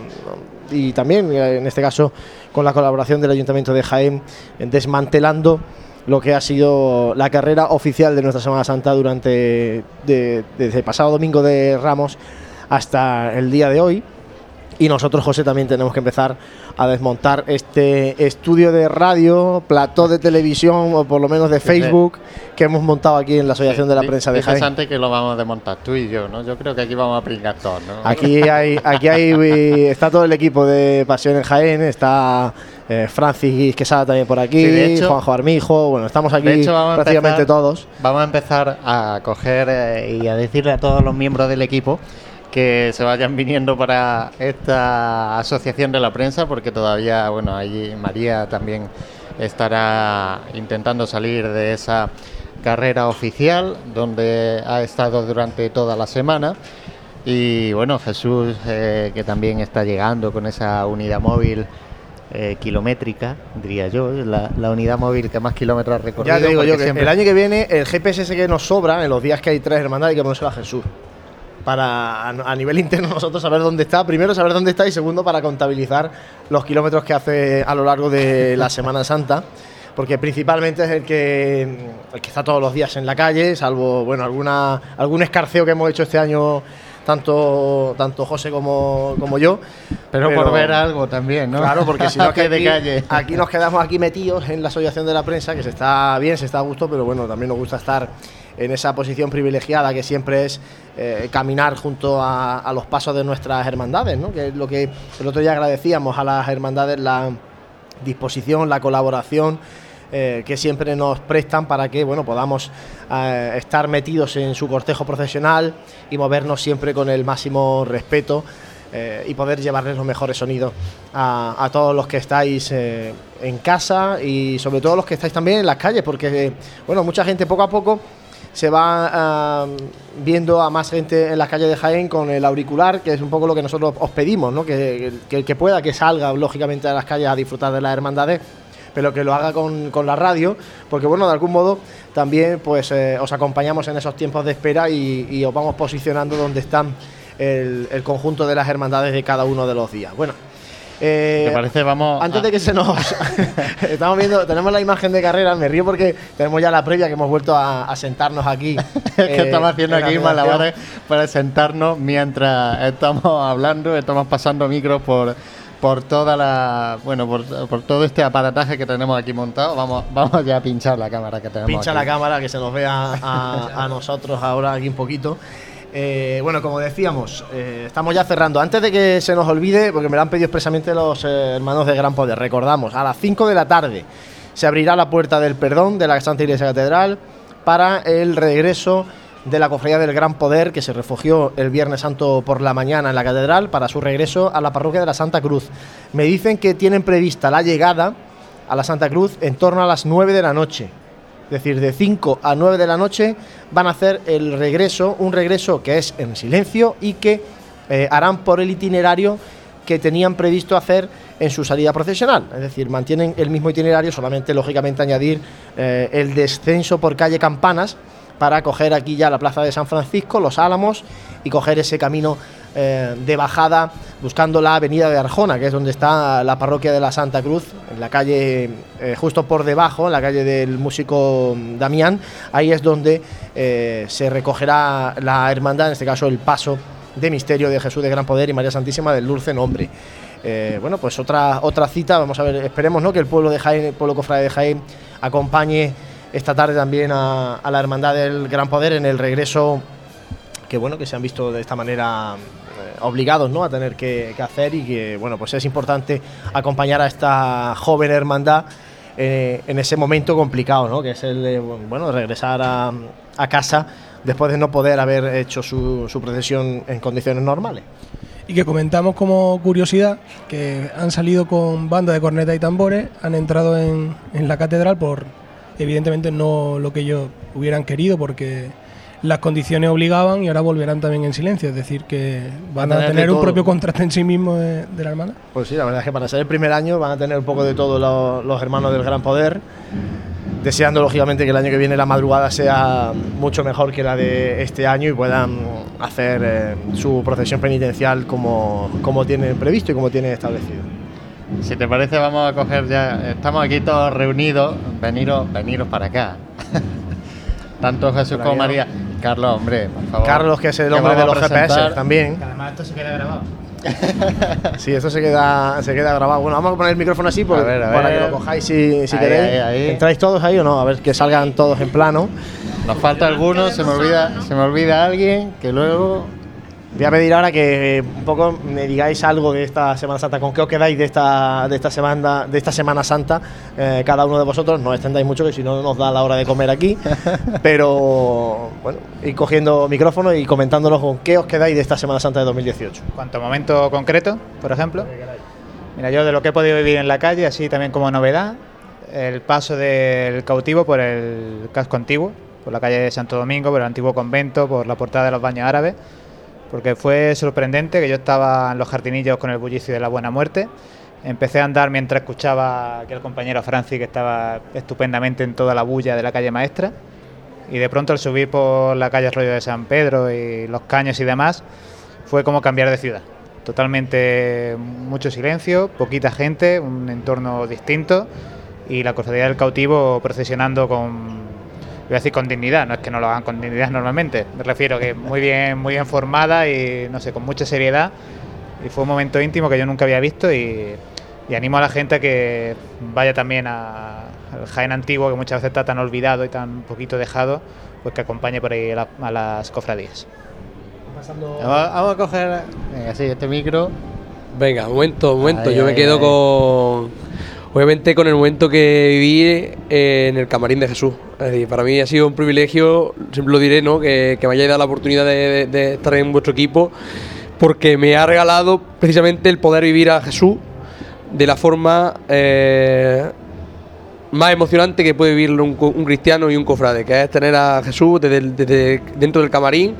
y también, eh, en este caso, con la colaboración del Ayuntamiento de Jaén, desmantelando lo que ha sido la carrera oficial de nuestra Semana Santa durante de- desde pasado domingo de Ramos hasta el día de hoy Y nosotros, José, también tenemos que empezar a desmontar este estudio de radio, plató de televisión o por lo menos de Facebook que hemos montado aquí en la Asociación de la Prensa de Jaén. antes que lo vamos a desmontar tú y yo, ¿no? Yo creo que aquí vamos a pringar todos, ¿no? Aquí hay, aquí hay, eh, está todo el equipo de Pasión en Jaén, está eh, Francis Quesada también por aquí, Sí, de hecho- Juanjo Armijo, bueno, estamos aquí hecho, prácticamente empezar- todos. Vamos a empezar a coger eh, y a decirle a todos los miembros del equipo que se vayan viniendo para esta asociación de la prensa, porque todavía, bueno, ahí María también estará intentando salir de esa carrera oficial, donde ha estado durante toda la semana. Y bueno, Jesús, eh, que también está llegando con esa unidad móvil eh, kilométrica, diría yo, la, la unidad móvil que más kilómetros ha recorrido. Ya te digo yo porque que siempre- el año que viene el GPS ese que nos sobra, en los días que hay tres hermandades, hay que ponérselo a Jesús. Para a, nivel interno nosotros saber dónde está, primero saber dónde está y segundo para contabilizar los kilómetros que hace a lo largo de la Semana Santa. Porque principalmente es el que, el que está todos los días en la calle, salvo bueno alguna, algún escarceo que hemos hecho este año tanto, tanto José como, como yo. Pero, por ver algo también, ¿no? Claro, porque si no A es que pie de aquí, calle. aquí nos quedamos aquí metidos en la asociación de la prensa, que se está bien, se está a gusto, pero bueno, también nos gusta estar en esa posición privilegiada que siempre es eh, caminar junto a, a los pasos de nuestras hermandades, ¿no? que es lo que el otro día agradecíamos a las hermandades la disposición, la colaboración eh, que siempre nos prestan para que bueno podamos eh, estar metidos en su cortejo profesional y movernos siempre con el máximo respeto eh, y poder llevarles los mejores sonidos a, a todos los que estáis en casa y sobre todo los que estáis también en las calles porque bueno mucha gente poco a poco se va ah, viendo a más gente en las calles de Jaén con el auricular, que es un poco lo que nosotros os pedimos, ¿no? que, que que pueda que salga lógicamente a las calles a disfrutar de las hermandades, pero que lo haga con, con la radio, porque bueno, de algún modo también pues eh, os acompañamos en esos tiempos de espera y, y os vamos posicionando donde están el, el conjunto de las hermandades de cada uno de los días. Bueno, eh, ¿Te parece? Vamos. antes a- de que se nos. Estamos viendo, tenemos la imagen de carrera, me río porque tenemos ya la previa que hemos vuelto a, a sentarnos aquí. Es que eh, estamos haciendo aquí malabares para sentarnos mientras estamos hablando, estamos pasando micros por por toda la bueno por, por todo este aparataje que tenemos aquí montado. Vamos vamos ya a pinchar la cámara que tenemos. Pincha aquí. la cámara que se nos vea a, a nosotros ahora aquí un poquito. Eh, bueno, como decíamos, eh, estamos ya cerrando. Antes de que se nos olvide, porque me lo han pedido expresamente los eh, hermanos de Gran Poder, recordamos, a las 5 de la tarde se abrirá la puerta del perdón de la Santa Iglesia Catedral para el regreso de la Cofradía del Gran Poder que se refugió el Viernes Santo por la mañana en la Catedral para su regreso a la parroquia de la Santa Cruz. Me dicen que tienen prevista la llegada a la Santa Cruz en torno a las 9 de la noche. Es decir, de 5 a 9 de la noche van a hacer el regreso, un regreso que es en silencio y que eh, harán por el itinerario que tenían previsto hacer en su salida procesional. Es decir, mantienen el mismo itinerario, solamente lógicamente añadir eh, el descenso por calle Campanas para coger aquí ya la plaza de San Francisco, los Álamos y coger ese camino eh, de bajada buscando la avenida de Arjona, que es donde está la parroquia de la Santa Cruz, en la calle eh, justo por debajo, en la calle del músico Damián. Ahí es donde eh, se recogerá la hermandad, en este caso el paso de misterio de Jesús de Gran Poder y María Santísima del Dulce Nombre. Bueno, pues otra, otra cita, vamos a ver, esperemos ¿no? que el pueblo de Jaén, el pueblo cofrade de Jaén, acompañe esta tarde también a, a la Hermandad del Gran Poder en el regreso que bueno que se han visto de esta manera eh, obligados ¿no? a tener que, que hacer y que bueno pues es importante acompañar a esta joven hermandad eh, en ese momento complicado ¿no? que es el de bueno regresar a, a casa después de no poder haber hecho su, su procesión en condiciones normales Y que comentamos como curiosidad que han salido con banda de corneta y tambores, han entrado en, en la catedral por, evidentemente, no lo que ellos hubieran querido, porque las condiciones obligaban y ahora volverán también en silencio. Es decir, que van A a tener un todo. propio contraste en sí mismo de, de la hermana. Pues sí, la verdad es que para ser el primer año van a tener un poco de todo los, los hermanos del Gran Poder, deseando lógicamente que el año que viene la madrugada sea mucho mejor que la de este año y puedan hacer eh, su procesión penitencial como, como tienen previsto y como tienen establecido. Si te parece, vamos a coger ya. Estamos aquí todos reunidos. Veniros, veniros para acá. Tanto Jesús como María. Carlos, hombre, por favor. Carlos, que es el Que hombre de los GPS también. Además, esto se queda grabado. Sí, esto se queda, se queda grabado. Bueno, vamos a poner el micrófono así por- A ver, a para ver. que lo cojáis si, si Ahí, queréis. ahí, ahí. ¿Entráis todos ahí o no? A ver que salgan todos en plano. Nos falta alguno, se me olvida, se me olvida alguien que luego. Voy a pedir ahora que eh, un poco me digáis algo de esta Semana Santa, con qué os quedáis de esta, de esta semana, de esta Semana Santa, eh, cada uno de vosotros, no extendáis mucho que si no nos da la hora de comer aquí, pero bueno, ir cogiendo micrófono y comentándonos con qué os quedáis de esta Semana Santa de 2018. ¿Cuánto momento concreto, por ejemplo? Mira, yo de lo que he podido vivir en la calle, así también como novedad, el paso del cautivo por el casco antiguo, por la calle de Santo Domingo, por el antiguo convento, por la portada de los baños árabes, porque fue sorprendente que yo estaba en los jardinillos con el bullicio de la buena muerte. Empecé a andar mientras escuchaba aquel compañero Francis que estaba estupendamente en toda la bulla de la calle maestra. Y de pronto al subir por la calle Arroyo de San Pedro y los caños y demás, fue como cambiar de ciudad. Totalmente mucho silencio, poquita gente, un entorno distinto y la cofradía del cautivo procesionando con, voy a decir con dignidad, no es que no lo hagan con dignidad normalmente, me refiero que muy bien, muy bien formada y no sé, con mucha seriedad y fue un momento íntimo que yo nunca había visto y, y animo a la gente a que vaya también a- al Jaén antiguo que muchas veces está tan olvidado y tan poquito dejado, pues que acompañe por ahí a, la- a las cofradías. Vamos, vamos a coger venga, sí, este micro. Venga, momento, momento. Ahí, Yo me quedo ahí. con. Obviamente con el momento que viví en el camarín de Jesús. Para mí ha sido un privilegio, siempre lo diré, ¿no? Que, me hayáis dado la oportunidad de, estar en vuestro equipo, porque me ha regalado precisamente el poder vivir a Jesús de la forma eh, más emocionante que puede vivir un, cristiano y un cofrade, que es tener a Jesús desde, desde dentro del camarín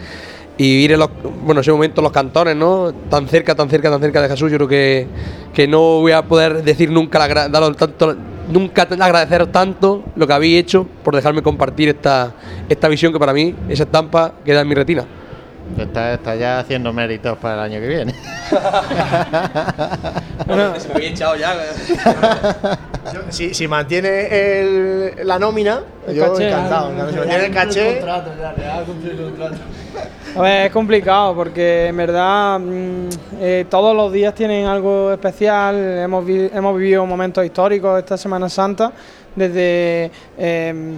y vivir en los, bueno, ese momento los cantones, ¿no? Tan cerca, tan cerca, tan cerca de Jesús, yo creo que, que no voy a poder decir nunca, la, daros tanto, nunca agradeceros tanto lo que habéis hecho por dejarme compartir esta, esta visión que para mí, esa estampa, queda en mi retina. Está, está ya haciendo méritos para el año que viene. se me había echado ya. Si, si mantiene el- la nómina, El yo caché, encantado. ah, Si mantiene el caché, contrato, ya, ya cumplió el contrato. A ver, es complicado porque en verdad mm, eh, todos los días tienen algo especial. Hemos, vi- hemos vivido momentos históricos esta Semana Santa, desde eh,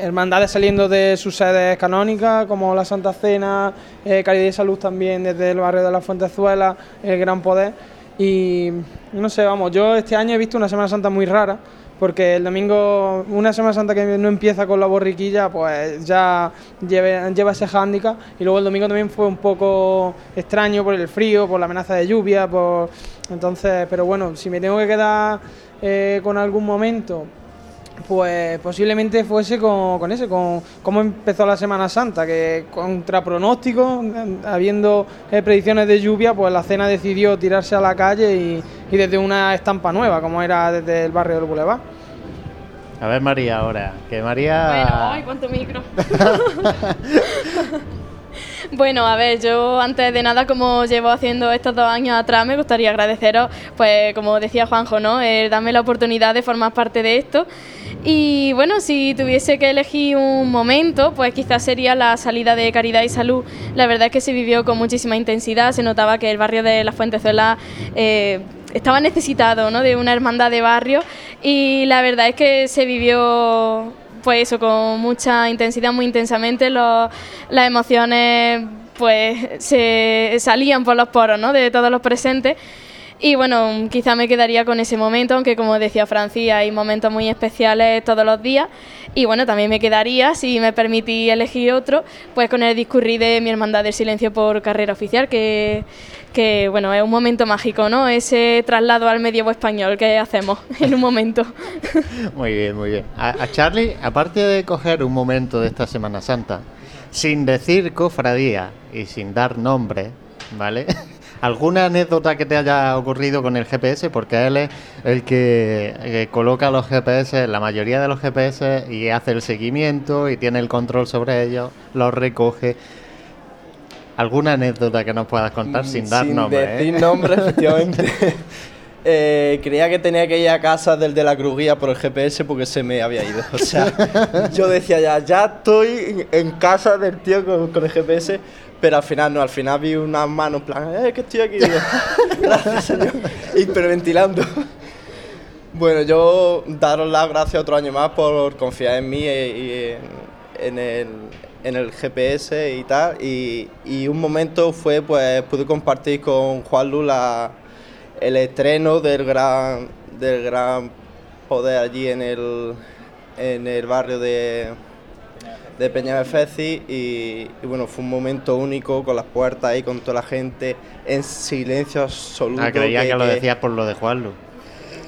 hermandades saliendo de sus sedes canónicas, como la Santa Cena, eh, Caridad y Salud también desde el barrio de la Fuentezuela, el Gran Poder. Y no sé, vamos, yo este año he visto una Semana Santa muy rara, porque el domingo, una Semana Santa que no empieza con la borriquilla, pues ya lleve- lleva ese hándicap. Y luego el domingo también fue un poco extraño por el frío, por la amenaza de lluvia, por entonces, pero bueno, si me tengo que quedar eh, con algún momento, pues posiblemente fuese con, con ese, con cómo empezó la Semana Santa, que contra pronóstico, habiendo eh, predicciones de lluvia, pues la cena decidió tirarse a la calle y, y desde una estampa nueva, como era desde el barrio del Boulevard. A ver, María, ahora. Que María. Bueno, ay, cuánto micro. Bueno, a ver, yo antes de nada, como llevo haciendo estos dos años atrás, me gustaría agradeceros, pues como decía Juanjo, ¿no? Darme la oportunidad de formar parte de esto. Y bueno, si tuviese que elegir un momento, pues quizás sería la salida de Caridad y Salud. La verdad es que se vivió con muchísima intensidad, se notaba que el barrio de La Fuentezuela eh, estaba necesitado ¿no? de una hermandad de barrio y la verdad es que se vivió pues eso, con mucha intensidad, muy intensamente, las emociones pues se salían por los poros ¿no? de todos los presentes. Y bueno, quizá me quedaría con ese momento, aunque como decía Francis, hay momentos muy especiales todos los días. Y bueno, también me quedaría, si me permití elegir otro, pues con el discurrir de mi Hermandad del Silencio por carrera oficial, que, que bueno, es un momento mágico, ¿no? Ese traslado al medievo español que hacemos en un momento. Muy bien, muy bien. A, a Charlie, aparte de coger un momento de esta Semana Santa, sin decir cofradía y sin dar nombre, ¿vale? ¿Alguna anécdota que te haya ocurrido con el GPS? Porque él es el que, eh, coloca los GPS, la mayoría de los GPS, y hace el seguimiento y tiene el control sobre ellos, los recoge. ¿Alguna anécdota que nos puedas contar sin dar Sin nombre? decir eh? nombre, efectivamente. eh, creía que tenía que ir a casa del de la crujía por el GPS porque se me había ido. O sea, yo decía ya, ya estoy en, en casa del tío con, con el GPS, pero al final no, al final vi una mano en plan, eh, que estoy aquí. Gracias, señor. Hiperventilando. Bueno, yo daros las gracias otro año más por confiar en mí y, y en, en el, en el GPS y tal. Y, y un momento fue, pues, pude compartir con Juan Lula el estreno del gran, del gran poder allí en el, en el barrio de, de Peñamefeci y, y bueno, fue un momento único con las puertas ahí, con toda la gente en silencio absoluto. Ah, creía que, lo decías por lo de Juanlu.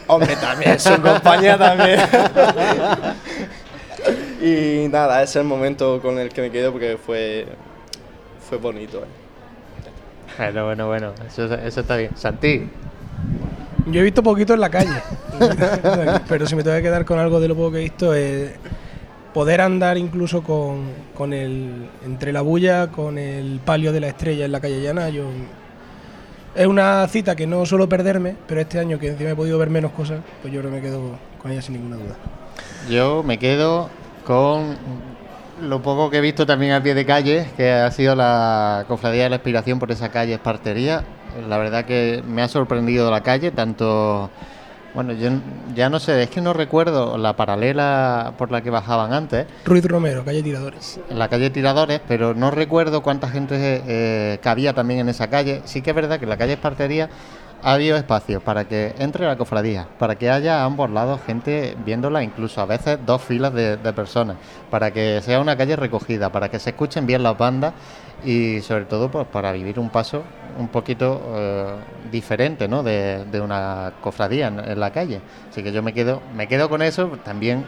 Hombre, también, su compañía también. y nada, ese es el momento con el que me quedo porque fue, fue bonito. eh. Bueno, bueno, bueno, eso, eso está bien. Santi, Yo he visto poquito en la calle, pero si me tengo que quedar con algo de lo poco que he visto, es poder andar incluso con, con el. entre la bulla, con el palio de la estrella en la calle llana. Yo, es una cita que no suelo perderme, pero este año que encima he podido ver menos cosas, pues yo creo me quedo con ella sin ninguna duda. yo me quedo con lo poco que he visto también a pie de calle, que ha sido la Cofradía de la Inspiración por esa calle Espartería. La verdad que me ha sorprendido la calle, tanto... Bueno, yo ya no sé, es que no recuerdo la paralela por la que bajaban antes. Ruiz Romero, calle Tiradores. en la calle Tiradores, pero no recuerdo cuánta gente eh, cabía también en esa calle. Sí que es verdad que la calle Espartería ha habido espacio para que entre la cofradía, para que haya a ambos lados gente viéndola, incluso a veces dos filas de, de personas, para que sea una calle recogida, para que se escuchen bien las bandas y sobre todo pues, para vivir un paso un poquito eh, diferente ¿no? de, de una cofradía en, en la calle. Así que yo me quedo, me quedo con eso, también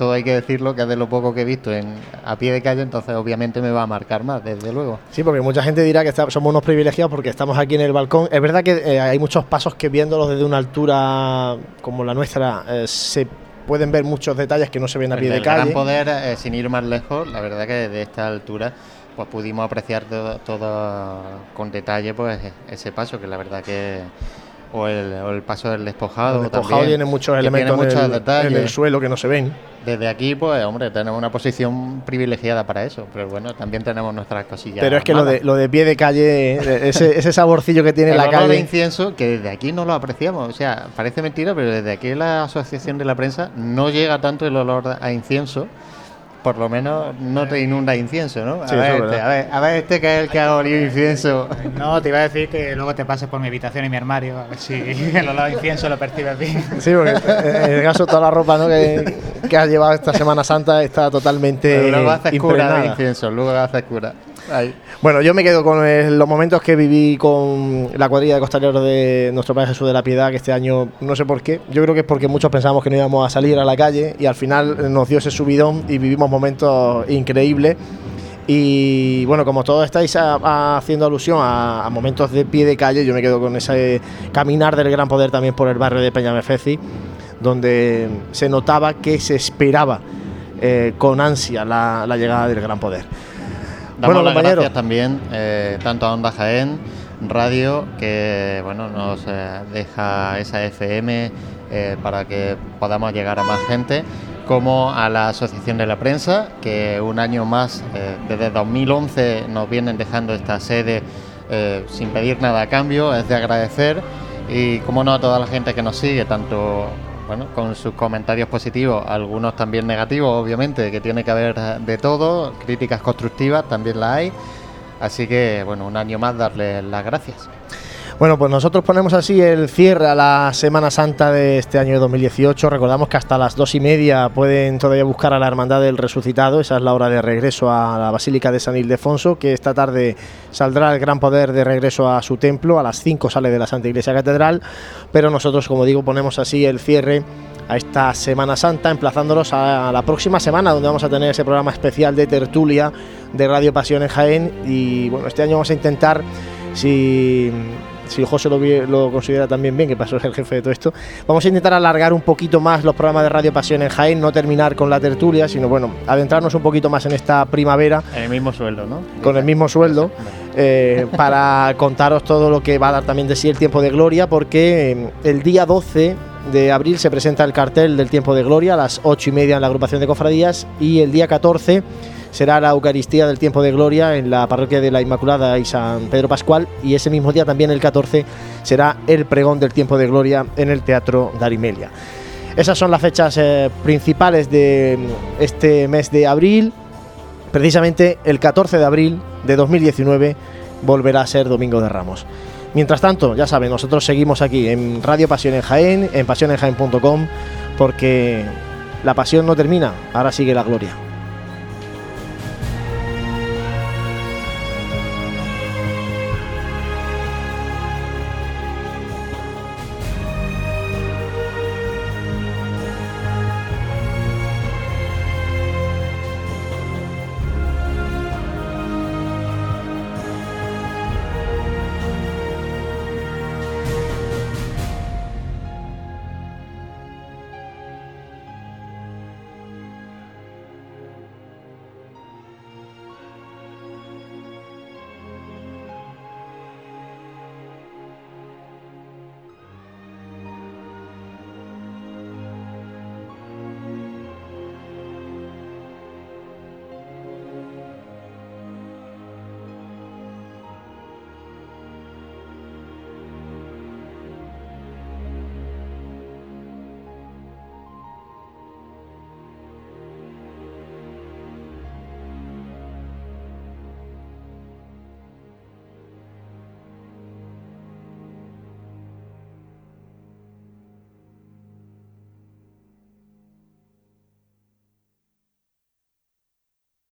todo hay que decirlo, que es de lo poco que he visto en, a pie de calle, entonces obviamente me va a marcar más, desde luego. Sí, porque mucha gente dirá que está- somos unos privilegiados porque estamos aquí en el balcón. Es verdad que eh, hay muchos pasos que viéndolos desde una altura como la nuestra eh, se pueden ver muchos detalles que no se ven a pie de gran calle. poder, eh, sin ir más lejos, la verdad que desde esta altura pues pudimos apreciar todo, todo con detalle pues ese paso que la verdad que o el, o el paso del despojado El despojado también, tiene muchos elementos tiene en muchos el- detalles. en el suelo que no se ven. Desde aquí, pues, hombre, tenemos una posición privilegiada para eso, pero bueno, también tenemos nuestras cosillas. Pero es que lo de, lo de pie de calle, ese, ese saborcillo que tiene el la olor de calle. incienso, que desde aquí no lo apreciamos. O sea, parece mentira, pero desde aquí en la Asociación de la Prensa no llega tanto el olor a incienso. Por lo menos no te inunda incienso, ¿no? A, Sí, ver, este, a, ver, a ver, este que es el que ha olido incienso. No, te iba a decir que luego te pases por mi habitación y mi armario, a ver si el olor a incienso lo percibes bien. Sí, porque en el caso toda la ropa ¿no? que, que has llevado esta Semana Santa está totalmente Pero luego haces cura de incienso, luego haces cura. Bueno, yo me quedo con los momentos que viví con la cuadrilla de costaleros de nuestro Padre Jesús de la Piedad, que este año no sé por qué. Yo creo que es porque muchos pensamos que no íbamos a salir a la calle y al final nos dio ese subidón y vivimos momentos increíbles. Y bueno, como todos estáis haciendo alusión a, momentos de pie de calle, yo me quedo con ese caminar del gran poder también por el barrio de Peñamefeci, donde se notaba que se esperaba eh, con ansia la llegada del gran poder. Damos bueno, las compañeros, gracias también eh, tanto a Onda Jaén Radio que bueno nos eh, deja esa FM eh, para que podamos llegar a más gente como a la Asociación de la Prensa que un año más desde 2011 nos vienen dejando esta sede sin pedir nada a cambio. Es de agradecer y como no a toda la gente que nos sigue tanto bueno, con sus comentarios positivos, algunos también negativos, obviamente, que tiene que haber de todo, críticas constructivas también las hay. Así que, bueno, un año más darles las gracias. Bueno, pues nosotros ponemos así el cierre a la Semana Santa de este año de 2018. Recordamos que hasta las dos y media pueden todavía buscar a la Hermandad del Resucitado. Esa es la hora de regreso a la Basílica de San Ildefonso, que esta tarde saldrá el gran poder de regreso a su templo. A las 5 sale de la Santa Iglesia Catedral. Pero nosotros, como digo, ponemos así el cierre a esta Semana Santa, emplazándonos a la próxima semana, donde vamos a tener ese programa especial de tertulia de Radio Pasión en Jaén. Y bueno, este año vamos a intentar, si, si José lo, lo considera también bien, que pasó el jefe de todo esto, vamos a intentar alargar un poquito más los programas de Radio Pasión en Jaén, no terminar con la tertulia, sino bueno, adentrarnos un poquito más en esta primavera En el mismo sueldo, ¿no? con el mismo sueldo. eh, para contaros todo lo que va a dar también de sí el tiempo de gloria, porque eh, el día 12 de abril se presenta el cartel del tiempo de gloria a las 8 y media en la agrupación de cofradías y el día 14 será la Eucaristía del tiempo de gloria en la parroquia de la Inmaculada y San Pedro Pascual y ese mismo día también el 14 será el pregón del tiempo de gloria en el Teatro Darimelia. Esas son las fechas eh, principales de mm, este mes de abril. Precisamente el 14 de abril de 2019 volverá a ser Domingo de Ramos. Mientras tanto, ya saben, nosotros seguimos aquí en Radio Pasión en Jaén, en pasionenjaén.com, porque la pasión no termina, ahora sigue la gloria.